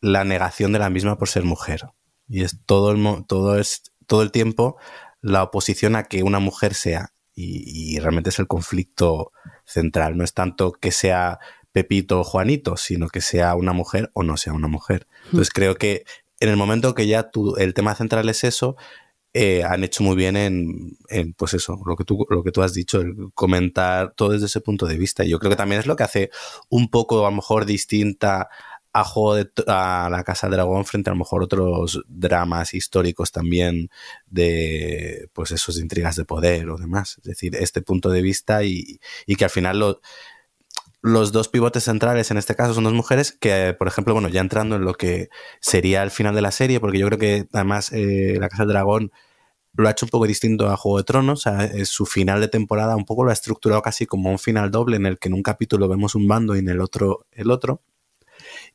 la negación de la misma por ser mujer. Y es todo el, todo es, todo el tiempo la oposición a que una mujer sea. Y, y, realmente es el conflicto central. No es tanto que sea Pepito o Juanito, sino que sea una mujer o no sea una mujer. Entonces creo que en el momento que ya tú, el tema central es eso, eh, han hecho muy bien en, pues eso, lo que, tú, lo que tú has dicho, el comentar todo desde ese punto de vista. Y yo creo que también es lo que hace un poco, a lo mejor, distinta a Juego de, a la Casa Dragón frente a, lo mejor otros dramas históricos también de, pues esos intrigas de poder o demás. Es decir, este punto de vista y, y que al final lo, los dos pivotes centrales en este caso son dos mujeres que, por ejemplo, bueno, ya entrando en lo que sería el final de la serie, porque yo creo que además eh, La Casa Dragón lo ha hecho un poco distinto a Juego de Tronos, o sea, su final de temporada un poco lo ha estructurado casi como un final doble en el que en un capítulo vemos un bando y en el otro el otro.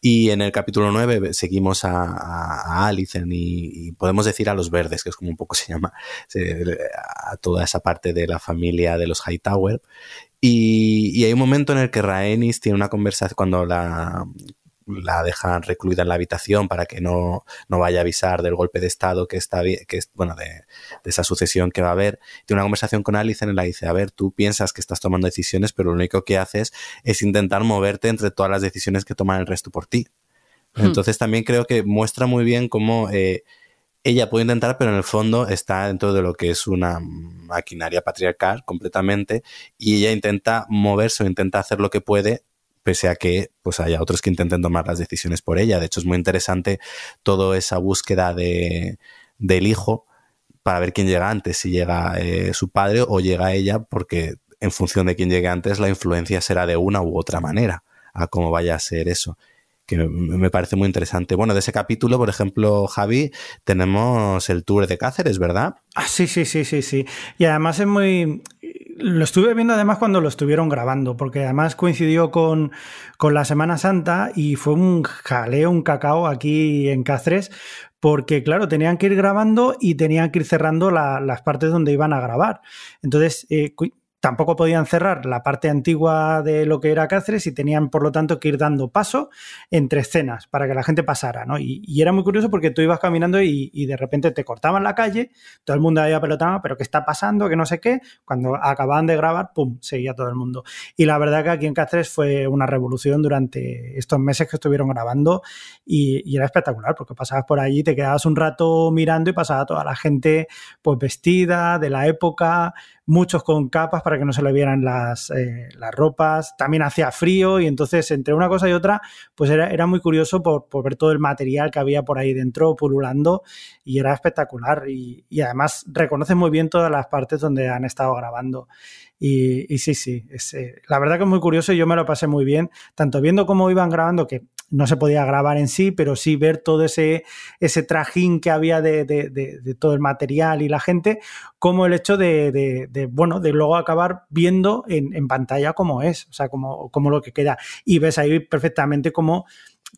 Y en el capítulo 9 seguimos a, a, Alicent y, podemos decir a los verdes, que es como un poco se llama, a toda esa parte de la familia de los Hightower. Y, hay un momento en el que Rhaenys tiene una conversación cuando la la dejan recluida en la habitación para que no, no vaya a avisar del golpe de estado que está que es bueno de, de, esa sucesión que va a haber tiene una conversación con Alice en la dice a ver tú piensas que estás tomando decisiones pero lo único que haces es intentar moverte entre todas las decisiones que toman el resto por ti hmm. entonces también creo que muestra muy bien cómo eh, ella puede intentar, pero en el fondo está dentro de lo que es una maquinaria patriarcal completamente y ella intenta moverse o intenta hacer lo que puede pese a que pues haya otros que intenten tomar las decisiones por ella. De hecho, es muy interesante toda esa búsqueda de, del hijo para ver quién llega antes, si llega eh, su padre o llega ella, porque en función de quién llegue antes, la influencia será de una u otra manera a cómo vaya a ser eso que me parece muy interesante. Bueno, de ese capítulo, por ejemplo, Javi, tenemos el tour de Cáceres, ¿verdad?
Ah, sí, sí, sí, sí, sí. Y además es muy... Lo estuve viendo además cuando lo estuvieron grabando, porque además coincidió con, con la Semana Santa y fue un jaleo, un cacao aquí en Cáceres, porque claro, tenían que ir grabando y tenían que ir cerrando la, las partes donde iban a grabar. Entonces, eh, tampoco podían cerrar la parte antigua de lo que era Cáceres y tenían, por lo tanto, que ir dando paso entre escenas para que la gente pasara, ¿no? Y, era muy curioso porque tú ibas caminando y, de repente te cortaban la calle, todo el mundo había pelotado, pero ¿qué está pasando? Que no sé qué. Cuando acababan de grabar, ¡pum!, seguía todo el mundo. Y la verdad que aquí en Cáceres fue una revolución durante estos meses que estuvieron grabando y, era espectacular porque pasabas por allí, te quedabas un rato mirando y pasaba toda la gente pues vestida de la época, muchos con capas para que no se le vieran las, eh, las ropas, también hacía frío y entonces entre una cosa y otra pues era, era muy curioso por, por, ver todo el material que había por ahí dentro pululando y era espectacular. Y, y además reconoce muy bien todas las partes donde han estado grabando. Y, y sí, sí, eh, la verdad que es muy curioso y yo me lo pasé muy bien, tanto viendo cómo iban grabando, que no se podía grabar en sí, pero sí ver todo ese, ese trajín que había de, de, todo el material y la gente, como el hecho de, bueno, de luego acabar viendo en, en pantalla cómo es, o sea, como, lo que queda. Y ves ahí perfectamente cómo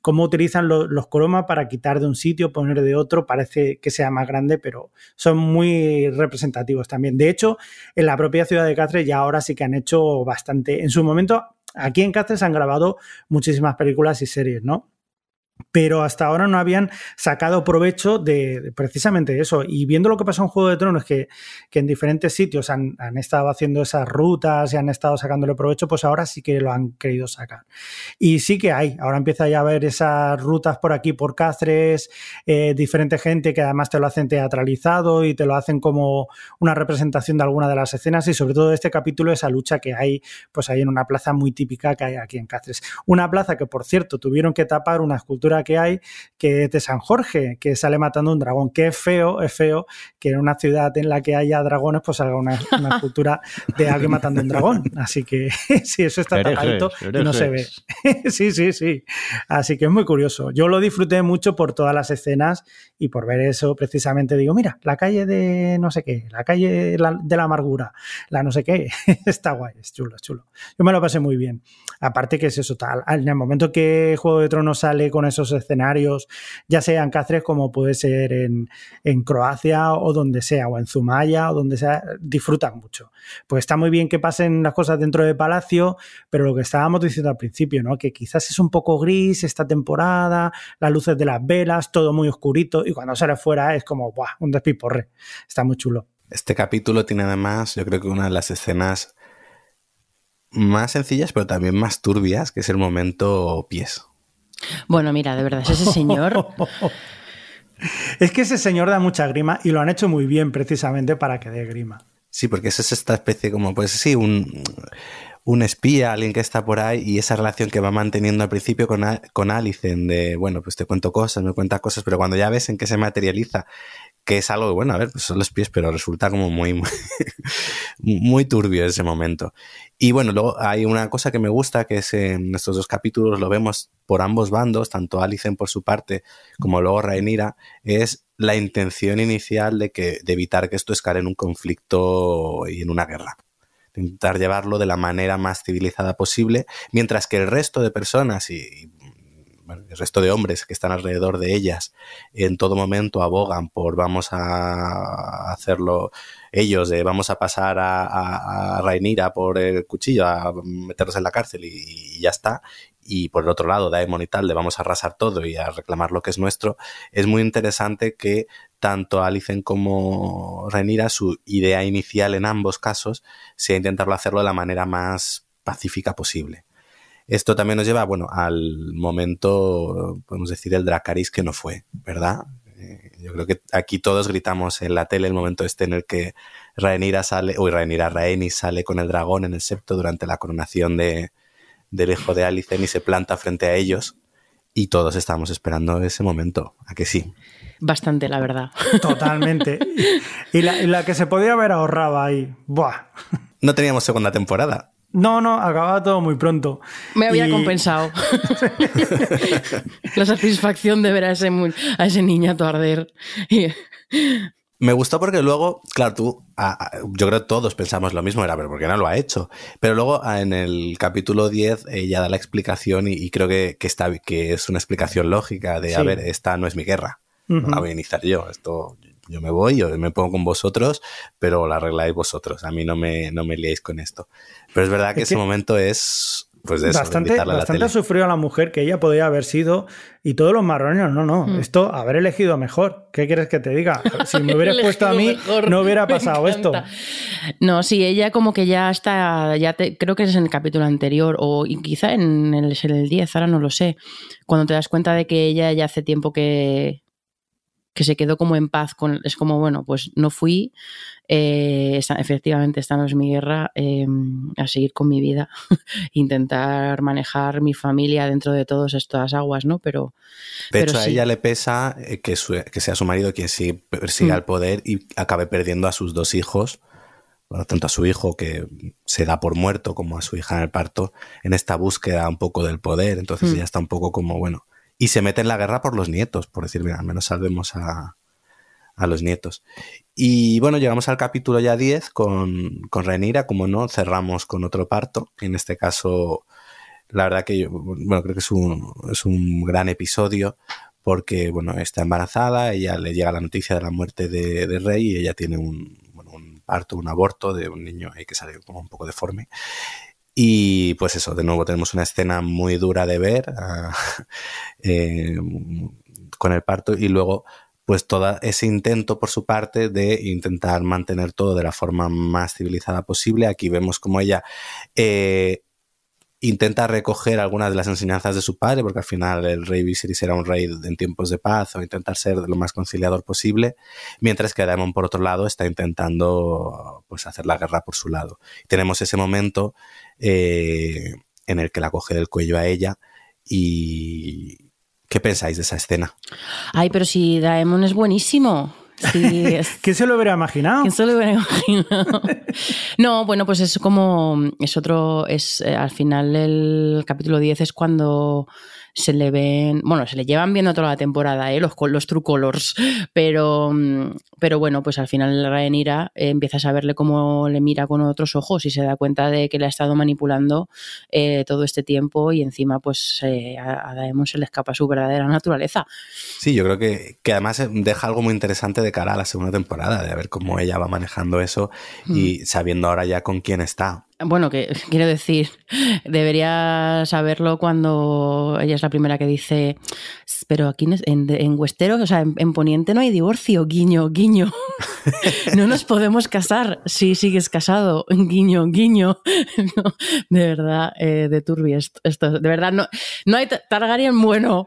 cómo utilizan los, los cromas para quitar de un sitio, poner de otro, parece que sea más grande, pero son muy representativos también. De hecho, en la propia ciudad de Cáceres ya ahora sí que han hecho bastante. En su momento, aquí en Cáceres han grabado muchísimas películas y series, ¿no? Pero hasta ahora no habían sacado provecho de, precisamente eso. Y viendo lo que pasó en Juego de Tronos, que, que en diferentes sitios han, han, estado haciendo esas rutas y han estado sacándole provecho, pues ahora sí que lo han querido sacar. Y sí que hay, ahora empieza ya a haber esas rutas por aquí, por Cáceres, eh, diferente gente que además te lo hacen teatralizado y te lo hacen como una representación de alguna de las escenas y sobre todo este capítulo, esa lucha que hay, pues ahí en una plaza muy típica que hay aquí en Cáceres. Una plaza que, por cierto, tuvieron que tapar una escultura que hay, que es de San Jorge, que sale matando un dragón, que es feo, es feo que en una ciudad en la que haya dragones, pues salga una, una escultura de alguien matando un dragón. Así que sí, eso está tapadito y no se ve. sí, sí, sí. Así que es muy curioso. Yo lo disfruté mucho por todas las escenas y por ver eso precisamente digo, mira, la calle de no sé qué, la calle de la amargura, la no sé qué, está guay, es chulo, es chulo. Yo me lo pasé muy bien. Aparte que es eso tal, en el momento que Juego de Tronos sale con esos escenarios, ya sea en Cáceres como puede ser en, en Croacia o donde sea, o en Zumaya o donde sea, disfrutan mucho. Pues está muy bien que pasen las cosas dentro del palacio, pero lo que estábamos diciendo al principio, ¿no? Que quizás es un poco gris esta temporada, las luces de las velas, todo muy oscurito, y cuando sale fuera es como, ¡buah! Un despiporre. Está muy chulo.
Este capítulo tiene además, yo creo que una de las escenas más sencillas, pero también más turbias, que es el momento pies.
Bueno, mira, de verdad, ese señor.
es que ese señor da mucha grima y lo han hecho muy bien precisamente para que dé grima.
Sí, porque es esta especie como, pues sí, un, un espía, alguien que está por ahí y esa relación que va manteniendo al principio con, con Alicen de, bueno, pues te cuento cosas, me cuenta cosas, pero cuando ya ves en qué se materializa que es algo, bueno, a ver, son los pies, pero resulta como muy, muy, muy turbio ese momento. Y bueno, luego hay una cosa que me gusta, que es en estos dos capítulos lo vemos por ambos bandos, tanto Alicen por su parte como luego Rhaenyra, es la intención inicial de, que, de evitar que esto escale en un conflicto y en una guerra intentar llevarlo de la manera más civilizada posible, mientras que el resto de personas y, el resto de hombres que están alrededor de ellas en todo momento abogan por vamos a hacerlo ellos, de vamos a pasar a, a, Rainira por el cuchillo, a meterlos en la cárcel y, ya está. Y por el otro lado, Daemon y tal, de vamos a arrasar todo y a reclamar lo que es nuestro. Es muy interesante que tanto Alicen como Rainira, su idea inicial en ambos casos sea intentarlo hacerlo de la manera más pacífica posible. Esto también nos lleva, bueno, al momento, podemos decir, el Dracaris que no fue, ¿verdad? Eh, yo creo que aquí todos gritamos en la tele el momento este en el que Rhaenyra sale, uy, Rhaenyra, Rhaenys sale con el dragón en el septo durante la coronación de, del hijo de Alicen y se planta frente a ellos y todos estamos esperando ese momento, ¿a que sí?
Bastante, la verdad.
Totalmente. Y la, y la que se podía haber ahorrado ahí. Buah.
No teníamos segunda temporada.
No, no, acababa todo muy pronto.
Me había compensado. la satisfacción de ver a ese, a ese niñato arder.
Me gustó porque luego, claro, tú, yo creo que todos pensamos lo mismo, era, pero ¿por qué no lo ha hecho? Pero luego en el capítulo 10 ella da la explicación y, creo que, está, que es una explicación lógica de, a ver, esta no es mi guerra, a voy a iniciar yo, esto yo me voy, yo me pongo con vosotros, pero la arregláis vosotros. A mí no me, no me liéis con esto. Pero es verdad que ese momento es pues de eso,
bastante, bastante sufrió a la mujer que ella podía haber sido y todos los marrones, no, no, hmm. esto haber elegido mejor. ¿Qué quieres que te diga? Si me hubieras puesto a mí, no hubiera pasado esto.
No, sí, ella como que ya está, ya te, creo que es en el capítulo anterior o quizá en el, en el 10, ahora no lo sé, cuando te das cuenta de que ella ya hace tiempo que, que se quedó como en paz con, es como, bueno, pues no fui, eh, efectivamente esta no es mi guerra, em, a seguir con mi vida, intentar manejar mi familia dentro de todas estas aguas, ¿no? Pero...
De hecho, a ella le pesa eh, que, que, sea su marido quien sí persiga mm. el poder y acabe perdiendo a sus dos hijos, tanto a su hijo que se da por muerto como a su hija en el parto, en esta búsqueda un poco del poder, entonces mm. ella está un poco como, bueno, y se mete en la guerra por los nietos, por decir, mira, al menos salvemos a, a los nietos. Y bueno, llegamos al capítulo ya 10 con, con Renira, como no, cerramos con otro parto, en este caso, la verdad que yo, bueno, creo que es un, es un gran episodio porque, bueno, está embarazada, ella le llega la noticia de la muerte de, de Rey y ella tiene un, bueno, un parto, un aborto de un niño ahí que sale como un poco deforme. Y pues eso, de nuevo tenemos una escena muy dura de ver ah, eh, con el parto y luego pues todo ese intento por su parte de intentar mantener todo de la forma más civilizada posible. Aquí vemos como ella eh, intenta recoger algunas de las enseñanzas de su padre, porque al final el rey Viserys era un rey en tiempos de paz o intentar ser lo más conciliador posible, mientras que Daemon por otro lado está intentando pues hacer la guerra por su lado. Tenemos ese momento eh, en el que la coge del cuello a ella y ¿qué pensáis de esa escena?
Ay, pero si Daemon es buenísimo.
¿Quién se lo hubiera imaginado?
¿Quién se lo hubiera imaginado? no, bueno, pues es como, es otro, es eh, al final el capítulo 10 es cuando se le ven, bueno, se le llevan viendo toda la temporada, ¿eh? los, los true colors, pero, mm, pero bueno, pues al final Rhaenyra eh, empiezas a verle cómo le mira con otros ojos y se da cuenta de que le ha estado manipulando eh, todo este tiempo y encima pues eh, a, a, Daemon se le escapa su verdadera naturaleza.
Sí, yo creo que, que, además deja algo muy interesante de cara a la segunda temporada, de ver cómo ella va manejando eso y mm. sabiendo ahora ya con quién está.
Bueno, que quiero decir, debería saberlo cuando ella es la primera que dice, pero aquí en, en Westeros, o sea, en, en, Poniente no hay divorcio, guiño, guiño. No nos podemos casar si sigues casado, guiño, guiño. De verdad, eh, de turbio esto, esto, De verdad, no, no hay Targaryen bueno.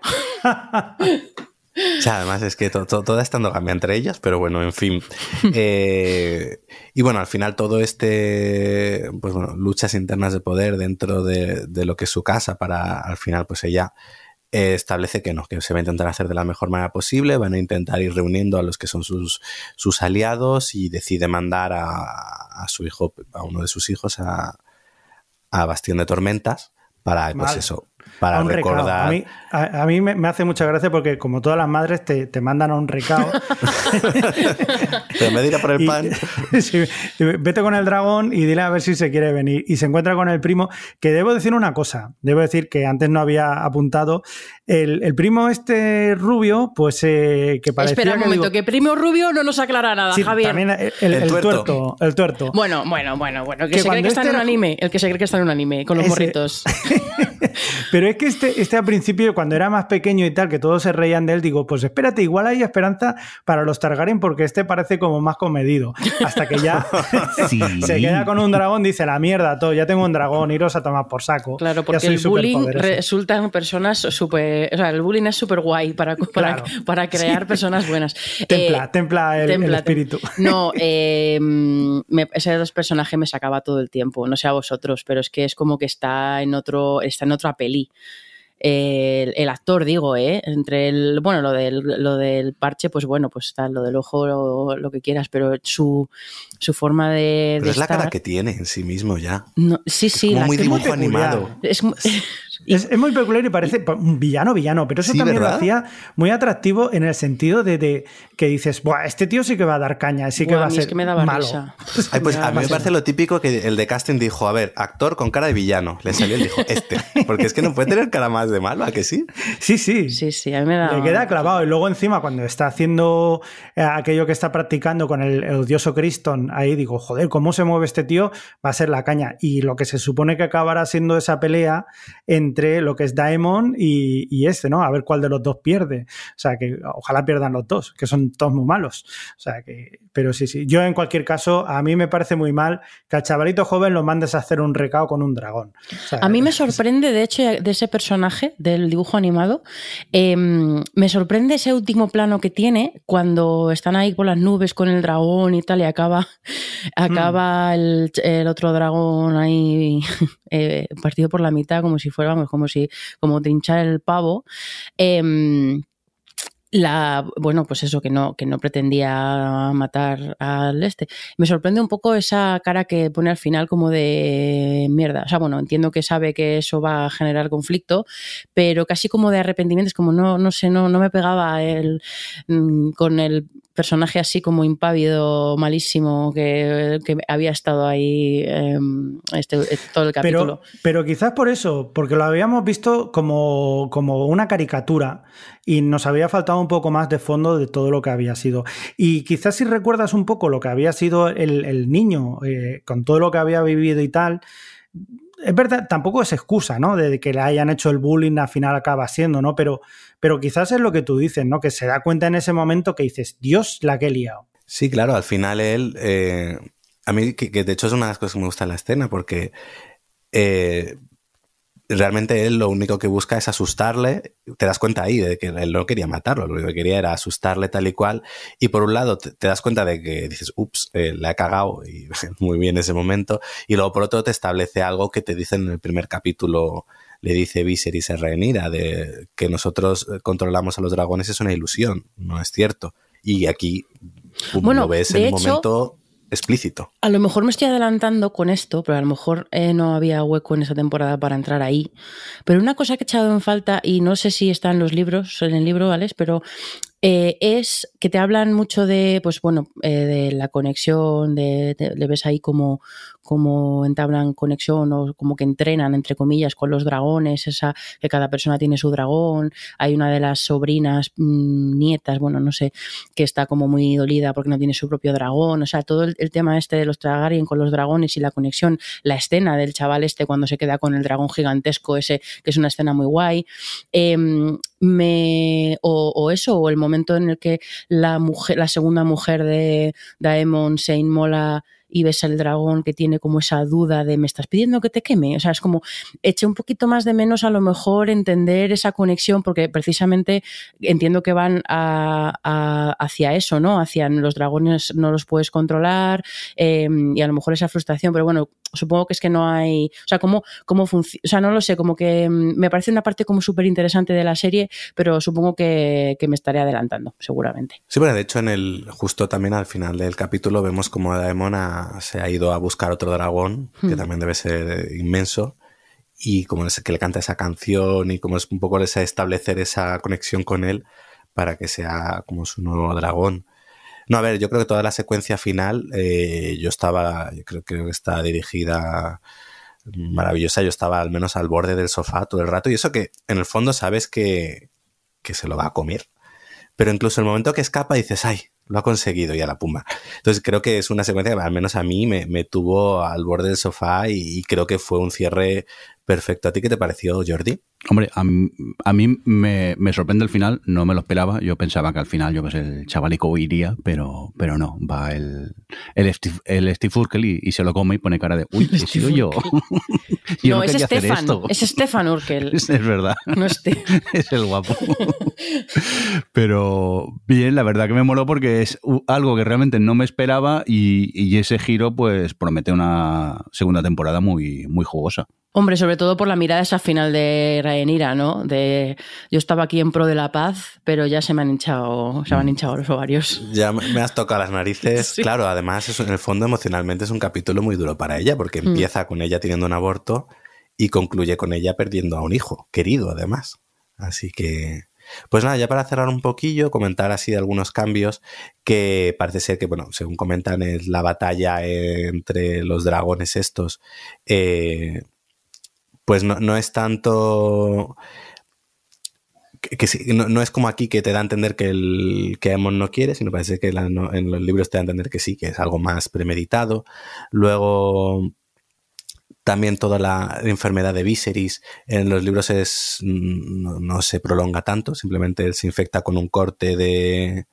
O sea, además es que to, to, toda cambia entre ellas, pero bueno, en fin. Eh, y bueno, al final todo este, pues bueno, luchas internas de poder dentro de, de lo que es su casa para al final, pues ella eh, establece que no, que se va a intentar hacer de la mejor manera posible, van a intentar ir reuniendo a los que son sus, sus aliados y decide mandar a, a su hijo, a uno de sus hijos, a, a Bastión de Tormentas, para, pues eso, para
un
recordar.
Recado. A mí, a, a mí me, me, hace mucha gracia porque, como todas las madres, te, te mandan a un recado.
Pero me dirá por el pan.
Sí, vete con el dragón y dile a ver si se quiere venir. Y se encuentra con el primo, que debo decir una cosa. Debo decir que antes no había apuntado. El, el primo este rubio, pues eh, que parecía.
Espera un momento, que, digo, que primo rubio no nos aclara nada,
sí,
Javier.
También el, el, el, tuerto. tuerto. El tuerto.
Bueno, bueno, bueno, bueno. Que, que se cree que está este en un anime. El que se cree que está en un anime, con los ese... morritos.
Pero es que este, este al principio, cuando era más pequeño y tal, que todos se reían de él, digo, pues espérate, igual hay esperanza para los Targaryen porque este parece como más comedido. Hasta que ya sí. se queda con un dragón, dice, la mierda, todo, ya tengo un dragón, iros a tomar por saco.
Claro, porque el bullying resulta en personas súper... O sea, el bullying es súper guay para, para, claro. para, crear sí. personas buenas.
Templa, eh, templa, el, templa, el espíritu.
No, eh, me, ese dos personaje me sacaba todo el tiempo, no sé a vosotros, pero es que es como que está en otro, está en otra peli. El, el, actor, digo, ¿eh? Entre el, bueno, lo del, lo del parche, pues bueno, pues está lo del ojo, lo, lo que quieras, pero su, su forma de.
Pero
de
es
estar...
la cara que tiene en sí mismo ya.
No, sí, sí.
Es como
la
muy dibujo animado.
Es,
es, es, muy peculiar y parece un villano, villano, pero eso
sí,
también
¿verdad?
lo hacía muy atractivo en el sentido de, de, que dices, Buah, este tío sí que va a dar caña, sí que
Buah,
va a ser
es que me daba
malo.
Risa.
Ay, pues a mí me parece lo típico que el de casting dijo, a ver, actor con cara de villano. Le salió y dijo, este. Porque es que no puede tener cara más de malo, ¿a que sí?
Sí, sí.
Sí, sí, a mí me da...
Le queda clavado. Y luego encima, cuando está haciendo eh, aquello que está practicando con el, el odioso Criston, ahí digo, joder, ¿cómo se mueve este tío? Va a ser la caña. Y lo que se supone que acabará siendo esa pelea entre lo que es Daemon y, y este, ¿no? A ver cuál de los dos pierde. O sea, que ojalá pierdan los dos, que son todos muy malos. O sea, que... Pero sí, sí. Yo, en cualquier caso, a mí me parece muy mal que al chavalito joven lo mandes a hacer un recao con un dragón. O sea,
a mí me sorprende, de hecho, de ese personaje, del dibujo animado, eh, me sorprende ese último plano que tiene cuando están ahí por las nubes con el dragón y tal, y acaba, acaba mm. el, el, otro dragón ahí eh, partido por la mitad, como si fuera, vamos, como si, como trinchar el pavo. Eh, la bueno pues eso que no que no pretendía matar al este me sorprende un poco esa cara que pone al final como de mierda o sea bueno entiendo que sabe que eso va a generar conflicto pero casi como de arrepentimiento es como no no sé no no me pegaba el mm, con el personaje así como impávido malísimo que, que había estado ahí eh, este, todo el capítulo
pero, pero quizás por eso porque lo habíamos visto como como una caricatura y nos había faltado un poco más de fondo de todo lo que había sido. Y quizás si recuerdas un poco lo que había sido el, el niño, eh, con todo lo que había vivido y tal, es verdad, tampoco es excusa, ¿no? De que le hayan hecho el bullying, al final acaba siendo, ¿no? Pero, pero quizás es lo que tú dices, ¿no? Que se da cuenta en ese momento que dices, Dios, la que he liado.
Sí, claro, al final él, eh, a mí, que, de hecho es una de las cosas que me gusta en la escena, porque eh, realmente él lo único que busca es asustarle. Te das cuenta ahí de que él no quería matarlo, lo único que quería era asustarle tal y cual. Y por un lado te, te das cuenta de que dices, ups, eh, la he cagado y muy bien ese momento. Y luego por otro te establece algo que te dice en el primer capítulo, le dice Viserys a Rhaenyra, de que nosotros controlamos a los dragones es una ilusión, no es cierto. Y aquí
bueno,
lo ves en un momento explícito.
A lo mejor me estoy adelantando con esto, pero a lo mejor eh, no había hueco en esa temporada para entrar ahí. Pero una cosa que he echado en falta, y no sé si está en los libros, en el libro, ¿vale? Pero eh, es que te hablan mucho de, pues bueno, eh, de la conexión, de, le ves ahí como, como entablan conexión o como que entrenan, entre comillas, con los dragones, esa que cada persona tiene su dragón. Hay una de las sobrinas, mmm, nietas, bueno, no sé, que está como muy dolida porque no tiene su propio dragón. O sea, todo el, el tema este de los Targaryen con los dragones y la conexión, la escena del chaval este cuando se queda con el dragón gigantesco ese, que es una escena muy guay. Eh, me, o, o, eso, o el momento en el que la mujer, la segunda mujer de Daemon se inmola y ves al dragón que tiene como esa duda de me estás pidiendo que te queme. O sea, es como eché un poquito más de menos a lo mejor entender esa conexión, porque precisamente entiendo que van a, a, hacia eso, ¿no? Hacia los dragones no los puedes controlar eh, y a lo mejor esa frustración, pero bueno, supongo que es que no hay, o sea, cómo, cómo funciona, o sea, no lo sé, como que me parece una parte como súper interesante de la serie, pero supongo que, que, me estaré adelantando, seguramente.
Sí, bueno, de hecho en el, justo también al final del capítulo vemos como Daemon ha, se ha ido a buscar otro dragón, que hmm. también debe ser inmenso, y como es que le canta esa canción y como es un poco ese establecer esa conexión con él para que sea como su nuevo dragón. No, a ver, yo creo que toda la secuencia final, eh, yo estaba, yo creo, creo, que está dirigida maravillosa, yo estaba al menos al borde del sofá todo el rato y eso que en el fondo sabes que, que se lo va a comer. Pero incluso el momento que escapa dices, ay, lo ha conseguido y a la pumba. Entonces creo que es una secuencia que al menos a mí me, me tuvo al borde del sofá y, creo que fue un cierre perfecto. ¿A ti qué te pareció, Jordi?
Hombre, a, a mí me, me, sorprende el final, no me lo esperaba. Yo pensaba que al final, yo pues el chavalico iría, pero, pero no, va el, el, Steve, el Steve Urkel y, y, se lo come y pone cara de, uy, he sido yo.
yo. No, no es Stefan, es Stefan Urkel.
Es, es verdad.
No es,
es el guapo. pero bien, la verdad que me moló porque es algo que realmente no me esperaba y, y ese giro pues promete una segunda temporada muy, muy jugosa.
Hombre, sobre todo por la mirada esa final de Rhaenyra, ¿no? De yo estaba aquí en pro de la paz, pero ya se me han hinchado, se me han hinchado los ovarios.
Ya me has tocado las narices. Sí. Claro, además, eso, en el fondo emocionalmente es un capítulo muy duro para ella, porque empieza mm. con ella teniendo un aborto y concluye con ella perdiendo a un hijo, querido además. Así que, pues nada, ya para cerrar un poquillo, comentar así de algunos cambios que parece ser que, bueno, según comentan, es la batalla entre los dragones estos. Eh, pues no, no es tanto que, que no, no, es como aquí que te da a entender que el que Aemon no quiere, sino parece que la, no, en los libros te da a entender que sí, que es algo más premeditado. Luego también toda la enfermedad de Viserys en los libros es no, no se prolonga tanto, simplemente él se infecta con un corte de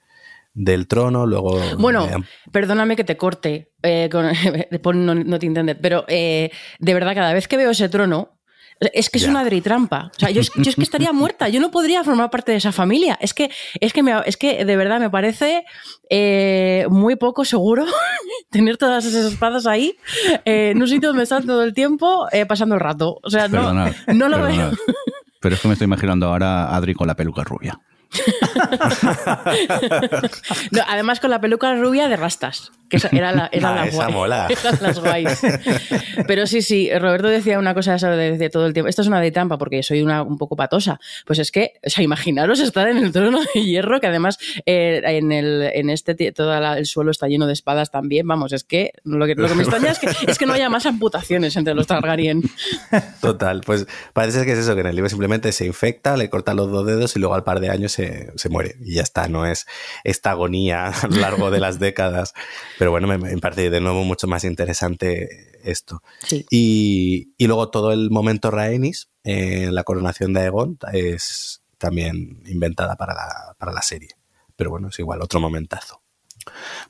del trono, luego...
Bueno, eh, perdóname que te corte, eh, con, no, no, te entiendes, pero eh, de verdad cada vez que veo ese trono, es que es ya. una trampa. O sea, yo, yo, es que estaría muerta. Yo no podría formar parte de esa familia. Es que, es que, me, es que de verdad me parece eh, muy poco seguro tener todas esas espadas ahí eh, en un sitio donde están todo el tiempo eh, pasando el rato. O sea, no, perdonad, no lo
perdonad. veo. Pero es que me estoy imaginando ahora a Adri con la peluca rubia.
no, además con la peluca rubia de rastas, que era la, era
ah,
la
esa
guay.
mola.
Eran las guays. Pero sí, sí, Roberto decía una cosa de todo el tiempo. Esto es una de trampa porque soy una un poco patosa. Pues es que, o sea, imaginaros estar en el trono de hierro, que además eh, en, el, en este todo la, el suelo está lleno de espadas también. Vamos, es que lo que, lo que me extraña es que, es que no haya más amputaciones entre los Targaryen.
Total, pues parece que es eso, que en el libro simplemente se infecta, le corta los dos dedos y luego al par de años se, se, muere y ya está, no es esta agonía a lo largo de las décadas. Pero bueno, me, me parece de nuevo mucho más interesante esto.
Sí.
Y, y, luego todo el momento Rhaenys, eh, la coronación de Aegon, es también inventada para la, para la serie. Pero bueno, es igual, otro momentazo.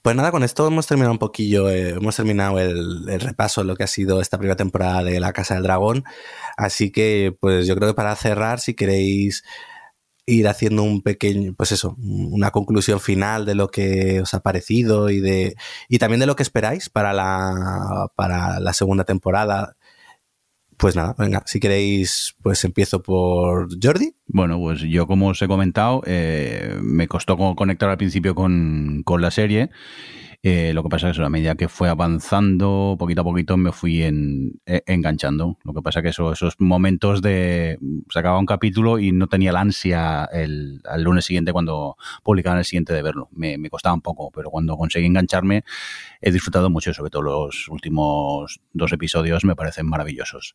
Pues nada, con esto hemos terminado un poquillo, eh, hemos terminado el, el, repaso de lo que ha sido esta primera temporada de La Casa del Dragón. Así que, pues yo creo que para cerrar, si queréis ir haciendo un pequeño, pues eso, una conclusión final de lo que os ha parecido y de y también de lo que esperáis para la para la segunda temporada. Pues nada, venga, si queréis, pues empiezo por Jordi.
Bueno, pues yo como os he comentado, eh, me costó conectar al principio con, con la serie Eh, lo que pasa es que a medida que fue avanzando, poquito a poquito me fui eh, enganchando. Lo que pasa es que eso, esos momentos de se acababa un capítulo y no tenía la ansia el, al lunes siguiente cuando publicaban el siguiente de verlo. Me, me costaba un poco, pero cuando conseguí engancharme he disfrutado mucho, sobre todo los últimos dos episodios me parecen maravillosos.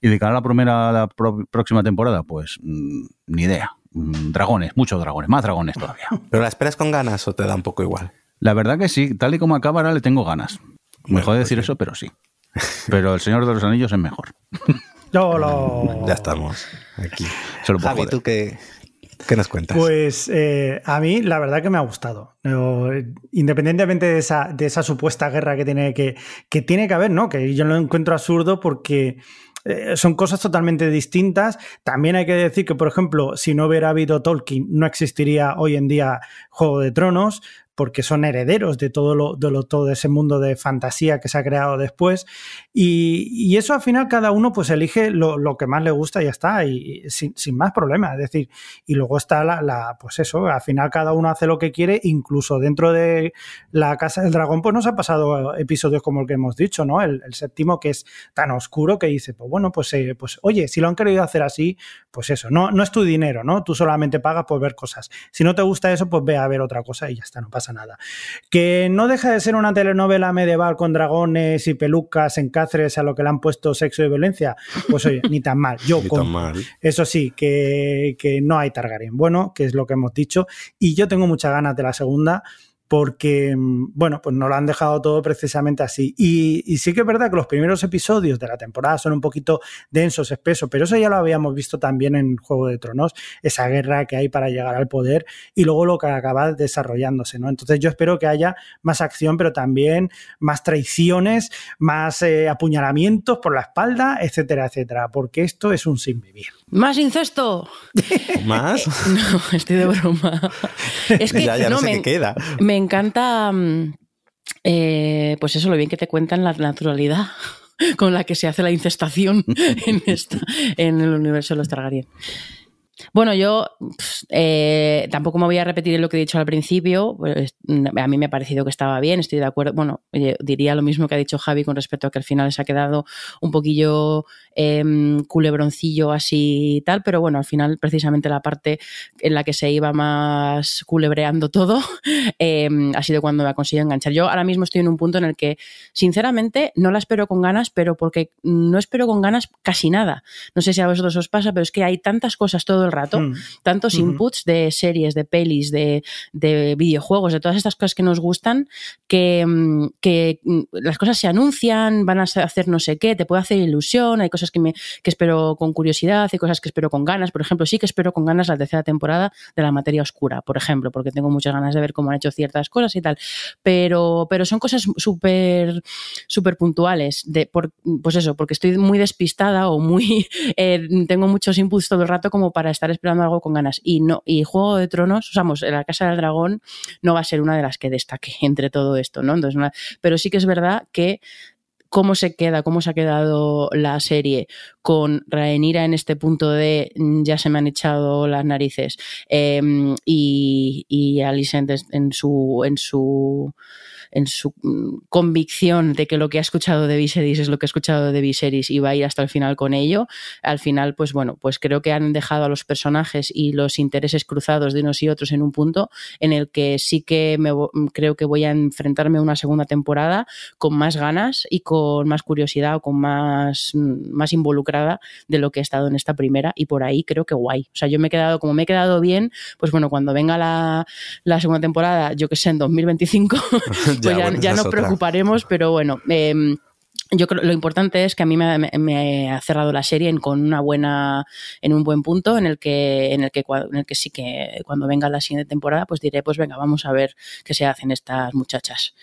Y de cara a la primera, la próxima temporada, pues mm, ni idea. Mm, Dragones, muchos dragones, más dragones todavía.
¿Pero la esperas con ganas o te da un poco igual?
La verdad que sí, tal y como acaba ahora le tengo ganas. Me
Bueno,
jode
pues
decir eso, pero sí. Pero el Señor de los Anillos es mejor.
Ya estamos aquí.
Se lo puedo
Javi,
joder.
¿tú qué, qué nos cuentas?
Pues eh, a mí la verdad que me ha gustado. No, independientemente de esa, de esa supuesta guerra que tiene que, que tiene que haber, ¿no? Que yo lo encuentro absurdo porque eh, son cosas totalmente distintas. También hay que decir que, por ejemplo, si no hubiera habido Tolkien, no existiría hoy en día Juego de Tronos porque son herederos de todo, lo, todo ese mundo de fantasía que se ha creado después. Y, eso al final cada uno pues elige lo, lo que más le gusta y ya está, y, sin, sin más problemas. Es decir, y luego está la, la, pues eso, al final cada uno hace lo que quiere, incluso dentro de la Casa del Dragón, pues nos ha pasado episodios como el que hemos dicho, ¿no? El, el séptimo que es tan oscuro que dice, pues bueno, pues, eh, pues oye, si lo han querido hacer así, pues eso, no, no es tu dinero, ¿no? Tú solamente pagas por ver cosas. Si no te gusta eso, pues ve a ver otra cosa y ya está, no pasa nada. Que no deja de ser una telenovela medieval con dragones y pelucas en Cáceres a lo que le han puesto sexo y violencia, pues oye, ni tan mal. Yo con,
tan mal.
eso sí, que, que no hay Targaryen bueno, que es lo que hemos dicho. Y yo tengo muchas ganas de la segunda porque, mm, bueno, pues no lo han dejado todo precisamente así. Y, sí que es verdad que los primeros episodios de la temporada son un poquito densos, espesos, pero eso ya lo habíamos visto también en Juego de Tronos, esa guerra que hay para llegar al poder y luego lo que acaba desarrollándose, ¿no? Entonces yo espero que haya más acción, pero también más traiciones, más eh, apuñalamientos por la espalda, etcétera, etcétera, porque esto es un sin vivir.
¡Más incesto!
¿Más?
No, estoy de broma. Es que
ya, ya no, sé
me,
qué queda.
me encanta, mm, eh, pues eso, lo bien que te cuentan la naturalidad con la que se hace la incestación en, esta, en el universo de los Targaryen. Bueno, yo eh, tampoco me voy a repetir lo que he dicho al principio. pues, mm, a mí me ha parecido que estaba bien, estoy de acuerdo. Bueno, diría lo mismo que ha dicho Javi con respecto a que al final se ha quedado un poquillo em, culebroncillo así y tal, pero bueno, al final precisamente la parte en la que se iba más culebreando todo em, ha sido cuando me ha conseguido enganchar. Yo ahora mismo estoy en un punto en el que, sinceramente, no la espero con ganas, pero porque no espero con ganas casi nada. No sé si a vosotros os pasa, pero es que hay tantas cosas todo el rato,
Mm.
tantos inputs de series, de pelis, de, de videojuegos, de todas estas cosas que nos gustan, que, mm, que mm, las cosas se anuncian, van a hacer no sé qué, te puede hacer ilusión, hay cosas que, me, que espero con curiosidad, hay cosas que espero con ganas. Por ejemplo, sí que espero con ganas la tercera temporada de La Materia Oscura, por ejemplo, porque tengo muchas ganas de ver cómo han hecho ciertas cosas y tal. Pero, pero son cosas súper súper puntuales. De, por, pues eso, porque estoy muy despistada o muy. eh, tengo muchos inputs todo el rato como para estar esperando algo con ganas. Y no y Juego de Tronos, o sea, La Casa del Dragón no va a ser una de las que destaque entre todo esto, ¿no? Entonces, pero sí que es verdad que cómo se queda, cómo se ha quedado la serie con Rhaenyra en este punto de mm, ya se me han echado las narices eh, y, y Alicent en su en su en su mm, convicción de que lo que ha escuchado de Viserys es lo que ha escuchado de Viserys y va a ir hasta el final con ello, al final, pues bueno, pues creo que han dejado a los personajes y los intereses cruzados de unos y otros en un punto en el que sí que me, vo- creo que voy a enfrentarme a una segunda temporada con más ganas y con más curiosidad o con más, mm, más involucrada de lo que he estado en esta primera y por ahí creo que guay. O sea, yo me he quedado, como me he quedado bien, pues bueno, cuando venga la, la segunda temporada, yo que sé, en 2025, pues ya,
bueno,
nos
otra.
preocuparemos, pero bueno. em, yo creo lo importante es que a mí me, ha cerrado la serie en, con una buena en un buen punto en el que en el que en el que sí que cuando venga la siguiente temporada pues diré pues venga vamos a ver qué se hacen estas muchachas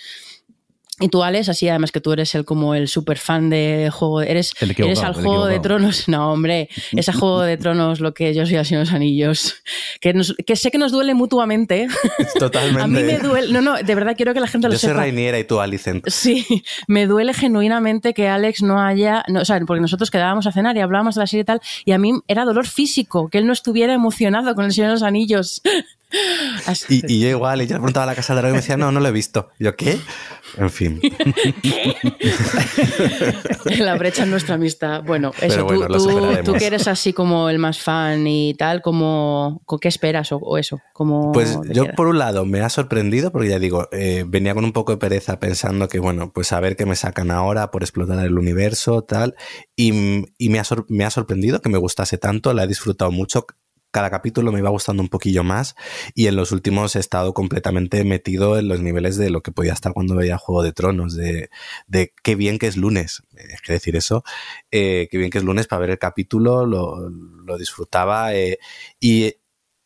y tú, Alex, así además que tú eres el como el super fan de juego, eres, eres al juego de tronos, no hombre, es a juego de tronos lo que yo soy así los anillos, que, nos- que sé que nos duele mutuamente,
Totalmente.
a mí me duele, no, no, de verdad quiero que la gente lo
Yo soy
sepa.
Rainiera y tú Alicent.
Sí, me duele genuinamente que Alex no haya, no, o sea, porque nosotros quedábamos a cenar y hablábamos de la serie y tal, y a mí era dolor físico que él no estuviera emocionado con el Señor de los Anillos.
Y, y, yo igual, y yo le preguntaba a la casa de dragón y me decía, no, no lo he visto. yo, ¿qué? En fin.
la brecha en nuestra amistad. Bueno, eso, tú, que eres así como el más fan y tal, como, ¿qué esperas o, eso? Como
pues yo, por un lado, me ha sorprendido, porque ya digo, eh, venía con un poco de pereza pensando que, bueno, pues a ver qué me sacan ahora por explotar el universo, tal. Y, me, ha me ha sorprendido que me gustase tanto, la he disfrutado mucho cada capítulo me iba gustando un poquillo más y en los últimos he estado completamente metido en los niveles de lo que podía estar cuando veía Juego de Tronos, de, de qué bien que es lunes, es que decir eso, eh, qué bien que es lunes para ver el capítulo, lo, lo disfrutaba eh, y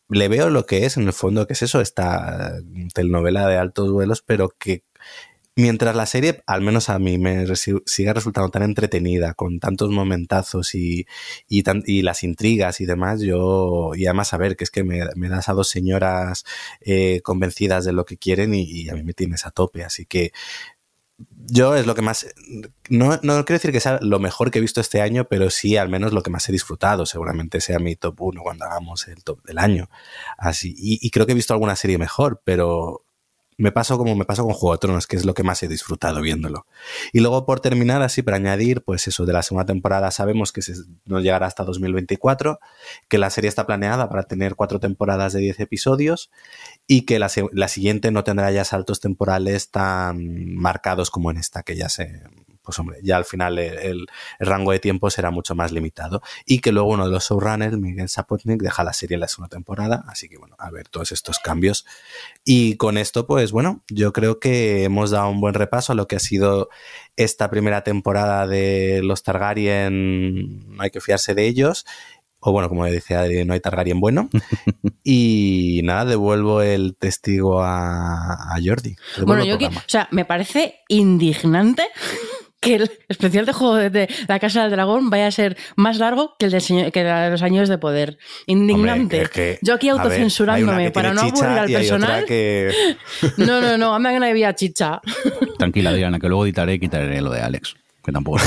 le veo lo que es en el fondo, que es eso, esta telenovela de altos vuelos, pero que Mientras la serie, al menos a mí, me sigue resultando tan entretenida, con tantos momentazos y, y, las intrigas y demás, yo, y además a ver, que es que me, das a dos señoras eh, convencidas de lo que quieren y, a mí me tienes a tope, así que yo es lo que más, no, no quiero decir que sea lo mejor que he visto este año, pero sí al menos lo que más he disfrutado, seguramente sea mi top 1 cuando hagamos el top del año. Así, y, y creo que he visto alguna serie mejor, pero me paso como me paso con Juego de Tronos, que es lo que más he disfrutado viéndolo. Y luego, por terminar, así para añadir, pues eso, de la segunda temporada sabemos que se, nos llegará hasta 2024, que la serie está planeada para tener cuatro temporadas de 10 episodios y que la, la siguiente no tendrá ya saltos temporales tan marcados como en esta, que ya se pues hombre, ya al final el, rango de tiempo será mucho más limitado. Y que luego uno de los showrunners, Miguel Sapotnik, deja la serie en la segunda temporada. Así que bueno, a ver todos estos cambios. Y con esto, pues bueno, yo creo que hemos dado un buen repaso a lo que ha sido esta primera temporada de los Targaryen. No hay que fiarse de ellos o bueno, como decía no hay Targaryen bueno. y nada, devuelvo el testigo a, Jordi.
Bueno, yo que, o sea, me parece indignante que el especial de juego de, la Casa del Dragón vaya a ser más largo que el de, que los años de poder. Indignante. Yo aquí autocensurándome para no aburrir al personal. No, no, no, a mí no había chicha.
Tranquila, Diana, que luego editaré y quitaré lo de Alex que tampoco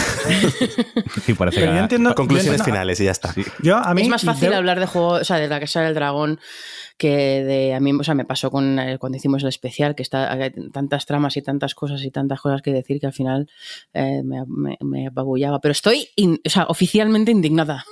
sí, parece que entiendo, conclusiones finales y ya está.
Yo, a mí, es más fácil hablar de juego, o sea, de la Casa del Dragón que de a mí, o sea, me pasó con eh, cuando hicimos el especial, que está tantas tramas y tantas cosas y tantas cosas que decir que al final eh, me, me, apabullaba. Pero estoy, o sea, oficialmente indignada.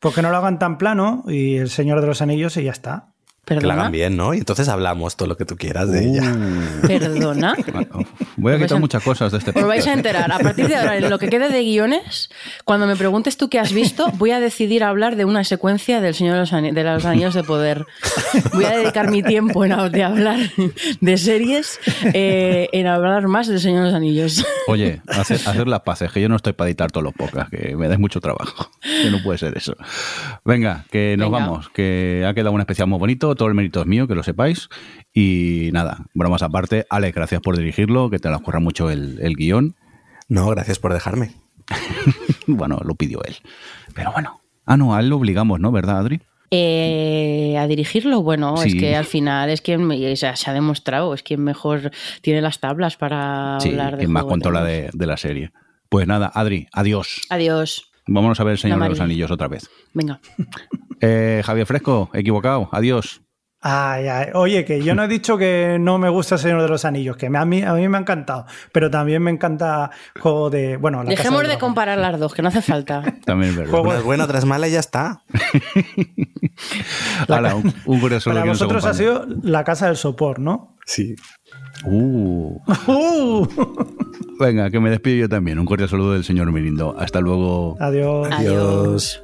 Porque no lo hagan tan plano y el Señor de los Anillos y ya está.
Que la hagan bien, ¿no? Y entonces hablamos todo lo que tú quieras de ella.
Uh. ¿Perdona?
Voy a quitar muchas cosas de este
podcast. Os vais a enterar. A partir de ahora, en lo que quede de guiones, cuando me preguntes tú qué has visto, voy a decidir hablar de una secuencia del Señor de los, Anillos de Poder. Voy a dedicar mi tiempo en de hablar de series, eh, en hablar más del Señor de los Anillos.
Oye, hacer, hacer las paces, que yo no estoy para editar todos los podcasts, que me da mucho trabajo. Que no puede ser eso. Venga, que nos vamos, que ha quedado un especial muy bonito todo el mérito es mío, que lo sepáis. Y nada, bromas aparte, Alex, gracias por dirigirlo, que te lo ocurra mucho el, guion.
No, gracias por dejarme.
bueno, lo pidió él. Pero bueno. Ah, no, a él lo obligamos, ¿no? ¿Verdad, Adri?
Eh, a dirigirlo, bueno, es que al final es quien se ha demostrado, es quien mejor tiene las tablas para hablar de
quien más controla de, de, la serie. Pues nada, Adri, adiós.
Adiós.
Vámonos a ver el Señor de los Anillos otra vez.
Venga.
Eh, Javier Fresco, equivocado. Adiós.
Ay, ay. Oye, que yo no he dicho que no me gusta El Señor de los Anillos, que a mí, a mí me ha encantado, pero también me encanta juego de. Bueno,
Dejemos de comparar las dos, que no hace falta.
también es verdad.
Una es buena, otra es mala y ya está.
un, curioso
Para vosotros ha sido la casa del sopor, ¿no?
Sí.
Uh. uh. Venga, que me despido yo también. Un cordial saludo del señor Mirindo. Hasta luego.
Adiós.
Adiós.